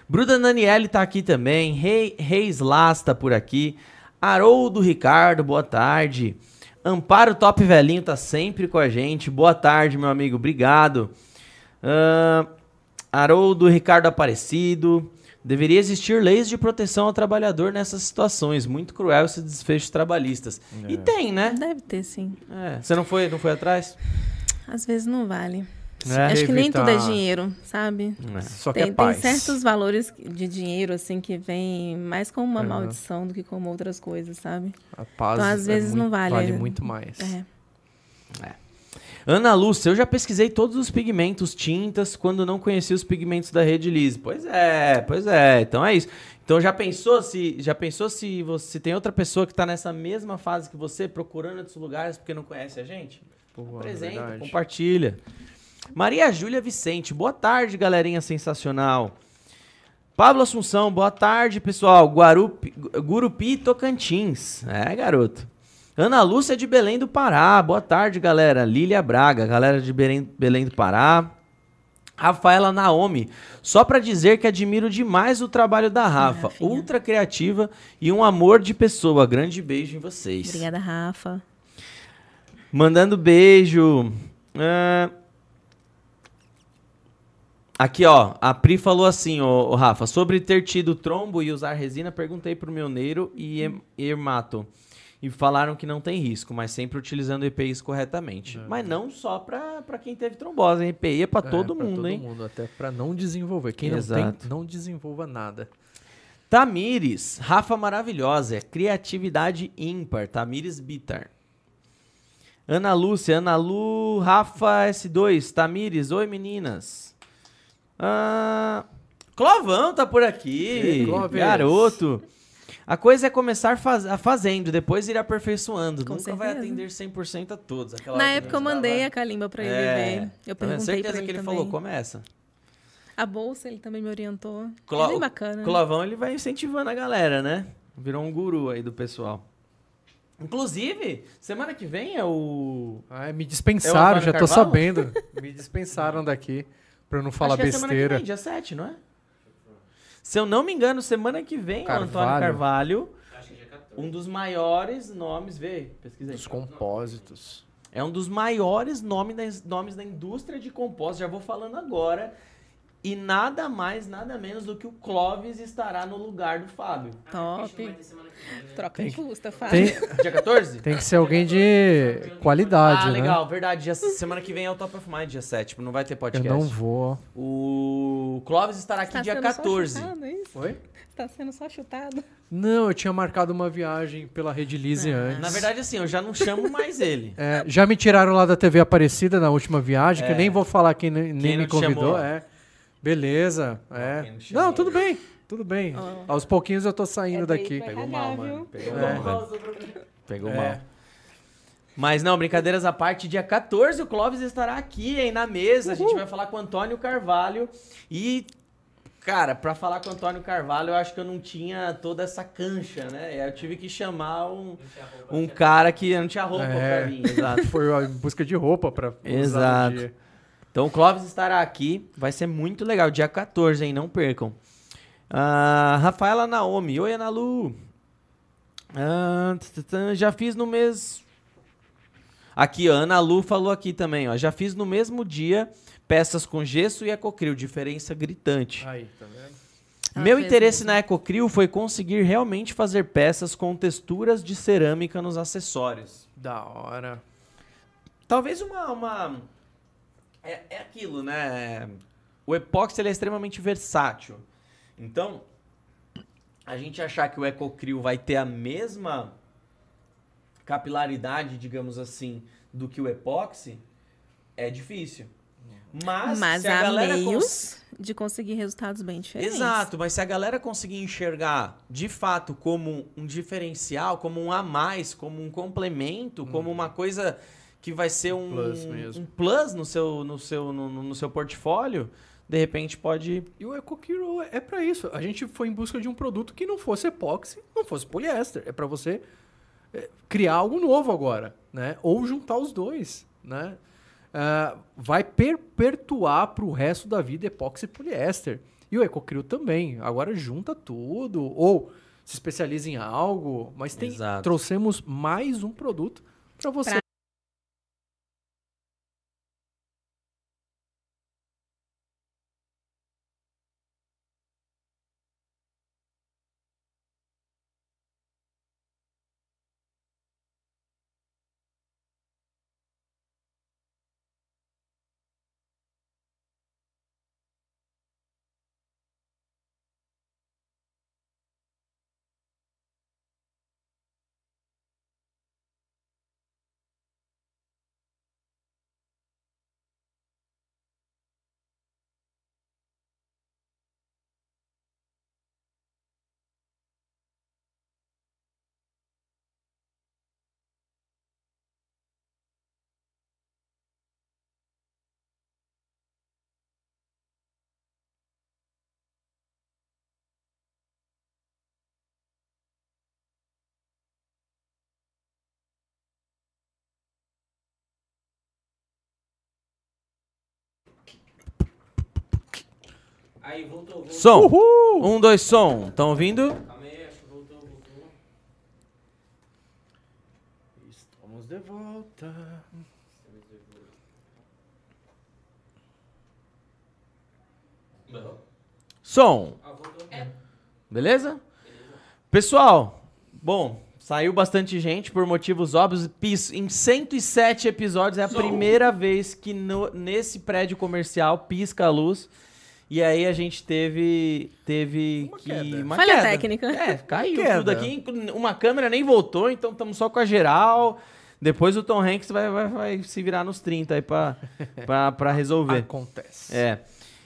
Bruda Daniele tá aqui também. Rei, Reis Lasta por aqui. Haroldo Ricardo, boa tarde. Amparo Top Velhinho tá sempre com a gente. Boa tarde, meu amigo. Obrigado. Ahn, Haroldo Ricardo Aparecido. Deveria existir leis de proteção ao trabalhador nessas situações. Muito cruel esses desfechos trabalhistas. E É. tem, né? Deve ter, sim. É. Você não foi, não foi atrás? Às vezes não vale. É. Acho que nem tudo é dinheiro, sabe? Só que Tem, é paz. tem certos valores de dinheiro, assim, que vem mais como uma Aham. maldição do que como outras coisas, sabe? A paz Então, às é vezes, muito- não vale, Vale é- muito mais. É. Ana Lúcia, eu já pesquisei todos os pigmentos, tintas, quando não conhecia os pigmentos da Rede Lise. Pois é, pois é. Então é isso. Então já pensou se já pensou se você se tem outra pessoa que tá nessa mesma fase que você, procurando outros lugares porque não conhece a gente? Pô, Apresenta, compartilha. Maria Júlia Vicente, boa tarde, galerinha sensacional. Pablo Assunção, boa tarde, pessoal. Guarupi, Gurupi, Tocantins. É, garoto. Ana Lúcia de Belém do Pará. Boa tarde, galera. Lília Braga, galera de Belém, Belém do Pará. Rafaela Naomi, só pra dizer que admiro demais o trabalho da Rafa, Rafinha. ultra criativa e um amor de pessoa. Grande beijo em vocês. Obrigada, Rafa. Mandando beijo. É, Aqui, ó, a Pri falou assim, ô, ô, Rafa, sobre ter tido trombo e usar resina, perguntei pro meu neiro e hem- hermato. E falaram que não tem risco, mas sempre utilizando EPIs corretamente. Mas não só pra, pra quem teve trombose, hein? EPI é pra É, todo mundo, todo hein? mundo, até pra não desenvolver. Quem não Exato. tem, não desenvolva nada. Tamires, Rafa maravilhosa, é criatividade ímpar, Tamires Bitar. Ana Lúcia, Ana Lu, Rafa S2, Tamires, oi meninas. Ah, Clovão tá por aqui, Clóvis. garoto. A coisa é começar faz, a fazendo, depois ir aperfeiçoando. Com Nunca vai certeza. atender 100% a todos. Aquela Na época eu mandei tava- a calimba pra ele É, ver. Eu tá perguntei certeza pra ele que ele também. falou, começa. A bolsa ele também me orientou. Clo- é bem bacana. Clovão, ele vai incentivando a galera, né? Virou um guru aí do pessoal. Inclusive, semana que vem é o. Ah, me É dispensaram, o já tô sabendo. Me dispensaram daqui pra eu não falar Acho que é semana que besteira. vem, dia 7, não é? Se eu não me engano, semana que vem é o Antônio Carvalho. Carvalho, Acho que dia 14. um dos maiores nomes. Vê, pesquisei. Dos compósitos. É um dos maiores nome da- nomes da indústria de compostos, já vou falando agora. E nada mais, nada menos do que o Clóvis estará no lugar do Fábio. Top. Que vem, né? Troca Tem de que- custa, Fábio. Tem, Dia 14? tem que ser alguém de qualidade, ah, né? legal, verdade. Dia- semana que vem é o Top of Mind, dia 7. Tipo, não vai ter Eu podcast. não vou. O Clóvis estará aqui Tá dia sendo 14. Só chutado, é isso? Oi? Tá sendo só chutado. Não, eu tinha marcado uma viagem pela Rede Lise antes. Na verdade, assim, eu já não chamo mais ele. É, já me tiraram lá da TV Aparecida na última viagem, que É. eu nem vou falar quem nem, Quem me convidou. chamou? É. Beleza. É. não tudo bem. Tudo bem. Aos pouquinhos eu tô saindo É daqui. Pegou cagar, mal, viu? mano. Pegou É. mal, velho. Pegou É. mal. Mas não, brincadeiras à parte, dia 14 o Clóvis estará aqui, hein, na mesa. A gente vai falar com o Antônio Carvalho. E, cara, pra falar com o Antônio Carvalho, eu acho que eu não tinha toda essa cancha, né? Eu tive que chamar um, um cara que não tinha roupa É. pra mim, exato. Foi em busca de roupa pra usar no Exato. dia. Então o Clóvis estará aqui, vai ser muito legal, dia 14, hein? Não percam. Ah, Rafaela Naomi, oi Ana Lu. Ah, já fiz no mês. Aqui, a Ana Lu falou aqui também, ó. Já fiz no mesmo dia peças com gesso e ecocril, diferença gritante. Aí, tá vendo? Ela Meu interesse mesmo. na ecocril foi conseguir realmente fazer peças com texturas de cerâmica nos acessórios. Da hora. Talvez uma. uma... É, é aquilo, né? O epóxi ele é extremamente versátil. Então, a gente achar que o EcoCril vai ter a mesma capilaridade, digamos assim, do que o epóxi, é difícil. Mas, Mas se a há galera cons- meios de conseguir resultados bem diferentes. Exato, mas se a galera conseguir enxergar de fato como um diferencial, como um a mais, como um complemento, como uma coisa que vai ser um plus mesmo. um plus no seu, no, seu, no, no- seu portfólio, de repente pode. E o EcoKiro é pra isso. A gente foi em busca de um produto que não fosse epóxi, não fosse poliéster. É pra você é, criar algo novo agora, né? Ou juntar os dois, né? Ah, vai perpetuar pro resto da vida epóxi e poliéster. E o EcoCrio também. Agora junta tudo. Ou se especializa em algo. Mas tem, Exato. trouxemos mais um produto pra você. Aí, voltou, voltou. Som! Uhul! Um, dois, som. Estão ouvindo? Calma aí, acho que voltou, voltou. Estamos de volta. Som! Ah, voltou. Beleza? Pessoal, bom, saiu bastante gente por motivos óbvios. Pis- Em 107 episódios é a Som. primeira vez que no- nesse prédio comercial pisca a luz. E aí a gente teve teve Uma que queda. uma Falha queda. técnica. É, caiu Queda. tudo aqui. Uma câmera nem voltou, então estamos só com a geral. Depois o Tom Hanks vai, vai, vai se virar nos 30 aí pra, pra, pra resolver. Acontece. É.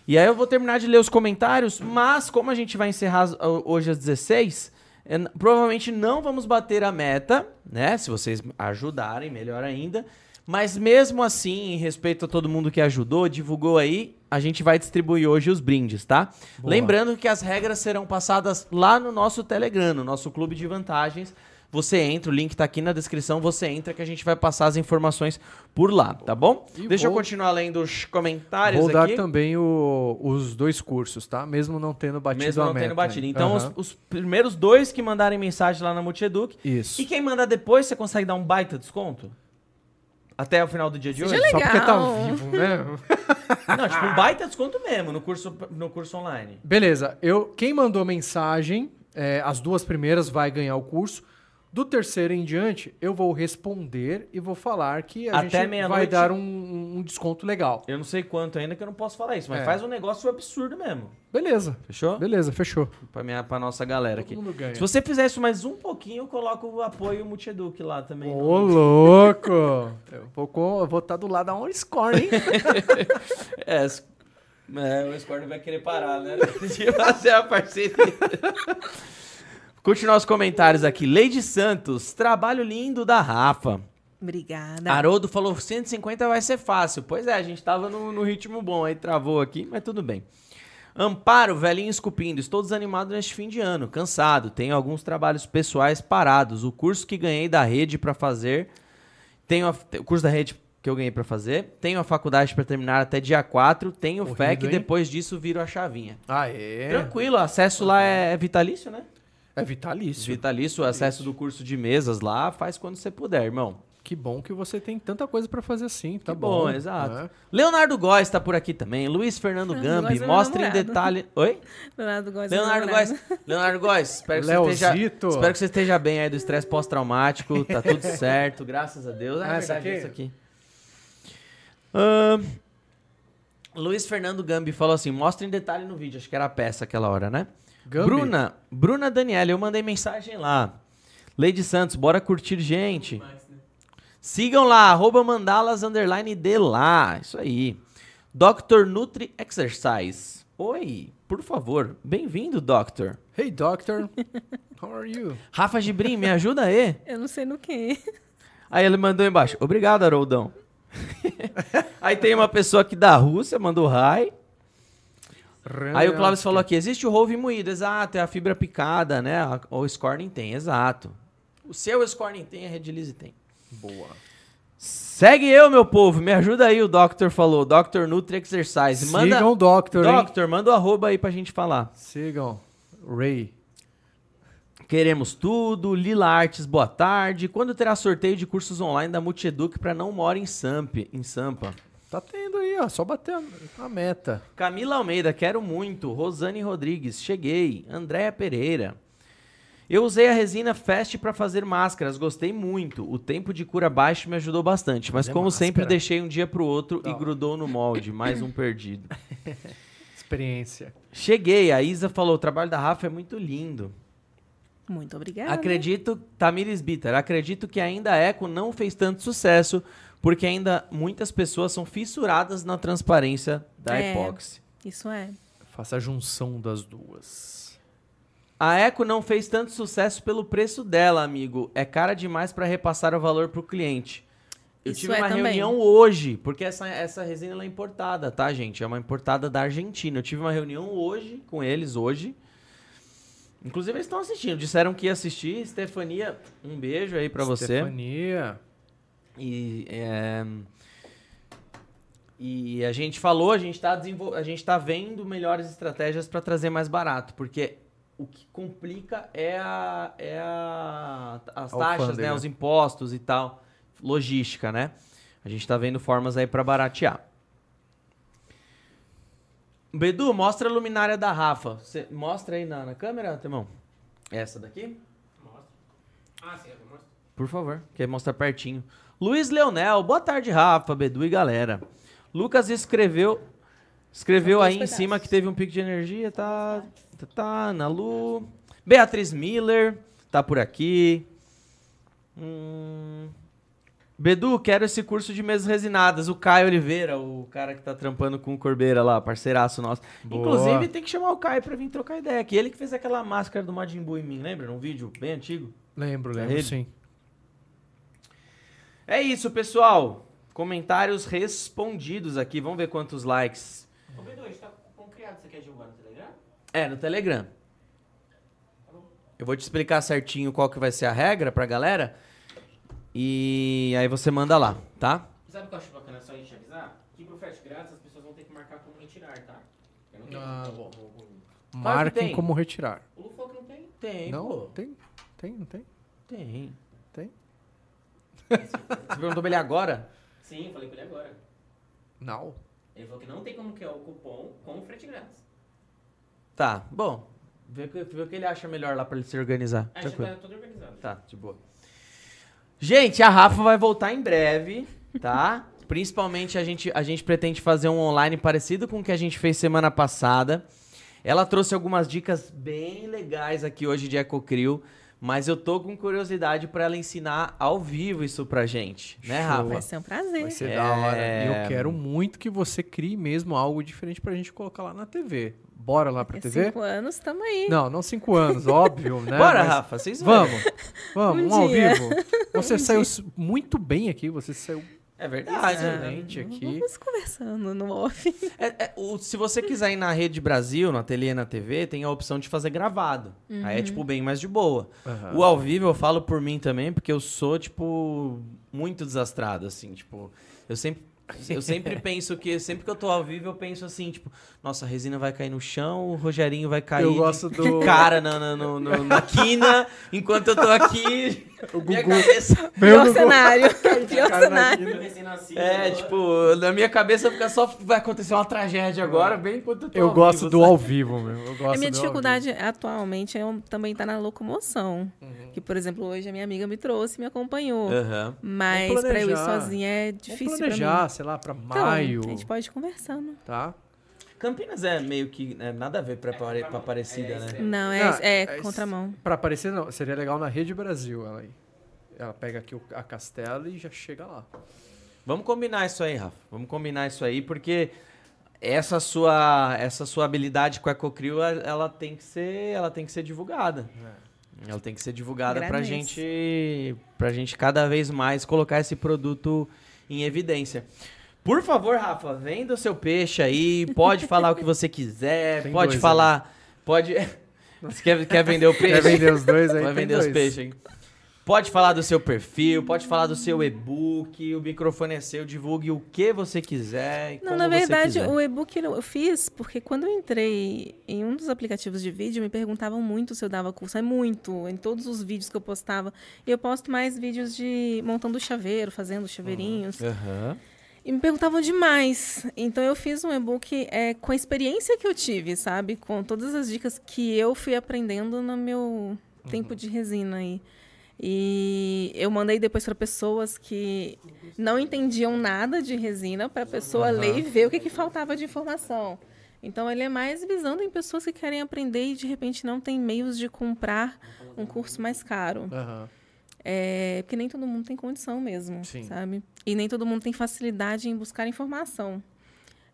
E aí eu vou terminar de ler os comentários, mas como a gente vai encerrar hoje às 16, é, provavelmente não vamos bater a meta, né? Se vocês ajudarem, melhor ainda. Mas mesmo assim, em respeito a todo mundo que ajudou, divulgou aí, a gente vai distribuir hoje os brindes, tá? Boa. Lembrando que as regras serão passadas lá no nosso Telegram, no nosso clube de vantagens. Você entra, o link tá aqui na descrição, você entra que a gente vai passar as informações por lá, tá bom? E Deixa eu vou- continuar lendo os comentários Vou dar aqui. também o- os dois cursos, tá? Mesmo não tendo batido Mesmo a não meta. tendo batido. Então, os, Aham. os primeiros dois que mandarem mensagem lá na Multieduc. Isso. E quem mandar depois, você consegue dar um baita desconto? Até o final do dia de Seja hoje? Só porque tá Legal. vivo, né? Não, tipo, um baita desconto mesmo no curso, no curso online. Beleza, eu, quem mandou mensagem, é, as duas primeiras vai ganhar o curso. Do terceiro em diante, eu vou responder e vou falar que a Até gente vai dar um, um desconto legal. Eu não sei quanto ainda que eu não posso falar isso, mas É. faz um negócio absurdo mesmo. Beleza, Fechou? beleza, fechou. Pra, minha, pra nossa galera aqui. Todo mundo ganha. Se você fizer isso mais um pouquinho, eu coloco o apoio Multieduc lá também. Ô, louco! Eu vou estar vou tá do lado da On Score, hein? É, é, o Score vai querer parar, né? De fazer a parceria. Continuar os comentários aqui. Leide Santos, trabalho lindo da Rafa. Obrigada. Haroldo falou 150 vai ser fácil. Pois é, a gente tava no, no ritmo bom, aí travou aqui, mas tudo bem. Amparo, velhinho esculpindo. Estou desanimado neste fim de ano, cansado. Tenho alguns trabalhos pessoais parados. O curso que ganhei da rede pra fazer. Tenho a- o curso da rede que eu ganhei pra fazer. Tenho a faculdade pra terminar até dia 4. Tenho fé que hein? depois disso viro a chavinha. Aê! Tranquilo, acesso lá é, é vitalício, né? É vitalício. Vitalício, o acesso do curso de mesas lá, faz quando você puder, irmão. Que bom que você tem tanta coisa pra fazer assim, tá Que bom. bom, exato. né? Leonardo Góes tá por aqui também. Luiz Fernando Gambi, Góes é mostra em detalhe. Oi? Leonardo Góes. é Leonardo. Góes. Leonardo Góes, espero que, você esteja, espero que você esteja bem aí do estresse pós-traumático. Tá tudo certo, graças a Deus. Ah, Ah, é essa aqui? isso aqui. Luiz Fernando Gambi falou assim: mostra em detalhe no vídeo. Acho que era a peça aquela hora, né? Gambi. Bruna, Bruna Daniela, eu mandei mensagem lá. Lady Santos, bora curtir, gente. Sigam lá, arroba mandalas, underline de lá. Isso aí. Dr. Nutri Exercise. Oi, por favor, bem-vindo, Doctor. Hey, doctor. How are you? Rafa Gibrim, me ajuda aí. Eu não sei no que. Aí ele mandou embaixo, obrigado, Haroldão. aí tem uma pessoa aqui da Rússia, mandou hi. Aí o Cláudio falou aqui, existe o Rove moído, exato, é a fibra picada, né? O Scorning tem, exato. O seu Scorning tem, a Redilize tem. Boa. Segue eu, meu povo, me ajuda aí, o Doctor falou, Dr. Nutri Exercise. Manda, Sigam o doctor, hein? Doctor, manda o arroba aí pra gente falar. Sigam. Ray. Queremos tudo, Lila Artes, boa tarde. Quando terá sorteio de cursos online da Multieduc pra não mora em, Samp, em Sampa? Tá tendo aí, ó. Só bater a- a meta. Camila Almeida, quero muito. Rosane Rodrigues, cheguei. Andréa Pereira. Eu usei a resina Fast para fazer máscaras, gostei muito. O tempo de cura baixo me ajudou bastante, mas Fazer como sempre máscara? deixei um dia pro outro e grudou no molde, mais um perdido. Experiência. Cheguei, a Isa falou, o trabalho da Rafa é muito lindo. Muito obrigada. Acredito, Tamires Bitter, acredito que ainda a Eco não fez tanto sucesso, porque ainda muitas pessoas são fissuradas na transparência da É. epóxi. Isso é. Faça a junção das duas. A Eco não fez tanto sucesso pelo preço dela, amigo. É cara demais para repassar o valor pro cliente. Eu Isso tive é uma também. reunião hoje, porque essa, essa resina ela é importada, tá, gente? É uma importada da Argentina. Eu tive uma reunião hoje com eles, hoje. Inclusive, eles estão assistindo. Disseram que ia assistir. Stefania, um beijo aí pra você. Stefania. E, é, e a gente falou, a gente está a gente tá vendo melhores estratégias para trazer mais barato, porque o que complica é, a, é a, as taxas, Alfândega. né, os impostos e tal, logística, né? A gente tá vendo formas aí para baratear. Bedu, mostra a luminária da Rafa. Cê- mostra aí na, na câmera, Temão. Essa daqui? Mostra. Ah, sim, eu mostro. Por favor, que aí mostra pertinho. Luiz Leonel, boa tarde, Rafa, Bedu e galera. Lucas escreveu escreveu aí em cima que teve um pico de energia, tá, tá, tá, Ana Lu. Beatriz Miller, tá por aqui. Hum, Bedu, quero esse curso de mesas resinadas. O Caio Oliveira, o cara que tá trampando com o Corbeira lá, parceiraço nosso. Boa. Inclusive, tem que chamar o Caio pra vir trocar ideia aqui. Ele que fez aquela máscara do Majin Buu em mim, lembra? Num vídeo bem antigo. Lembro, É lembro ele? sim. É isso, pessoal. Comentários respondidos aqui. Vamos ver quantos likes. Ô, Bedu, a gente tá com criado. Você quer divulgar no Telegram? É, no Telegram. Eu vou te explicar certinho qual que vai ser a regra pra galera. E aí você manda lá, tá? Sabe o que eu acho bacana só a gente avisar? Que pro frete grátis as pessoas vão ter que marcar como retirar, tá? Eu não tenho. Ah, como- bom. Marquem tem. como retirar. O Lu falou que não tem. Tem, não? pô. Tem? Tem, não tem? Tem. Tem? Você perguntou pra ele agora? Sim, eu falei com ele agora. Não. Ele falou que não tem como que é o cupom com frete grátis. Tá, bom. Vê que, vê o que ele acha melhor lá pra ele se organizar. Aí já Tranquilo. tá tudo organizado. Tá, de boa. Gente, a Rafa vai voltar em breve, tá? Principalmente a gente, a gente pretende fazer um online parecido com o que a gente fez semana passada. Ela trouxe algumas dicas bem legais aqui hoje de EcoCrio, mas eu tô com curiosidade pra ela ensinar ao vivo isso pra gente, né, Show. Rafa? Vai ser um prazer. Vai ser É. da hora. E eu quero muito que você crie mesmo algo diferente pra gente colocar lá na TV. Bora lá pra É TV? cinco anos, tamo aí. Não, não cinco anos, óbvio, né? Bora, Mas Rafa, vocês vão. Vamos, vamos, Um um, ao dia. vivo. Você saiu s- muito bem aqui, você saiu É verdade. excelente aqui. Vamos conversando no off. É- é, o- se você quiser ir na Rede Brasil, na Tele e na TV, tem a opção de fazer gravado. Aí é, tipo, bem mais de boa. Aham. O ao vivo eu falo por mim também, porque eu sou, tipo, muito desastrado, assim, tipo, eu sempre. Eu sempre penso que, sempre que eu tô ao vivo, eu penso assim, tipo, nossa, a resina vai cair no chão, o Rogerinho vai cair Eu de- gosto de, do- cara na, na, no- no- na quina, enquanto eu tô aqui, O minha Gugu. cabeça... Pior Gugu. cenário. Pior cenário. É, agora. tipo, na minha cabeça fica só, vai acontecer uma tragédia agora, bem enquanto eu tô Eu ao gosto vivo, do sabe? ao vivo, meu. Eu gosto A minha dificuldade atualmente é também tá na locomoção. Uhum. Que, por exemplo, hoje a minha amiga me trouxe e me acompanhou. Aham. Mas pra eu ir planejar. sozinha é difícil Vamos pra mim. Sei lá, pra Então, maio, a gente pode ir conversando. tá? Campinas é meio que, né, nada a ver pra, Apare- pra Aparecida, né? Não, é, é, é- contramão. Pra aparecer, não. Seria legal na Rede Brasil, ela aí. Ela pega aqui o- a Castela e já chega lá. Vamos combinar isso aí, Rafa. Vamos combinar isso aí, porque essa sua, essa sua habilidade com a EcoCrio, ela- tem que ser, ela tem que ser divulgada. Ela tem que ser divulgada pra Agradeço. gente, pra gente cada vez mais colocar esse produto em evidência. Por favor, Rafa, venda o seu peixe aí, pode falar o que você quiser, Tem pode dois falar, pode... Você quer, quer vender o peixe? Quer vender os dois aí? Vai vender os dois. peixes aí. Pode falar do seu perfil, pode falar do seu e-book, o microfone é seu, divulgue o que você quiser. Não, na verdade, o e-book eu fiz porque quando eu entrei em um dos aplicativos de vídeo, me perguntavam muito se eu dava curso. É muito, em todos os vídeos que eu postava. E eu posto mais vídeos de montando chaveiro, fazendo chaveirinhos. Aham. E me perguntavam demais. Então eu fiz um e-book é, com a experiência que eu tive, sabe? Com todas as dicas que eu fui aprendendo no meu tempo de resina aí. E eu mandei depois para pessoas que não entendiam nada de resina, para a pessoa ler e ver o que, que faltava de informação. Então ele é mais visando em pessoas que querem aprender e de repente não tem meios de comprar um curso mais caro. Aham. É, porque nem todo mundo tem condição mesmo, Sim. sabe? E nem todo mundo tem facilidade em buscar informação.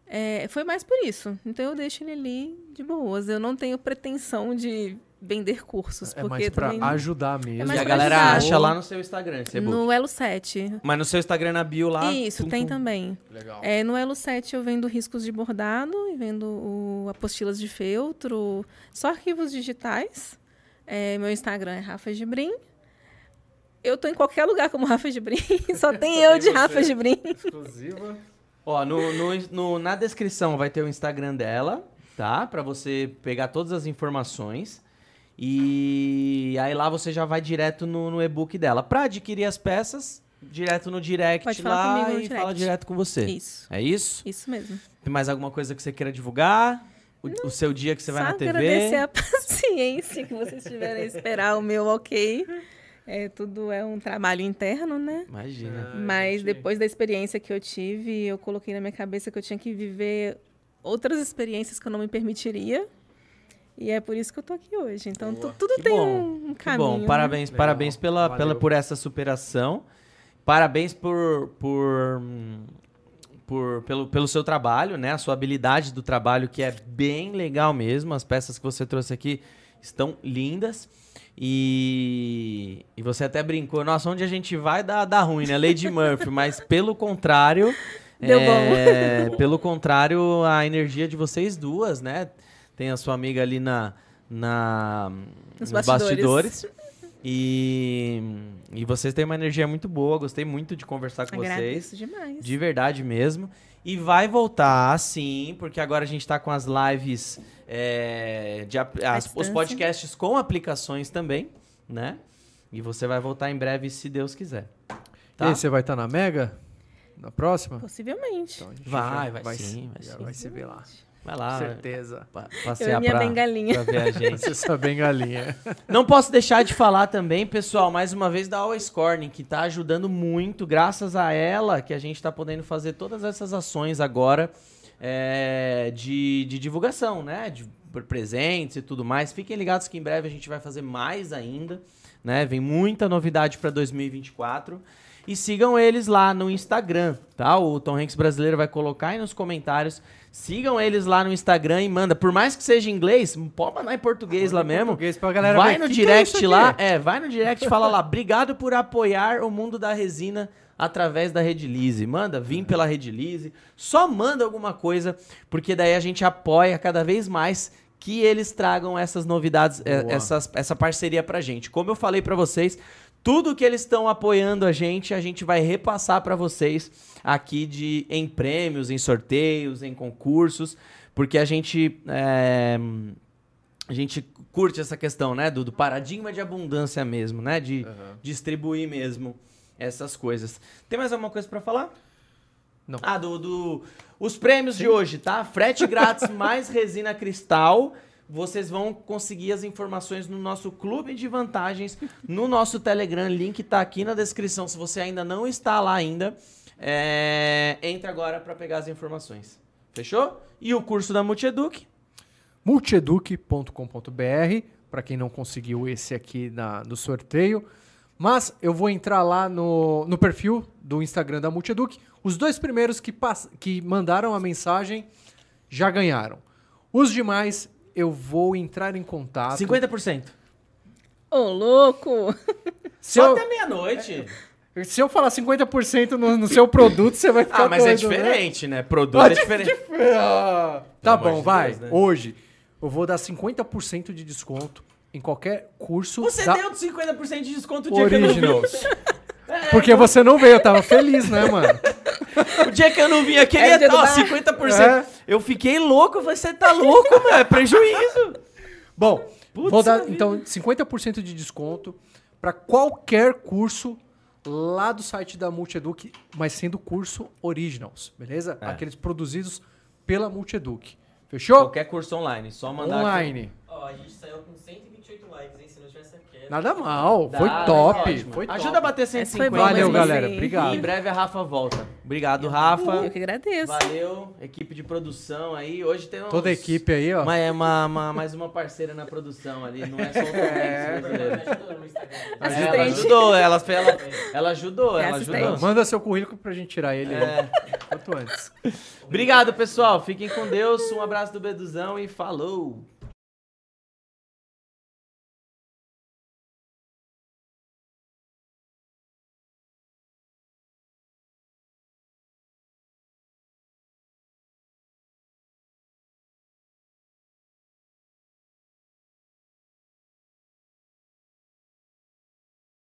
É, foi mais por isso. Então eu deixo ele ali de boas. Eu não tenho pretensão de vender cursos, É porque mais pra também ajudar mesmo. mais E a galera ajudar. acha lá no seu Instagram, no Elo 7. Mas no seu Instagram, na bio lá... Isso, tum, tem tum. também. Legal. É, no Elo 7 eu vendo riscos de bordado e vendo o, apostilas de feltro, só arquivos digitais. É, meu Instagram é Rafa Gibrim. Eu tô em qualquer lugar como Rafa Gibrim, só tem eu de Rafa Gibrim. Exclusiva. Ó, no, no, no- na descrição vai ter o Instagram dela, tá? Pra você pegar todas as informações. E aí lá você já vai direto no, no e-book dela. Pra adquirir as peças, direto no direct Pode falar lá comigo no e direct. fala direto com você. Isso, É isso? isso mesmo. Tem mais alguma coisa que você queira divulgar? O, o seu dia que você vai Só na TV? agradecer a paciência que vocês tiveram em esperar o meu ok. É, tudo é um trabalho interno, né? Imagina. Ah, Mas depois da experiência que eu tive, eu coloquei na minha cabeça que eu tinha que viver outras experiências que eu não me permitiria. E é por isso que eu tô aqui hoje. Então tu- tudo Que tem bom, um, um Que caminho. bom, né? parabéns, Legal, parabéns pela, pela, por essa superação. Parabéns por, por, por, pelo, pelo seu trabalho, né? A sua habilidade do trabalho, que é bem legal mesmo. As peças que você trouxe aqui estão lindas. E, e você até brincou, nossa, onde a gente vai dá, dá ruim, né? Lady Murphy, mas pelo contrário. Deu é, pelo contrário, a energia de vocês duas, né? Tem a sua amiga ali na, na, Nos nos bastidores. bastidores. E, e vocês têm uma energia muito boa. Gostei muito de conversar com vocês. Agradeço demais. De verdade mesmo. E vai voltar, sim, porque agora a gente tá com as lives, é, de, as- os podcasts com aplicações também, né? E você vai voltar em breve, se Deus quiser. E Tá? aí, você vai estar na Mega? na próxima? Possivelmente. Então Vai, já vai sim, vai sim. vai se ver lá. Vai lá. Certeza. pa- Eu Passear e minha pra, bengalinha. pra ver a gente. Você sabe bem galinha. Não posso deixar de falar também, pessoal, mais uma vez da Always Corning, que tá ajudando muito, graças a ela, que a gente tá podendo fazer todas essas ações agora é, de, de divulgação, né? De por presentes e tudo mais. Fiquem ligados que em breve a gente vai fazer mais ainda, né? Vem muita novidade para 2024. E sigam eles lá no Instagram, tá? O Tom Hanks brasileiro vai colocar aí nos comentários. Sigam eles lá no Instagram e manda. Por mais que seja em inglês, pode mandar em português lá mesmo. Português pra galera vai ver, no "Que que é direct isso lá, aqui?" é, vai no direct e fala lá, obrigado por apoiar o mundo da resina através da Redilize. Manda, vim pela Redilize. Só manda alguma coisa, porque daí a gente apoia cada vez mais que eles tragam essas novidades, é, Boa. essas, essa parceria pra gente. Como eu falei pra vocês, tudo que eles estão apoiando a gente, a gente vai repassar pra vocês aqui de em prêmios, em sorteios, em concursos, porque a gente é, a gente curte essa questão, né, do, do paradigma de abundância mesmo, né, de distribuir mesmo essas coisas. Tem mais alguma coisa pra falar? Não. Ah, do, do os prêmios de hoje, tá? Frete grátis mais resina cristal. Vocês vão conseguir as informações no nosso clube de vantagens, no nosso Telegram. Link tá aqui na descrição. Se você ainda não está lá ainda, é... entre agora para pegar as informações. Fechou? E o curso da Multieduc? multieduc.com.br, para quem não conseguiu esse aqui na, no sorteio. Mas eu vou entrar lá no, no perfil do Instagram da Multieduc. Os dois primeiros que, que mandaram a mensagem já ganharam. Os demais, eu vou entrar em contato. 50%. Ô, louco! Se Só eu, até meia-noite. se eu falar 50% no, no seu produto, você vai ficar Ah, mas é doido, né? diferente, né? Produto é diferente. Ah, tá amor bom, de vai. Deus, né? Hoje, eu vou dar 50% de desconto em qualquer curso Você da deu 50% de desconto o dia que eu não vi. Originals. Porque você não veio, eu tava feliz, né, mano? O dia que eu não vi aquele, É dia do ó, bar. 50%. É. Eu fiquei louco, eu falei, você tá louco, mano, é prejuízo. Bom, Putz, vou dar vida. então 50% de desconto para qualquer curso lá do site da Multieduc, mas sendo curso Originals, beleza? É. Aqueles produzidos pela Multieduc. Fechou? Qualquer curso online, só mandar Online. Ó, a gente saiu com 128 likes, hein? Nada mal, Dá, foi dá, top, ótimo. foi top. Ajuda a bater Esse foi 150. bom, Valeu, mas galera, obrigado. E em breve a Rafa volta. Obrigado, Rafa. Eu que agradeço. Valeu, equipe de produção aí. Hoje tem uns- Toda a equipe aí, ó. Uma, é uma, uma- mais uma parceira na produção ali, não é só o Tom Hanks brasileiro. No Instagram. Ela Assistente. ajudou, ela, ela, ela ajudou, É ela assistente. ajudou. Manda seu currículo pra gente tirar ele É. quanto antes. Obrigado, pessoal. Fiquem com Deus. Um abraço do Beduzão e falou!